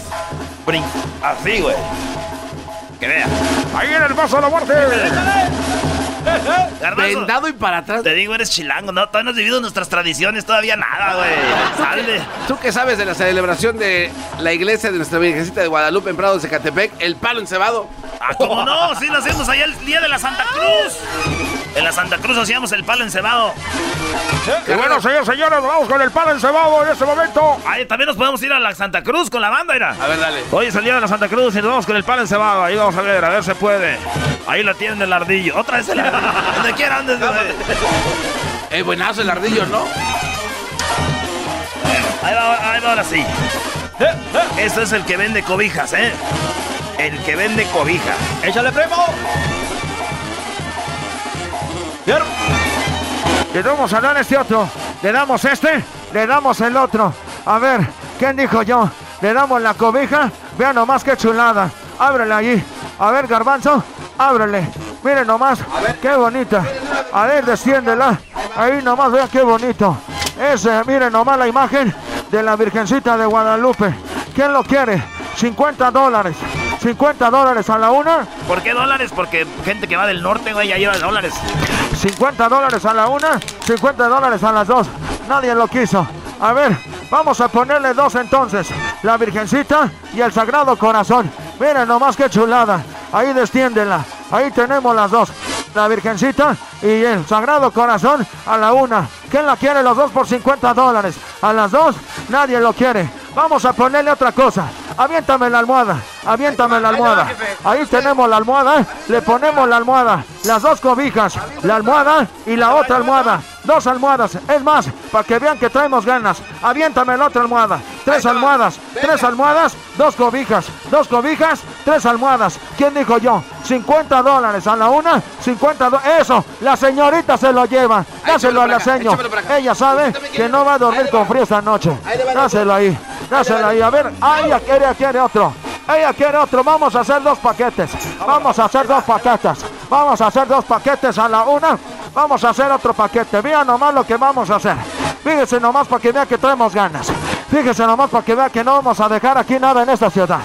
Brin Así, güey. Que vea. Ahí en el paso de la muerte. Garbanzo, Vendado y para atrás. Te digo, eres chilango, ¿no? Todavía no has vivido nuestras tradiciones, todavía nada, güey. Sale. ¿Tú qué sabes de la celebración de la iglesia de nuestra Virgencita de Guadalupe en Prado de Zacatepec? El palo encebado. Ah, ¿cómo no? Sí, lo hacemos allá el día de la Santa Cruz. En la Santa Cruz hacíamos el palo encebado. Y bueno, señores, señores, vamos con el palo encebado en este momento. Ahí también nos podemos ir a la Santa Cruz con la banda, mira. A ver, dale. Hoy es el día de la Santa Cruz y nos vamos con el palo encebado. Ahí vamos a ver, a ver si puede. Ahí la tienen el ardillo. Otra vez el ardillo. Donde quiera, andes. Eh, buenazo el ardillo, ¿no? Ahí va, ahí va ahora sí. Este es el que vende cobijas, ¿eh? El que vende cobijas. ¡Échale, primo! Bien. Le damos a dar este otro. Le damos este, le damos el otro. A ver, ¿quién dijo yo? Le damos la cobija. Vean nomás qué chulada. Ábrele allí. A ver, garbanzo, ábrele. Miren nomás, qué bonita. A ver, desciéndela. Ahí nomás, vean qué bonito. Ese, miren nomás la imagen de la Virgencita de Guadalupe. ¿Quién lo quiere? 50 dólares. 50 dólares a la una. ¿Por qué dólares? Porque gente que va del norte, güey, ya lleva dólares. 50 dólares a la una, 50 dólares a las dos. Nadie lo quiso. A ver, vamos a ponerle dos entonces. La Virgencita y el Sagrado Corazón. Miren nomás qué chulada. Ahí desciéndela. Ahí tenemos las dos. La Virgencita y el Sagrado Corazón a la una. ¿Quién la quiere? Los dos por 50 dólares. A las dos, nadie lo quiere. Vamos a ponerle otra cosa. Aviéntame la almohada. Aviéntame la almohada. Ahí tenemos la almohada. Le ponemos la almohada. Las dos cobijas. La almohada y la otra almohada. Dos almohadas. Es más, para que vean que traemos ganas. Aviéntame la otra almohada. Tres almohadas. Tres almohadas. Dos cobijas. Dos cobijas. Tres almohadas. ¿Quién dijo yo? 50 dólares a la una. 50 dólares. Eso. La señorita se lo lleva. Dáselo a la señor. Ella sabe que no va a dormir con frío esta noche. Dáselo ahí. Dáselo ahí. A ver. Ah, ella quiere, quiere otro. Ella quiere otro. Vamos a hacer dos paquetes. Vamos a hacer dos paquetes. Vamos a hacer dos paquetes a la una. Vamos a hacer otro paquete. Vean nomás lo que vamos a hacer. Fíjese nomás para que vea que traemos ganas. Fíjese nomás para que vea que no vamos a dejar aquí nada en esta ciudad.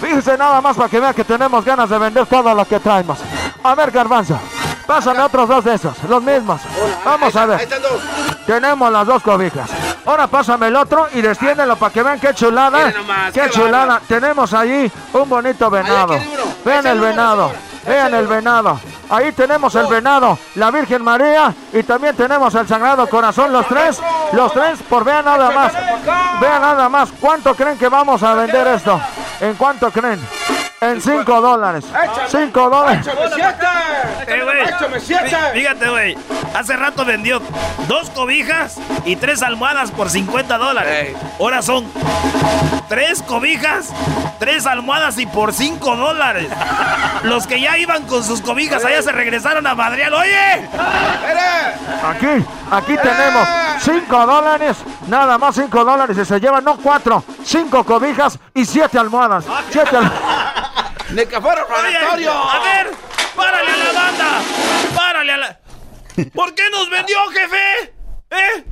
Fíjese nada más para que vea que tenemos ganas de vender todo lo que traemos. A ver, Garbanzo. Pásame otros dos de esos, los mismos. Vamos a ver. Tenemos las dos cobijas. Ahora pásame el otro y desciéndelo para que vean qué chulada. Nomás, Qué qué chulada. Tenemos allí un bonito venado. Vean el venado. Vean el venado. Ahí tenemos el venado, la Virgen María y también tenemos el Sagrado Corazón, los tres, los tres, por vean nada más, vean nada más, ¿cuánto creen que vamos a vender esto? ¿En cuánto creen? En 5 dólares. 5 dólares. Eh, güey. Fíjate, güey. Hace rato vendió dos cobijas y tres almohadas por 50 dólares. Ahora son tres cobijas, tres almohadas y por 5 dólares. Los que ya iban con sus cobijas allá se regresaron a Madrid. ¡Oye! Aquí, aquí tenemos 5 dólares, nada más 5 dólares y se llevan no 4, 5 cobijas y 7 almohadas. 7 almohadas. ¡Ni que fuera A ver, párale a la banda. Párale a la. ¿Por qué nos vendió, jefe? ¿Eh?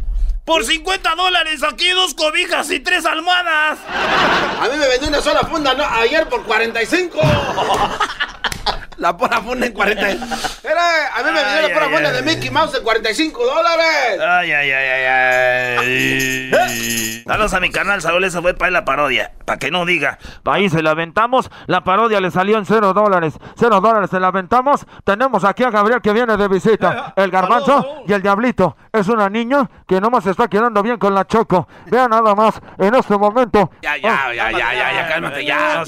Por 50 dólares, aquí dos cobijas y tres almohadas. A mí me vendió una sola funda ¿no? ayer por 45. La pura funda en 40. Era, a mí me vendió la pura funda de Mickey Mouse en 45 dólares. Ay, ay, ay, ay, ay. Saludos a mi canal, Saúl, esa fue para la parodia. Para que no diga. Ahí se la aventamos, la parodia le salió en 0 dólares. 0 dólares se la aventamos. Tenemos aquí a Gabriel que viene de visita. El garbanzo y el diablito. Es una niña que nomás se está quedando bien con la choco. Vean nada más en este momento. Ya, ya, ya, ya, ya, ya, cálmate, ya.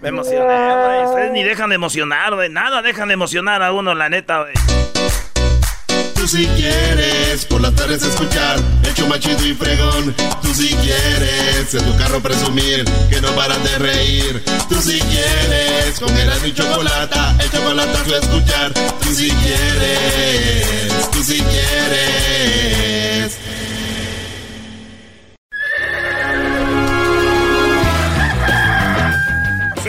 Me emocioné. Ustedes ni dejan de emocionar, güey. Nada dejan de emocionar a uno, la neta, güey. Tú si quieres por las tardes escuchar más chido y fregón. Tú si quieres en tu carro presumir que no paran de reír. Tú si quieres con el y chocolate, el chocolate a escuchar. Tú si quieres, tú si quieres.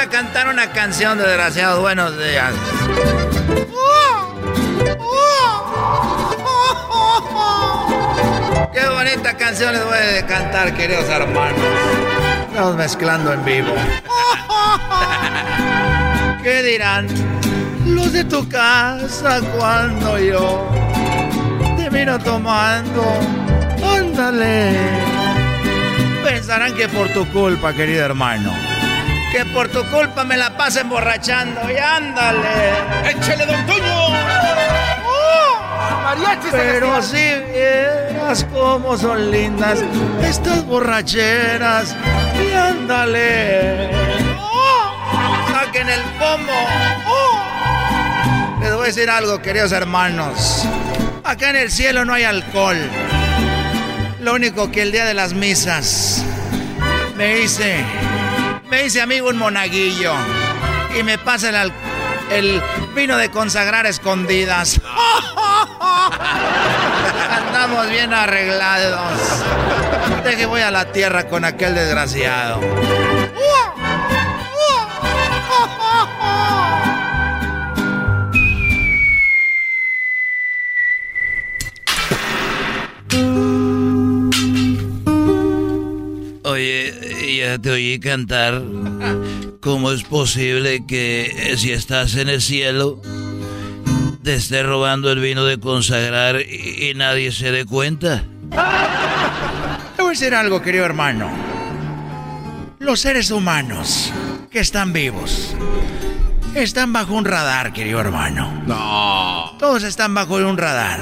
A cantar una canción, desgraciados. Buenos días. Qué bonita canción les voy a cantar, queridos hermanos. Estamos mezclando en vivo. ¿Qué dirán los de tu casa cuando yo te vino tomando? Ándale. Pensarán que por tu culpa, querido hermano. Que por tu culpa me la paso emborrachando y ándale. ¡Échale, don Toño! Pero si vieras cómo son lindas estas borracheras y ándale. Saquen el pomo. Les voy a decir algo, queridos hermanos. Acá en el cielo no hay alcohol. Lo único que el día de las misas me hice, me hice amigo un monaguillo y me pasa el, el vino de consagrar escondidas. Andamos bien arreglados. Deje voy a la tierra con aquel desgraciado. Te oí cantar. ¿Cómo es posible que eh, si estás en el cielo te esté robando el vino de consagrar y, y nadie se dé cuenta? Te voy a decir algo, querido hermano. Los seres humanos que están vivos están bajo un radar, querido hermano. No. Todos están bajo un radar.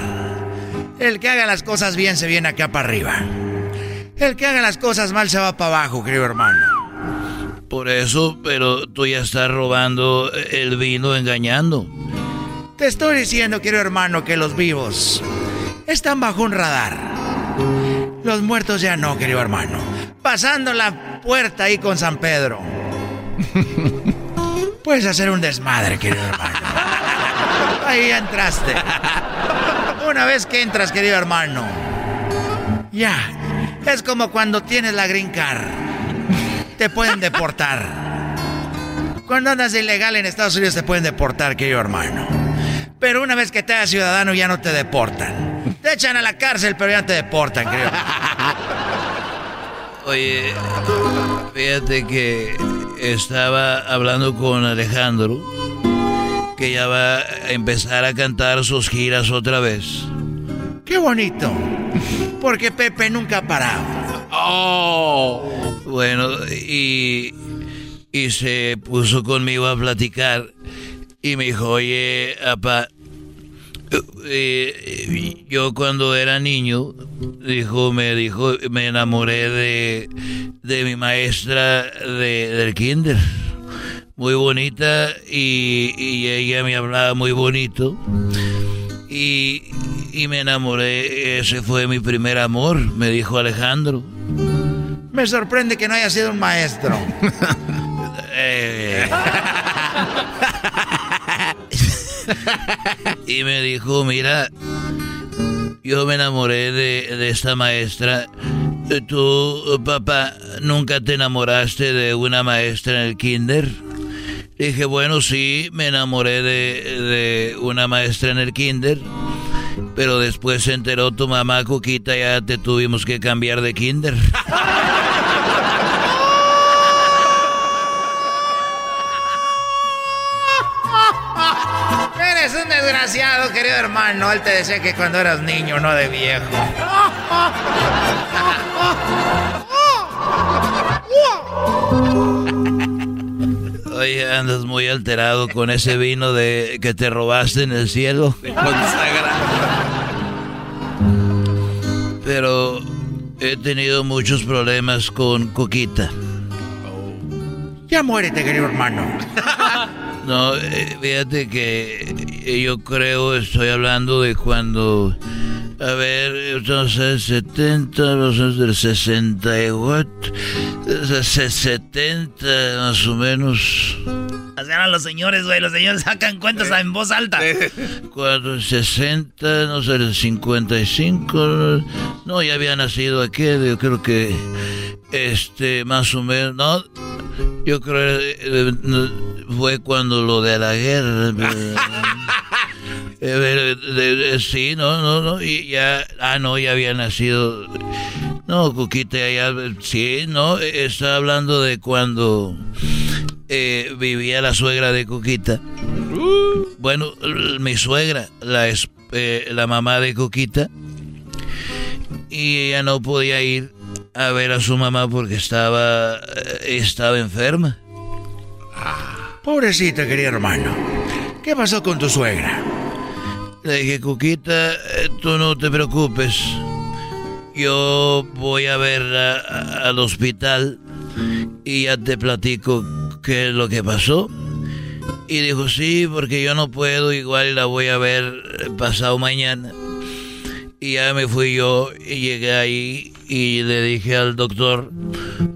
El que haga las cosas bien se viene acá para arriba. El que haga las cosas mal se va para abajo, querido hermano. Por eso, pero tú ya estás robando el vino engañando. Te estoy diciendo, querido hermano, que los vivos están bajo un radar. Los muertos ya no, querido hermano. Pasando la puerta ahí con San Pedro. Puedes hacer un desmadre, querido hermano. Ahí ya entraste. Una vez que entras, querido hermano. Ya. Es como cuando tienes la green card. Te pueden deportar. Cuando andas ilegal en Estados Unidos te pueden deportar, querido hermano. Pero una vez que te hagas ciudadano ya no te deportan. Te echan a la cárcel, pero ya te deportan, creo. Oye, fíjate que estaba hablando con Alejandro que ya va a empezar a cantar sus giras otra vez. ¡Qué bonito! Porque Pepe nunca ha parado. Oh. Bueno, y, y se puso conmigo a platicar y me dijo, oye, apa, eh, yo cuando era niño, dijo, me dijo, me enamoré de, de mi maestra de, del kinder. Muy bonita y, y ella me hablaba muy bonito. Y, y me enamoré, ese fue mi primer amor, me dijo Alejandro. Me sorprende que no haya sido un maestro. Eh. y me dijo, mira, yo me enamoré de, de esta maestra. ¿Tú, papá, nunca te enamoraste de una maestra en el kinder? Dije, bueno, sí, me enamoré de, de una maestra en el kinder. Pero después se enteró tu mamá, Coquita, ya te tuvimos que cambiar de kinder. Eres un desgraciado, querido hermano. Él te decía que cuando eras niño, no de viejo. Oye, andas muy alterado con ese vino de que te robaste en el cielo. Pero he tenido muchos problemas con Coquita. Ya muérete, querido hermano. No, eh, fíjate que yo creo, estoy hablando de cuando... A ver, entonces 70, los del 64, 70 más o menos. Así eran los señores, güey. Los señores sacan cuentas en voz alta. Cuando 60, no sé, el 55. No, ya había nacido aquel, yo creo que. Este, más o menos. No, yo creo eh, fue cuando lo de la guerra. Eh, de- sí, no, no, no. Y ya. Ah, no, ya había nacido. No, Cuquita, ya. Sí, no. Está hablando de cuando. eh, vivía la suegra de Coquita. Bueno, l- mi suegra, la, es- eh, la mamá de Coquita. Y ella no podía ir a ver a su mamá porque estaba, eh, estaba enferma. Pobrecita, querido hermano. ¿Qué pasó con tu suegra? Le dije, Coquita, eh, tú no te preocupes. Yo voy a verla al hospital y ya te platico qué es lo que pasó. Y dijo, sí, porque yo no puedo, igual la voy a ver eh, pasado mañana. Y ya me fui yo y llegué ahí y le dije al doctor,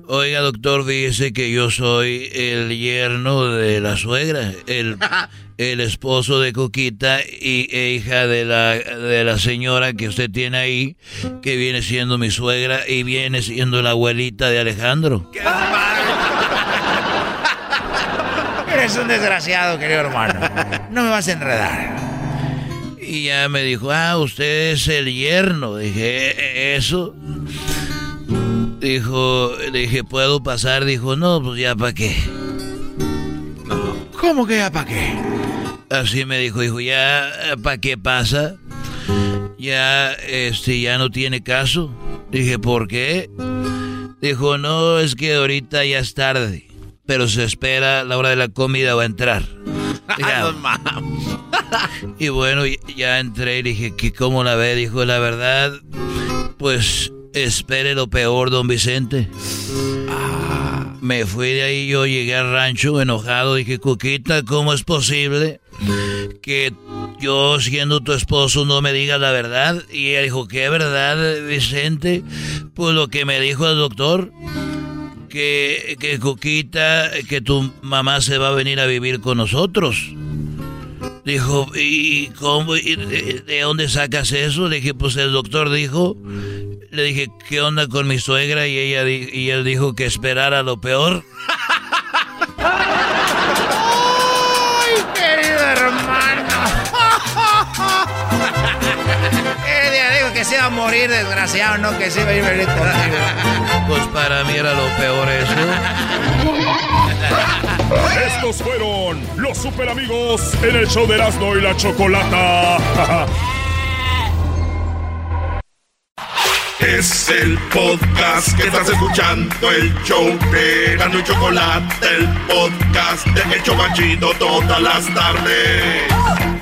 oiga doctor, fíjese que yo soy el yerno de la suegra, el, el esposo de Coquita y e hija de la, de la señora que usted tiene ahí, que viene siendo mi suegra y viene siendo la abuelita de Alejandro. Eres un desgraciado, querido hermano. No me vas a enredar. Y ya me dijo, ah, usted es el yerno. Dije, "¿E- ¿eso? Dijo, dije, ¿puedo pasar? Dijo, no, pues ya para qué. ¿Cómo que ya para qué? Así me dijo, dijo, ya para qué pasa. Ya, este, ya no tiene caso. Dije, ¿por qué? Dijo, no, es que ahorita ya es tarde. Pero se espera la hora de la comida va a entrar. "Ah, y bueno, ya entré y dije, ¿qué, ¿cómo la ve? Dijo, la verdad, pues espere lo peor, don Vicente. Me fui de ahí, yo llegué al rancho enojado, dije, Cuquita, ¿cómo es posible que yo siendo tu esposo no me digas la verdad? Y ella dijo, ¿qué verdad, Vicente? Pues lo que me dijo el doctor, que, que Cuquita, que tu mamá se va a venir a vivir con nosotros. Dijo, ¿y cómo? ¿Y de, de dónde sacas eso? Le dije, pues el doctor dijo. Le dije, ¿qué onda con mi suegra? Y ella y él dijo que esperara lo peor. que se iba a morir, desgraciado, no que se iba a ir venir contigo. Pues para mí era lo peor eso. Estos fueron los super amigos en el show de Erasmo y la Chocolata. Es el podcast que estás escuchando, el show de Erasmo y Chocolata, el podcast de El Chobachito todas las tardes.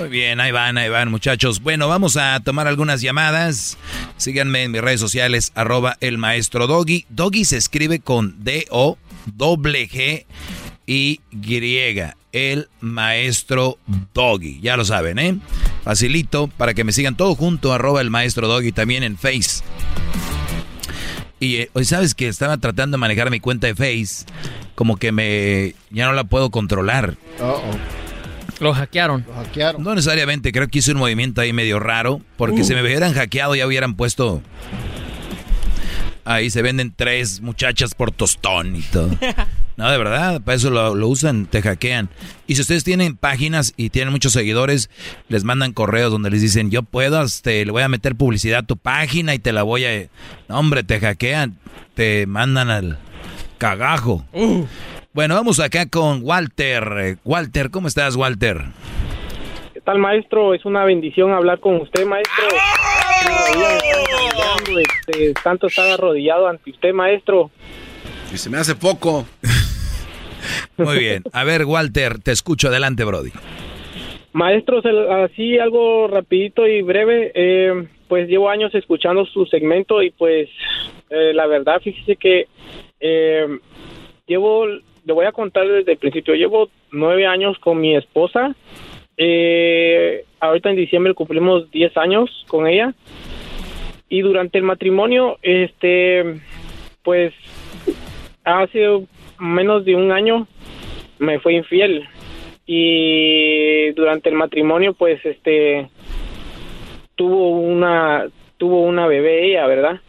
Muy bien, ahí van, ahí van, muchachos. Bueno, vamos a tomar algunas llamadas. Síganme en mis redes sociales, arroba el maestro Doggy. Doggy se escribe con D-O, doble G y griega. El maestro Doggy. Ya lo saben, ¿eh? Facilito para que me sigan todo junto, arroba el maestro Doggy, también en Face. Y eh, hoy sabes que estaba tratando de manejar mi cuenta de Face, como que me ya no la puedo controlar. Lo hackearon. Lo hackearon. No necesariamente, creo que hice un movimiento ahí medio raro, porque Uh. si me hubieran hackeado ya hubieran puesto ahí se venden tres muchachas por tostón y todo. No, de verdad, para eso lo, lo usan, te hackean. Y si ustedes tienen páginas y tienen muchos seguidores, les mandan correos donde les dicen, yo puedo, este, le voy a meter publicidad a tu página y te la voy a... No, hombre, te hackean, te mandan al cagajo. Bueno, vamos acá con Walter. Walter, ¿cómo estás, Walter? ¿Qué tal, maestro? Es una bendición hablar con usted, maestro. Este, tanto estar arrodillado ante usted, maestro. Y se me hace poco. Muy bien. A ver, Walter, te escucho. Adelante, Brody. Maestro, se- así algo rapidito y breve, eh, pues llevo años escuchando su segmento y pues eh, la verdad, fíjese que eh, llevo, le voy a contar desde el principio, llevo nueve años con mi esposa, eh, ahorita en diciembre cumplimos diez años con ella. Y durante el matrimonio, este, pues hace menos de un año me fue infiel. Y durante el matrimonio pues este tuvo una tuvo una bebé ella verdad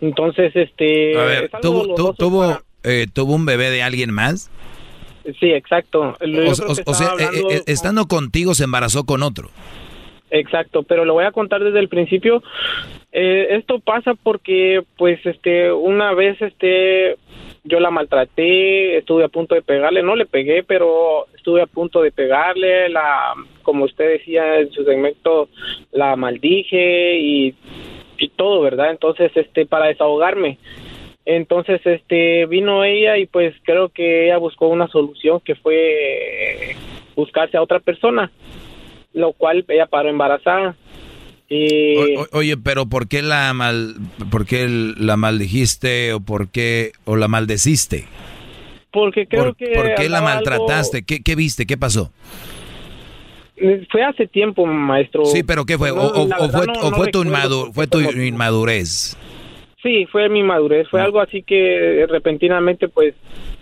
entonces este A ver, es algo ¿tuvo, tu- doloroso tuvo, eh, ¿tuvo un bebé de alguien más? sí exacto Yo O, sea, eh, hablando- eh, estando contigo se embarazó con otro. Exacto, pero lo voy a contar desde el principio. Eh, esto pasa porque, pues, este, una vez, este, yo la maltraté, estuve a punto de pegarle, no le pegué, pero estuve a punto de pegarle, la, como usted decía en su segmento, la maldije y, y todo, ¿verdad? Entonces, este, para desahogarme. Entonces, este, vino ella y pues creo que ella buscó una solución que fue buscarse a otra persona lo cual ella paró embarazada. Y O- oye, pero ¿por qué la mal, por qué la maldijiste o por qué o la maldeciste? porque creo ¿Por, que por qué la maltrataste? ¿Qué, qué viste? ¿Qué pasó? fue hace tiempo, maestro. Sí, pero ¿qué fue? O, No, o- la o verdad fue, no- o no fue tu, recuerdo inmadu- fue tu inmadurez? Sí, fue mi madurez. Fue algo así que repentinamente, pues,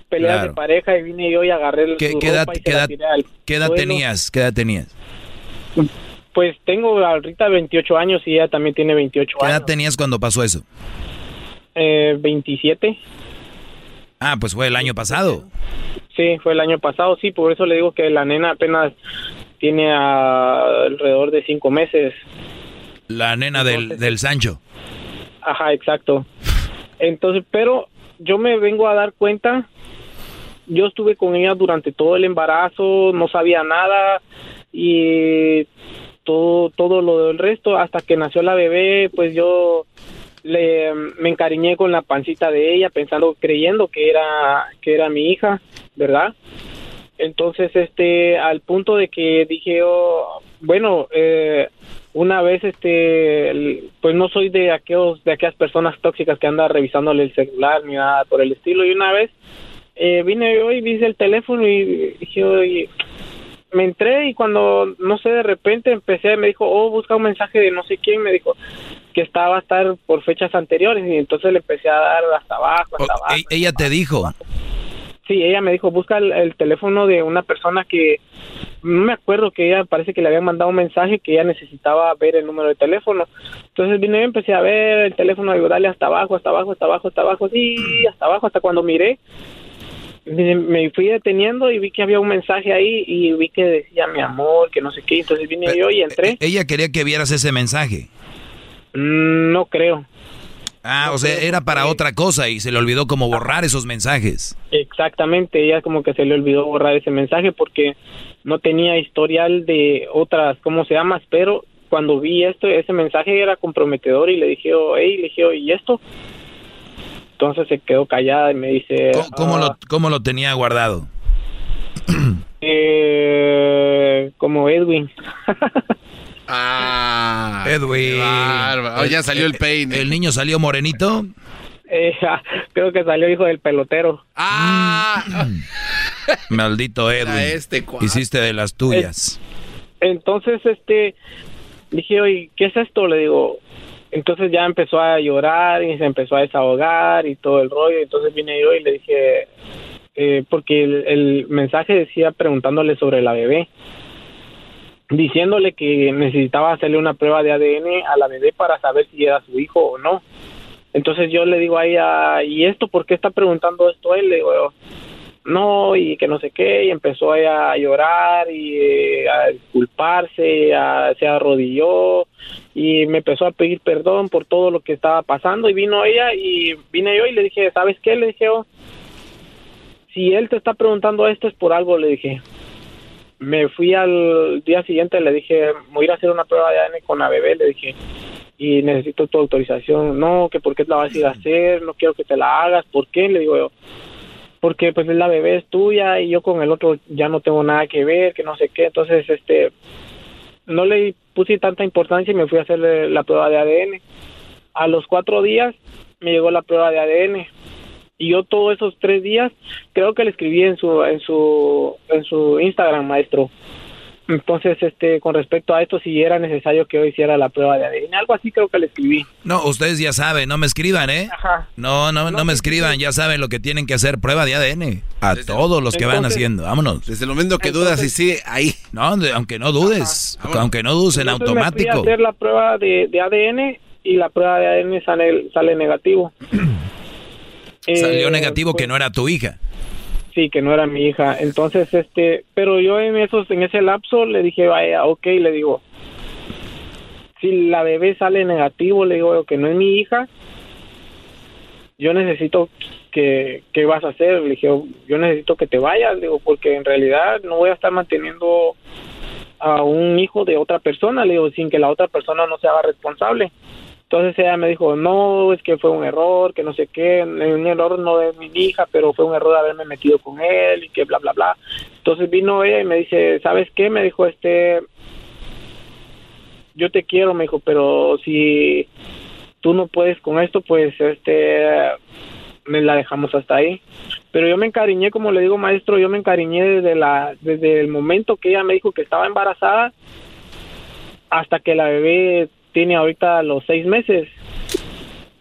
peleas Claro. de pareja y vine yo y agarré el ¿Qué, su qué edad, ropa y se qué la tiré al qué edad tenías? ¿Qué edad tenías? Pues tengo ahorita 28 años y ella también tiene 28 ¿Qué edad años. tenías cuando pasó eso? Eh, 27. Ah, pues fue el año pasado. Sí, fue el año pasado, sí, por eso le digo que la nena apenas tiene ah, alrededor de cinco meses. La nena del, del Sancho. Ajá, exacto. Entonces, pero yo me vengo a dar cuenta, yo estuve con ella durante todo el embarazo, no sabía nada y todo todo lo del resto hasta que nació la bebé, pues yo le me encariñé con la pancita de ella pensando creyendo que era que era mi hija, ¿verdad? Entonces, este, al punto de que dije, oh, bueno, eh, una vez, este, pues no soy de aquellos, de aquellas personas tóxicas que andan revisándole el celular ni nada por el estilo. Y una vez eh, vine yo y vi el teléfono y dije, oye, me entré y cuando, no sé, de repente empecé, me dijo, oh, busca un mensaje de no sé quién, me dijo que estaba a estar por fechas anteriores y entonces le empecé a dar hasta abajo, hasta abajo. E- ella te dijo. Sí, ella me dijo, busca el, el teléfono de una persona que, no me acuerdo que ella parece que le habían mandado un mensaje que ella necesitaba ver el número de teléfono. Entonces vine y empecé a ver el teléfono, digo, dale hasta abajo, hasta abajo, hasta abajo, hasta abajo, sí, hasta abajo, hasta cuando miré. Me fui deteniendo y vi que había un mensaje ahí y vi que decía mi amor, que no sé qué. Entonces vine yo y entré. Ella quería que vieras ese mensaje. Mm, No creo. Ah, o sea, era para otra cosa y se le olvidó como borrar esos mensajes. Exactamente, ella como que se le olvidó borrar ese mensaje porque no tenía historial de otras, ¿cómo se llama? Pero cuando vi esto, ese mensaje era comprometedor y le dije, oh, hey, le dije, oh, ¿y esto? Entonces se quedó callada y me dice, ¿Cómo, cómo "Ah, lo, cómo lo tenía guardado? eh, como Edwin. Ah. Edwin. Oh, ya salió el peine. ¿El niño salió morenito? Eh, creo que salió hijo del pelotero. Ah. Maldito Edwin. este. Hiciste de las tuyas. Entonces, este, dije, oye, ¿qué es esto? Le digo, entonces ya empezó a llorar y se empezó a desahogar y todo el rollo. Entonces vine yo y le dije, eh, porque el, el mensaje decía preguntándole sobre la bebé, diciéndole que necesitaba hacerle una prueba de ADN a la bebé para saber si era su hijo o no. Entonces yo le digo a ella, ¿y esto por qué está preguntando esto él? Le digo, no, y que no sé qué, y empezó a llorar y eh, a disculparse, a- se arrodilló y me empezó a pedir perdón por todo lo que estaba pasando y vino ella y vine yo y le dije, ¿sabes qué? Le dije, "Oh, si él te está preguntando esto es por algo, le dije. Me fui al día siguiente, le dije, voy a ir a hacer una prueba de ADN con la bebé, le dije, y necesito tu autorización. No, que por qué la vas a ir a hacer, no quiero que te la hagas, ¿por qué? Le digo yo, porque pues la bebé es tuya y yo con el otro ya no tengo nada que ver, que no sé qué, entonces este no le puse tanta importancia y me fui a hacerle la prueba de ADN. A los cuatro días me llegó la prueba de ADN y yo todos esos tres días creo que le escribí en su en su en su Instagram maestro. Entonces este con respecto a esto si era necesario que yo hiciera la prueba de ADN, algo así creo que le escribí. No, ustedes ya saben, no me escriban, ¿eh? No, no, no me escriban, ya saben lo que tienen que hacer, prueba de ADN. A todos los que van haciendo, vámonos. Desde el momento que dudas y sí, ahí. No, de- aunque no dudes, aunque no dudes en Entonces me fui a automático. hacer la prueba de, de ADN y la prueba de ADN sale, sale negativo. Salió Eh, negativo que no era tu hija. Sí, que no era mi hija. Entonces, este, pero yo en esos, en ese lapso le dije, vaya, ok, le digo, si la bebé sale negativo, le digo que no es mi hija, yo necesito que, ¿qué vas a hacer? Le dije, yo necesito que te vayas, le digo, porque en realidad no voy a estar manteniendo a un hijo de otra persona, le digo, sin que la otra persona no se haga responsable. Entonces ella me dijo, no, es que fue un error, que no sé qué, un error no de mi hija, pero fue un error haberme metido con él y que bla, bla, bla. Entonces vino ella y me dice, ¿sabes qué? Me dijo, este, yo te quiero, me dijo, pero si tú no puedes con esto, pues, este, me la dejamos hasta ahí. Pero yo me encariñé, como le digo, maestro, yo me encariñé desde, la, desde el momento que ella me dijo que estaba embarazada hasta que la bebé tiene ahorita los seis meses.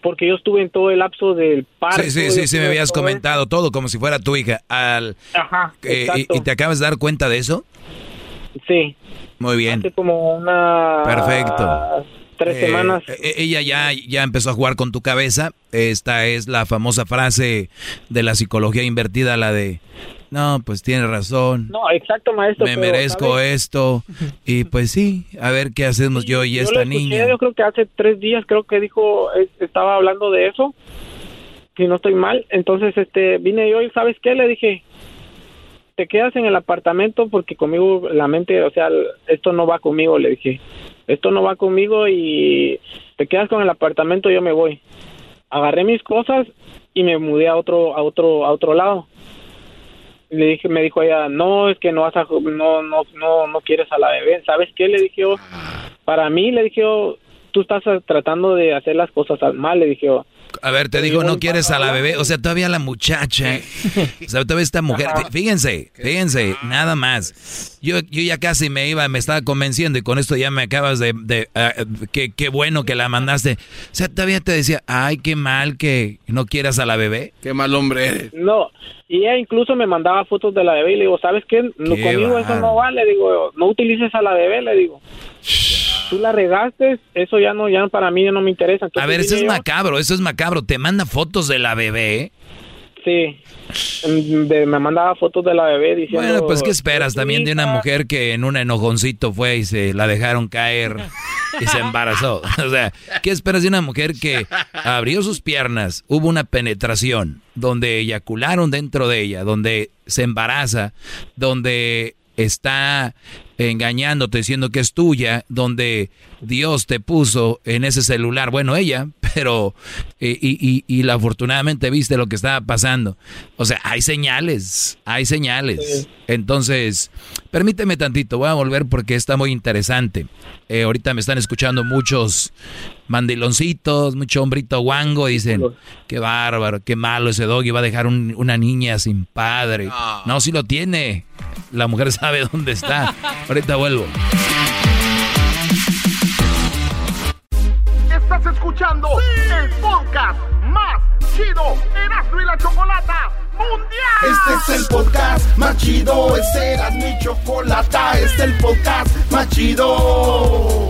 Porque yo estuve en todo el lapso del parto. Sí, sí, sí, sí, me habías todo- comentado todo como si fuera tu hija. Al, Ajá, eh, y- y, te acabas de dar cuenta de eso? Sí. Muy bien. Hace como una... Perfecto. Tres Eh, semanas. eh, ella ya, ya empezó a jugar con tu cabeza. Esta es la famosa frase de la psicología invertida, la de, no, pues tienes razón, No, exacto, maestro. me pero, merezco esto. Y pues sí, a ver qué hacemos yo y Yo esta escuché, niña. Yo creo que hace tres días creo que dijo, es- estaba hablando de eso, si no estoy mal. Entonces, este, vine yo y ¿sabes qué? Le dije, te quedas en el apartamento porque conmigo la mente, o sea, esto no va conmigo, le dije. Esto no va conmigo y te quedas con el apartamento, yo me voy. Agarré mis cosas y me mudé a otro a otro a otro lado. Le dije, me dijo ella, "No, es que no vas a no no no no quieres a la bebé." ¿Sabes qué? Le dije yo, para mí le dije yo, tú estás tratando de hacer las cosas al mal, le dije yo. A ver, te digo, no quieres a la bebé. O sea, todavía la muchacha. O sea, todavía esta mujer. Fíjense, fíjense, nada más. Yo, yo ya casi me iba, me estaba convenciendo y con esto ya me acabas de. de ah, qué, qué bueno que la mandaste. O sea, todavía te decía, ay, qué mal que no quieras a la bebé. Qué mal hombre eres. No, y ella incluso me mandaba fotos de la bebé y le digo, ¿sabes qué? No, Qué conmigo eso no vale, digo, no utilices a la bebé, le digo. Tú la regaste, eso ya no, ya para mí ya no me interesa. A ver, eso es yo, macabro, eso es macabro. Te manda fotos de la bebé. Sí, Mm, de- me mandaba fotos de la bebé diciendo... Bueno, pues ¿qué esperas también de una mujer que en un enojoncito fue y se la dejaron caer y se embarazó? O sea, ¿qué esperas de una mujer que abrió sus piernas, hubo una penetración, donde eyacularon dentro de ella, donde se embaraza, donde está engañándote diciendo que es tuya, donde Dios te puso en ese celular, bueno, ella, pero y, y, y la afortunadamente viste lo que estaba pasando. O sea, hay señales, hay señales. Entonces, permíteme tantito, voy a volver porque está muy interesante. Eh, ahorita me están escuchando muchos mandiloncitos, mucho hombrito guango, y dicen, qué bárbaro, qué malo ese doggy, va a dejar un- una niña sin padre. No, si lo tiene. La mujer sabe dónde está. Ahorita vuelvo. Estás escuchando el podcast más chido Erasmo y la Chocolata Mundial. Este es el podcast más chido, este era mi chocolata, este es el podcast más chido.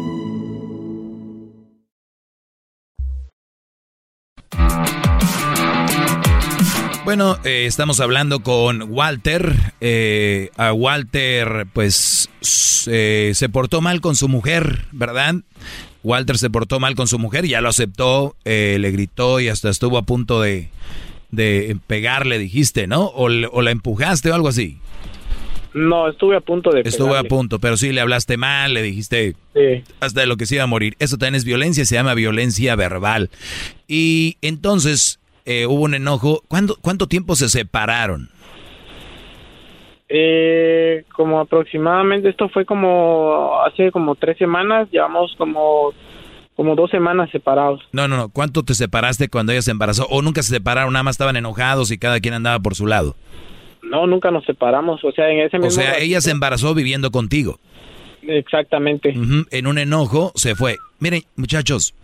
Bueno, eh, estamos hablando con Walter. Eh, a Walter, pues, eh, se portó mal con su mujer, ¿verdad? Walter se portó mal con su mujer, ya lo aceptó, eh, le gritó y hasta estuvo a punto de, de pegarle, dijiste, ¿no? O, o la empujaste o algo así. No, estuve a punto de Estuvo a punto, pero sí le hablaste mal, le dijiste Sí. hasta de lo que se iba a morir. Eso también es violencia, se llama violencia verbal. Y entonces eh, hubo un enojo. ¿Cuánto, ¿Cuánto tiempo se separaron? Eh, como aproximadamente, esto fue como hace como tres semanas, llevamos como, como dos semanas separados. No, no, no. ¿Cuánto te separaste cuando ella se embarazó? ¿O nunca se separaron? Nada más estaban enojados y cada quien andaba por su lado. No, nunca nos separamos, o sea, en ese O mismo... sea, ella se embarazó viviendo contigo. Exactamente. En un enojo se fue. Miren, muchachos.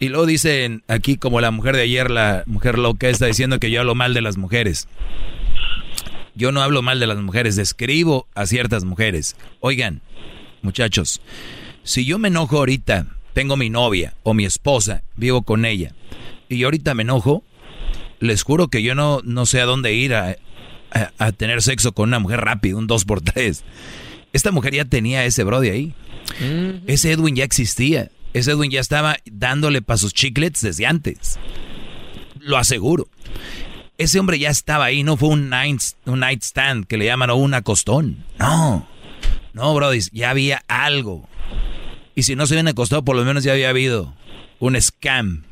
Y luego dicen aquí como la mujer de ayer, la mujer loca está diciendo que yo hablo mal de las mujeres. Yo no hablo mal de las mujeres, describo a ciertas mujeres. Oigan, muchachos, si yo me enojo ahorita, tengo mi novia o mi esposa, vivo con ella, y yo ahorita me enojo, les juro que yo no, no sé a dónde ir a, a- a tener sexo con una mujer rápido, un 2 por 3 Esta mujer ya tenía ese brody ahí. Ese Edwin ya existía. Ese Edwin ya estaba dándole para sus chiclets desde antes. Lo aseguro. Ese hombre ya estaba ahí, no fue un night, un night stand que le llaman o un acostón. No. No, brody, ya había algo. Y si no se habían acostado, por lo menos ya había habido un scam.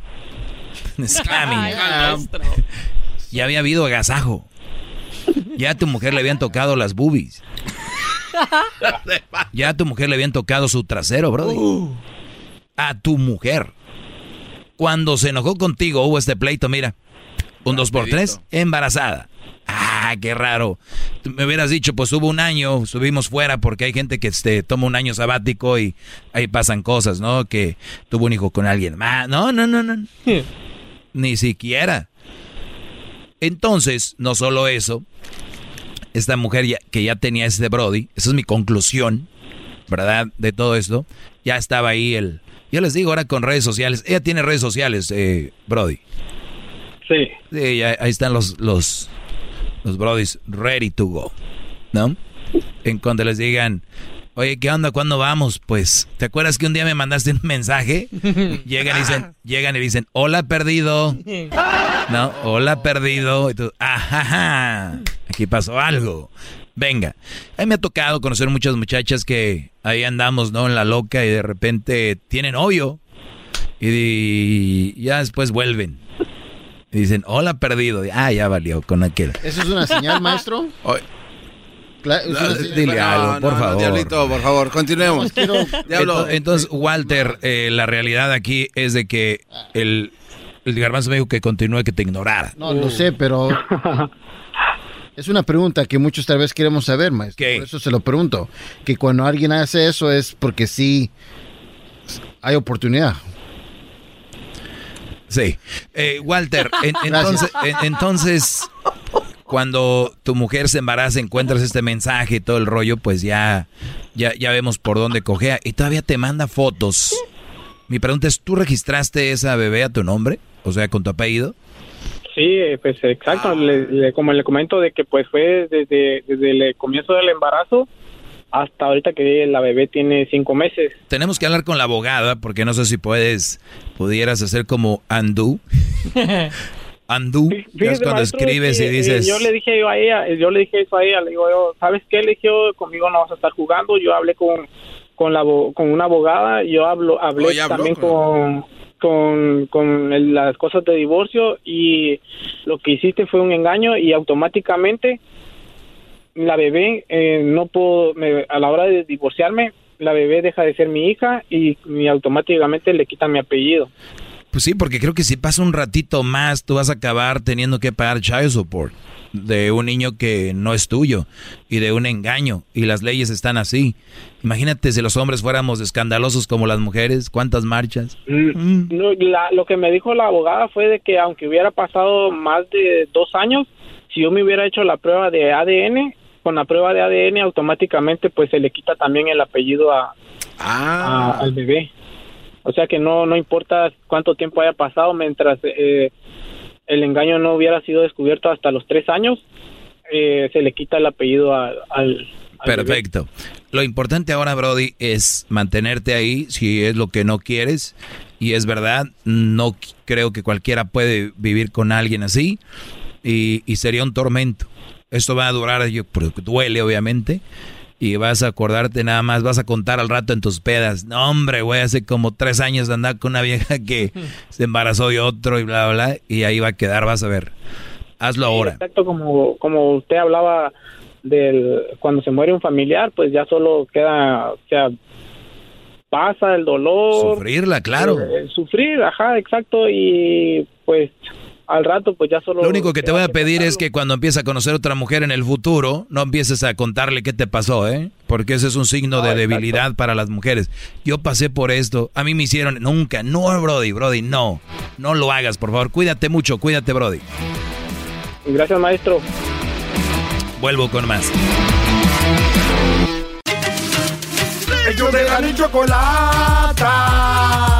Un scamming. ya había habido agasajo. Ya a tu mujer le habían tocado las boobies. Ya a tu mujer le habían tocado su trasero, bro. A tu mujer. Cuando se enojó contigo hubo este pleito, mira. Un 2 por 3 embarazada. Ah, qué raro. Me hubieras dicho, pues hubo un año, subimos fuera porque hay gente que este, toma un año sabático y ahí pasan cosas, ¿no? Que tuvo un hijo con alguien más. No, no, no, no. Ni siquiera. Entonces, no solo eso, esta mujer ya, que ya tenía ese Brody, esa es mi conclusión, ¿verdad? De todo esto, ya estaba ahí el... Yo les digo ahora con redes sociales, ella tiene redes sociales, eh, Brody. Sí. Sí, ahí están los, los, los Brodys ready to go, ¿no? En cuando les digan, oye, ¿qué onda? ¿Cuándo vamos? Pues, ¿te acuerdas que un día me mandaste un mensaje? Llegan y dicen, llegan y dicen, hola perdido. No, hola perdido. Y tú, ajá, aquí pasó algo. Venga, a mí me ha tocado conocer muchas muchachas que ahí andamos, ¿no? En la loca y de repente tienen novio y ya después vuelven. Y dicen, hola perdido. Ah, ya valió con aquel. ¿Eso es una señal, maestro? Dile algo, por favor. diablito, por favor, continuemos. Entonces, entonces, Walter, eh, la realidad aquí es de que el, el garbanzo me dijo que continúe, que te ignorara. No, lo sé, pero es una pregunta que muchos tal vez queremos saber, maestro. Por eso se lo pregunto. Que cuando alguien hace eso es porque sí hay oportunidad. Sí. Eh, Walter, entonces, entonces, cuando tu mujer se embaraza, encuentras este mensaje y todo el rollo, pues ya, ya, ya vemos por dónde cogea. Y todavía te manda fotos. Mi pregunta es, ¿tú registraste esa bebé a tu nombre? O sea, con tu apellido. Sí, pues exacto. como le comento de que pues fue desde, desde el comienzo del embarazo hasta ahorita que la bebé tiene cinco meses. Tenemos que hablar con la abogada porque no sé si puedes, pudieras hacer como undo. undo, es cuando escribes y eh, dices... Yo le dije yo a ella, yo le dije eso a ella, le digo yo, ¿sabes qué? Le dije conmigo no vas a estar jugando, yo hablé con, con, la, con una abogada, yo hablo, hablé también con, con, con las cosas de divorcio y lo que hiciste fue un engaño y automáticamente la bebé eh, no puedo, a la hora de divorciarme, la bebé deja de ser mi hija y, automáticamente le quitan mi apellido. Pues sí, porque creo que si pasa un ratito más, tú vas a acabar teniendo que pagar child support de un niño que no es tuyo y de un engaño y las leyes están así. Imagínate si los hombres fuéramos escandalosos como las mujeres, ¿cuántas marchas? Mm, no, lo que me dijo la abogada fue de que aunque hubiera pasado más de dos años, si yo me hubiera hecho la prueba de ADN, con la prueba de ADN automáticamente pues se le quita también el apellido a, ah. al bebé. O sea que no no importa cuánto tiempo haya pasado mientras eh, el engaño no hubiera sido descubierto hasta los tres años, eh, se le quita el apellido al, Perfecto. Lo importante ahora, Brody, es mantenerte ahí si es lo que no quieres. Y es verdad, no creo que cualquiera puede vivir con alguien así. Y, y sería un tormento. Esto va a durar, yo, duele obviamente. Y vas a acordarte nada más, vas a contar al rato en tus pedas. No, hombre, güey, hace como tres años de andar con una vieja que se embarazó de otro y bla, bla, bla. Y ahí va a quedar, vas a ver. Hazlo ahora. Exacto, como, como usted hablaba del cuando se muere un familiar, pues ya solo queda, o sea, pasa el dolor. Sufrirla, claro. Eh, sufrir, ajá, exacto. Y pues al rato pues ya solo... Lo único que te voy a pedir es que cuando empieces a conocer otra mujer en el futuro, no empieces a contarle qué te pasó, ¿eh? Porque ese es un signo de debilidad para las mujeres. Yo pasé por esto, a mí me hicieron, nunca, no, Brody, Brody, no, no lo hagas, por favor, cuídate mucho, cuídate, Brody. Gracias, maestro. Vuelvo con más. Ellos de la ni chocolata.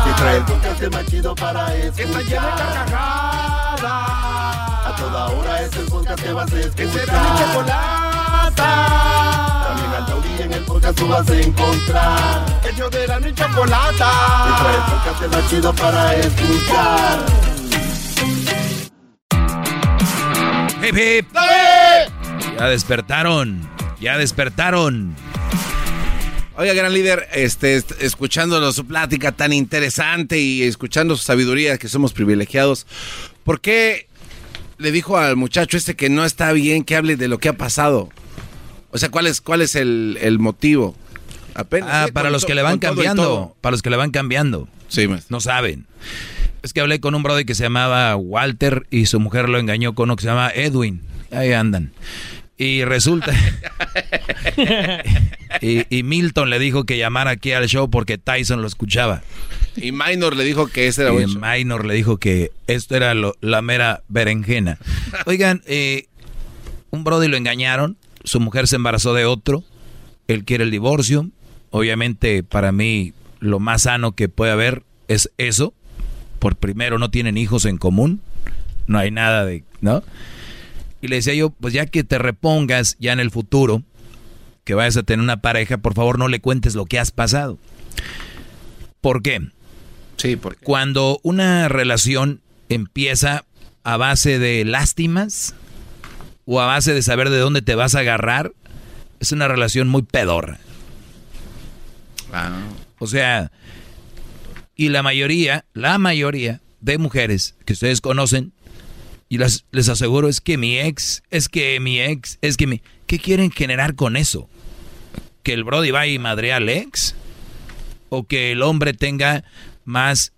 Que trae el podcast más chido para escuchar. Que está llena de carcajadas. A toda hora es el podcast que vas a escuchar. Que será mi chocolata. También al taurí en el podcast tú vas a encontrar. Ellos de la ni chocolata. Trae el podcast más chido para escuchar. Hip, hip. Ya despertaron, ya despertaron. Oiga, gran líder, este, est- escuchando su plática tan interesante y escuchando su sabiduría, que somos privilegiados, ¿por qué le dijo al muchacho este que no está bien que hable de lo que ha pasado? O sea, ¿cuál es, cuál es el, el motivo? Apenas, Ah, para los que le van cambiando. Para los que le van cambiando. Sí, No saben. Es que hablé con un brother que se llamaba Walter y su mujer lo engañó con uno que se llama Edwin. Ahí andan. Y resulta. y, y Milton le dijo que llamara aquí al show porque Tyson lo escuchaba. Y Minor le dijo que ese era Y. Minor le dijo que esto era lo- la mera berenjena. Oigan, eh, un brother lo engañaron, su mujer se embarazó de otro, él quiere el divorcio. Obviamente, para mí, lo más sano que puede haber es eso. Por primero, no tienen hijos en común, no hay nada de, ¿no? Y le decía yo, pues ya que te repongas ya en el futuro, que vayas a tener una pareja, por favor no le cuentes lo que has pasado. ¿Por qué? Sí, porque Cuando una relación empieza a base de lástimas o a base de saber de dónde te vas a agarrar, es una relación muy pedorra. Ah, O sea, y la mayoría, la mayoría de mujeres que ustedes conocen, y las, les aseguro, es que mi ex, es que mi ex, es que mi... ¿Qué quieren generar con eso? ¿Que el Brody vaya y madre al ex? ¿O que el hombre tenga más,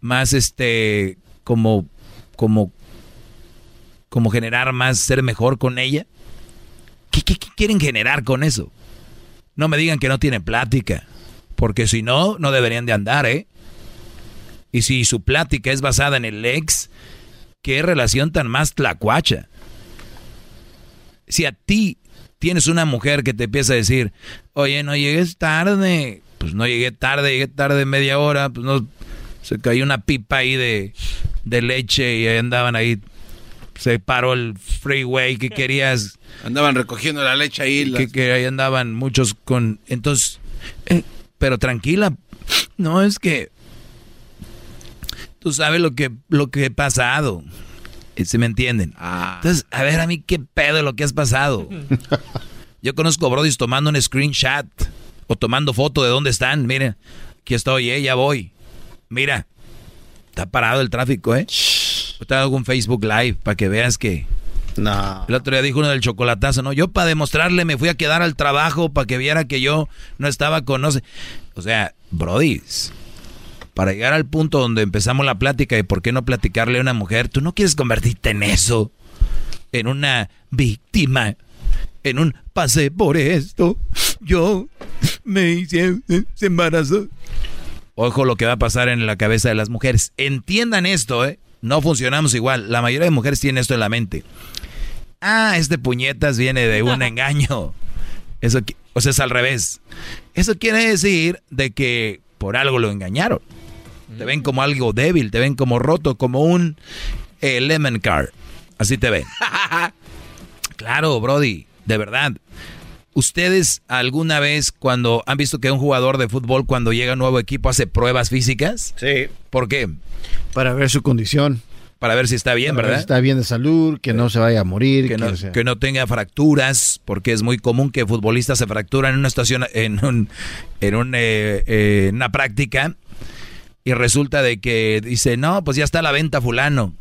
más este, como, como, como generar más, ser mejor con ella? ¿Qué, qué- qué quieren generar con eso? No me digan que no tienen plática, porque si no, no deberían de andar, ¿eh? Y si su plática es basada en el ex, qué relación tan más tlacuacha. Si a ti tienes una mujer que te empieza a decir, oye, no llegues tarde, pues no llegué tarde, llegué tarde media hora, pues no, se cayó una pipa ahí de, de leche y ahí andaban ahí, se paró el freeway que querías. Andaban recogiendo la leche ahí. las- Que, que ahí andaban muchos con... Entonces, eh, pero tranquila, no es que... Tú sabes lo que, lo que he pasado. ¿Se me entienden? Entonces, a ver, a mí qué pedo lo que has pasado. Yo conozco brodis tomando un screenshot o tomando foto de dónde están. Miren, aquí estoy, eh, ya voy. Mira, está parado el tráfico, ¿eh? Te hago un Facebook Live para que veas que... No. El otro día dijo uno del chocolatazo, ¿no? Yo para demostrarle me fui a quedar al trabajo para que viera que yo no estaba con... No sé. O sea, brodis, para llegar al punto donde empezamos la plática de por qué no platicarle a una mujer, tú no quieres convertirte en eso, en una víctima, en un pasé por esto, yo me hice, se embarazó. Ojo lo que va a pasar en la cabeza de las mujeres. Entiendan esto, ¿eh? No funcionamos igual. La mayoría de mujeres tienen esto en la mente. Ah, este puñetas viene de un engaño. Eso, o sea, es al revés. Eso quiere decir de que por algo lo engañaron. Te ven como algo débil, te ven como roto, como un eh, lemon card. Así te ven. Claro, Brody, de verdad. ¿Ustedes alguna vez cuando han visto que un jugador de fútbol cuando llega a un nuevo equipo hace pruebas físicas? Sí. ¿Por qué? Para ver su condición. Para ver si está bien, Para ver ¿verdad? si está bien de salud, que no se vaya a morir. que no, o sea- que no tenga fracturas, porque es muy común que futbolistas se fracturan en una estación, en un, en un, eh, eh, una práctica, y resulta de que dice, no, pues ya está a la venta fulano,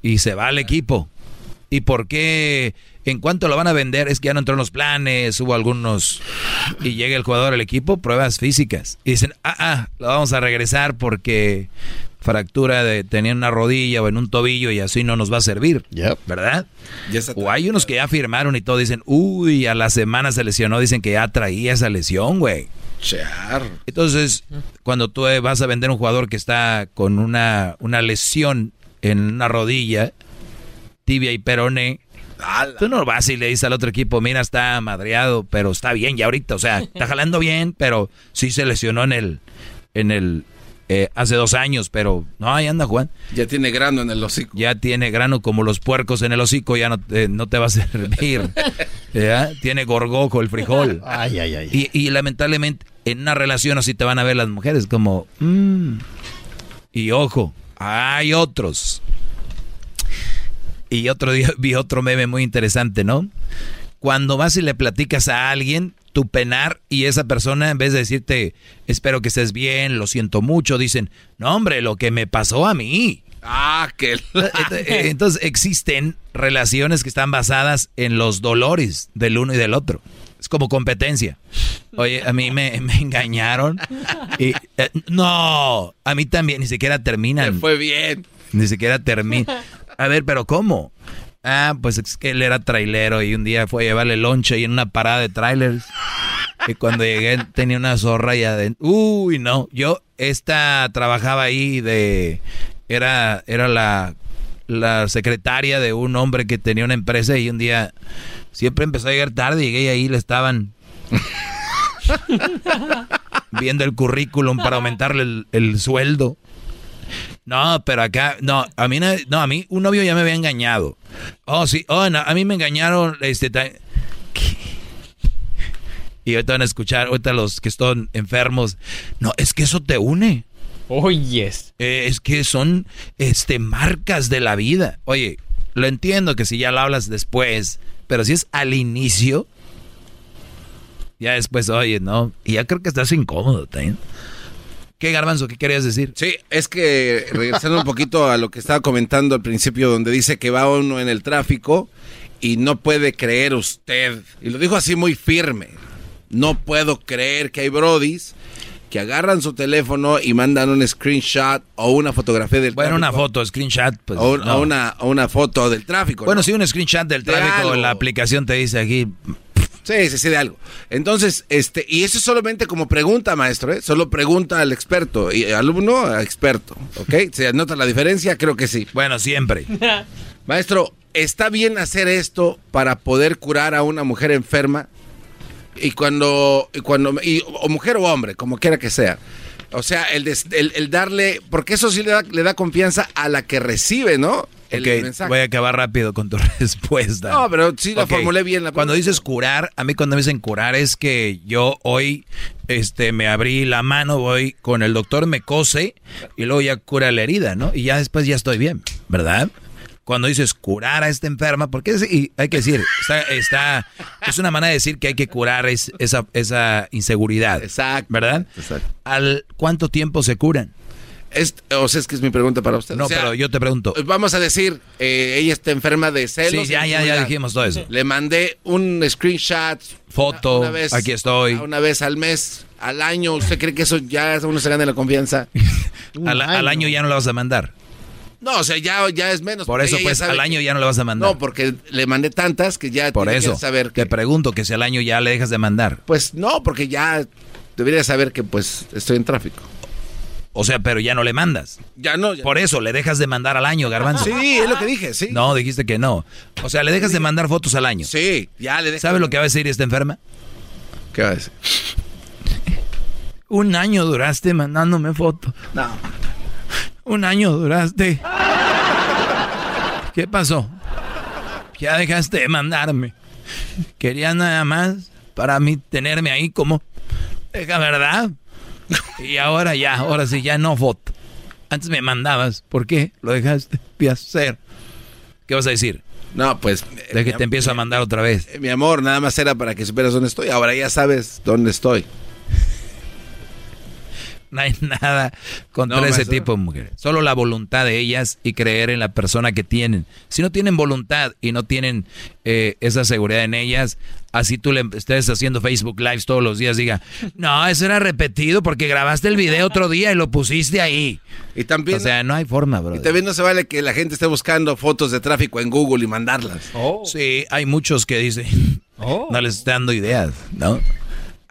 y se va al equipo. ¿Y por qué? ¿En cuánto lo van a vender? Es que ya no entró en los planes, hubo algunos, y llega el jugador al equipo, pruebas físicas, y dicen, ah, ah, lo vamos a regresar porque fractura de tenía en una rodilla o en un tobillo y así no nos va a servir, ¿verdad? O hay unos que ya firmaron y todo dicen, uy, a la semana se lesionó, dicen que ya traía esa lesión, güey. Entonces, cuando tú eh, vas a vender un jugador que está con una, una lesión en una rodilla, tibia y peroné, tú no vas y le dices al otro equipo, mira, está madreado, pero está bien ya ahorita, o sea, está jalando bien, pero sí se lesionó en el, en el, eh, hace dos años, pero no, ahí anda Juan. Ya tiene grano en el hocico. Ya tiene grano como los puercos en el hocico, ya no, te- no te va a servir. ¿Ya? Tiene gorgojo el frijol. Ay, ay, ay. Y, y lamentablemente en una relación así te van a ver las mujeres como... "Mm". Y ojo, hay otros. Y otro día vi otro meme muy interesante, ¿no? Cuando vas y le platicas a alguien tu penar y esa persona en vez de decirte, espero que estés bien, lo siento mucho, dicen, no hombre, lo que me pasó a mí. Ah, que... Eh, entonces existen relaciones que están basadas en los dolores del uno y del otro. Es como competencia. Oye, a mí me, me engañaron. Y, eh, no, a mí también, ni siquiera terminan. fue bien. Ni siquiera termina. A ver, pero ¿cómo? Ah, pues es que él era trailero y un día fue a llevarle lonche y en una parada de trailers. Y cuando llegué tenía una zorra y adentro. Uy, no. Yo, esta trabajaba ahí de. Era, era la, la secretaria de un hombre que tenía una empresa y un día siempre empezó a llegar tarde. Llegué y ahí le estaban. viendo el currículum para aumentarle el, el sueldo. No, pero acá, no, a mí, no, a mí un novio ya me había engañado. Oh, sí, oh, no, a mí me engañaron, este, y ahorita van a escuchar, ahorita los que están enfermos, no, es que eso te une. Oh, yes. Eh, es que son, este, marcas de la vida. Oye, lo entiendo que si ya lo hablas después, pero si es al inicio, ya después, oye, ¿no? Y ya creo que estás incómodo también. ¿Qué, Garbanzo? ¿Qué querías decir? Sí, es que regresando un poquito a lo que estaba comentando al principio, donde dice que va uno en el tráfico y no puede creer usted, y lo dijo así muy firme, no puedo creer que hay brodis que agarran su teléfono y mandan un screenshot o una fotografía del bueno, una foto, screenshot. Pues, o, una, una foto del tráfico. Bueno, sí, un screenshot del tráfico, la aplicación te dice aquí, Sí, sí, sí, de algo. Entonces, este, y eso es solamente como pregunta, maestro, ¿eh? Solo pregunta al experto y alumno a experto, ¿ok? ¿Se anota la diferencia? Creo que sí. Bueno, siempre. maestro, ¿está bien hacer esto para poder curar a una mujer enferma? Y cuando, y cuando, y, o mujer o hombre, como quiera que sea. O sea, el, el, darle, porque eso sí le da, le da confianza a la que recibe, ¿no? El mensaje. voy a acabar rápido con tu respuesta. No, pero sí la formulé bien. La cuando dices curar, a mí cuando me dicen curar es que yo hoy este, me abrí la mano, voy con el doctor, me cose y luego ya cura la herida, ¿no? Y ya después ya estoy bien, ¿verdad? Cuando dices curar a esta enferma, porque hay que decir, está, está, es una manera de decir que hay que curar esa, esa inseguridad. Exacto. ¿Verdad? Exacto. ¿Al cuánto tiempo se curan? Es, o sea, es que es mi pregunta para usted. No, pero yo te pregunto. Vamos a decir, eh, ella está enferma de celos. Sí, ya, ya, ya dijimos todo eso. Le mandé un screenshot. Foto, aquí estoy. Una vez al mes, al año. ¿Usted cree que eso ya uno se gana la confianza? al, al, año ya no lo vas a mandar. No, o sea, ya, ya es menos. Por eso, pues, al año ya no le vas a mandar. No, porque le mandé tantas que ya Por eso, que saber que... Te pregunto que si al año ya le dejas de mandar. Pues no, porque ya debería saber que, pues, estoy en tráfico. O sea, pero ya no le mandas. Ya no. Por eso, le dejas de mandar al año, Garbanzo. Sí, es lo que dije, sí. No, dijiste que no. O sea, le dejas de mandar fotos al año. Sí, ya le ¿Sabes lo que va a decir esta enferma? ¿Qué va a decir? Un año duraste mandándome fotos. No. Un año duraste. ¿Qué pasó? Ya dejaste de mandarme. Querías nada más para mí tenerme ahí como... Deja, ¿verdad? Y ahora ya, ahora sí, ya no foto. Antes me mandabas. ¿Por qué? Lo dejaste de hacer. ¿Qué vas a decir? No, pues... De que te empiezo a mandar otra vez. Mi amor, nada más era para que supieras dónde estoy. Ahora ya sabes dónde estoy. No hay nada contra ese tipo de mujeres. Solo la voluntad de ellas y creer en la persona que tienen. Si no tienen voluntad y no tienen eh, esa seguridad en ellas, así tú le estés haciendo Facebook Lives todos los días, diga, no, eso era repetido porque grabaste el video otro día y lo pusiste ahí. Y también... O sea, no hay forma, bro. Y también no se vale que la gente esté buscando fotos de tráfico en Google y mandarlas. Oh. Sí, hay muchos que dicen, oh. no les está dando ideas, ¿no?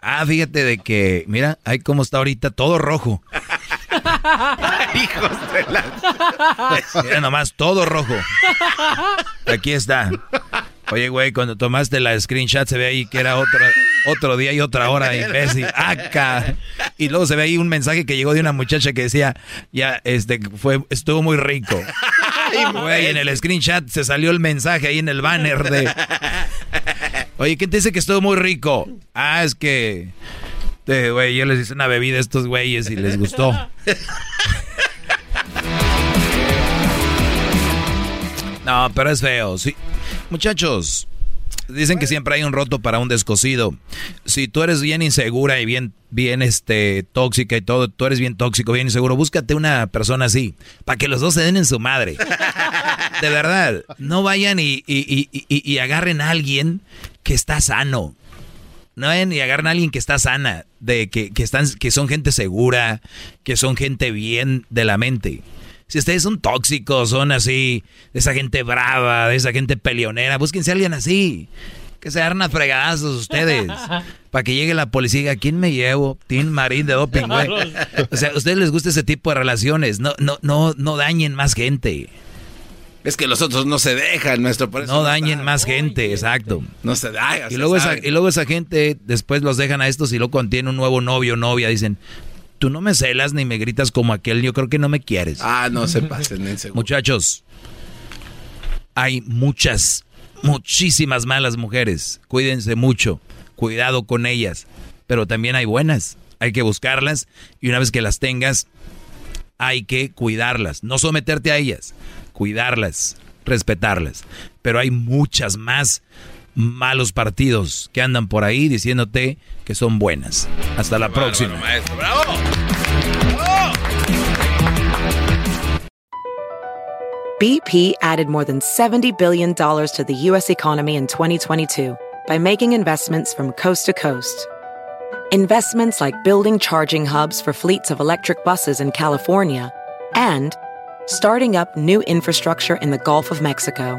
Ah, fíjate de que, mira, ahí cómo está ahorita todo rojo. Hijos de la... Mira nomás, todo rojo. Aquí está. Oye, güey, cuando tomaste la screenshot se ve ahí que era otro, otro día y otra hora, imbécil. Y luego se ve ahí un mensaje que llegó de una muchacha que decía, ya, este, fue, estuvo muy rico. Güey, en el screenshot se salió el mensaje ahí en el banner de... Oye, ¿quién te dice que estuvo muy rico? Ah, es que... Güey, yo les hice una bebida a estos güeyes y les gustó. No, pero es feo, sí. Muchachos, Dicen que siempre hay un roto para un descosido. Si tú eres bien insegura y bien, bien este, tóxica y todo, tú eres bien tóxico, bien inseguro, búscate una persona así, para que los dos se den en su madre. De verdad, no vayan y, y, y, y agarren a alguien que está sano. No vayan y agarren a alguien que está sana, de que, que, están, que son gente segura, que son gente bien de la mente. Si ustedes son tóxicos, son así, de esa gente brava, de esa gente peleonera, búsquense a alguien así. Que se agarren a fregadazos ustedes. para que llegue la policía y diga, ¿quién me llevo? Tim Marín de doping, güey. O sea, a ustedes les gusta ese tipo de relaciones. No, no, no, no dañen más gente. Es que los otros no se dejan, nuestro. Por no dañen más gente, exacto. No se dañan. Y luego, esa, y luego esa gente después los dejan a estos y luego contiene un nuevo novio o novia. Dicen, tú no me celas ni me gritas como aquel, yo creo que no me quieres. Ah, no se pasen en Muchachos, hay muchas, muchísimas malas mujeres. Cuídense mucho, cuidado con ellas. Pero también hay buenas, hay que buscarlas y una vez que las tengas, hay que cuidarlas, no someterte a ellas, cuidarlas, respetarlas. Pero hay muchas más malos partidos que andan por ahí diciéndote que son buenas. Hasta la próxima. maestro. ¡Bravo! BP added more than $70 billion to the U.S. economy in 2022 by making investments from coast to coast. Investments like building charging hubs for fleets of electric buses in California and starting up new infrastructure in the Gulf of Mexico.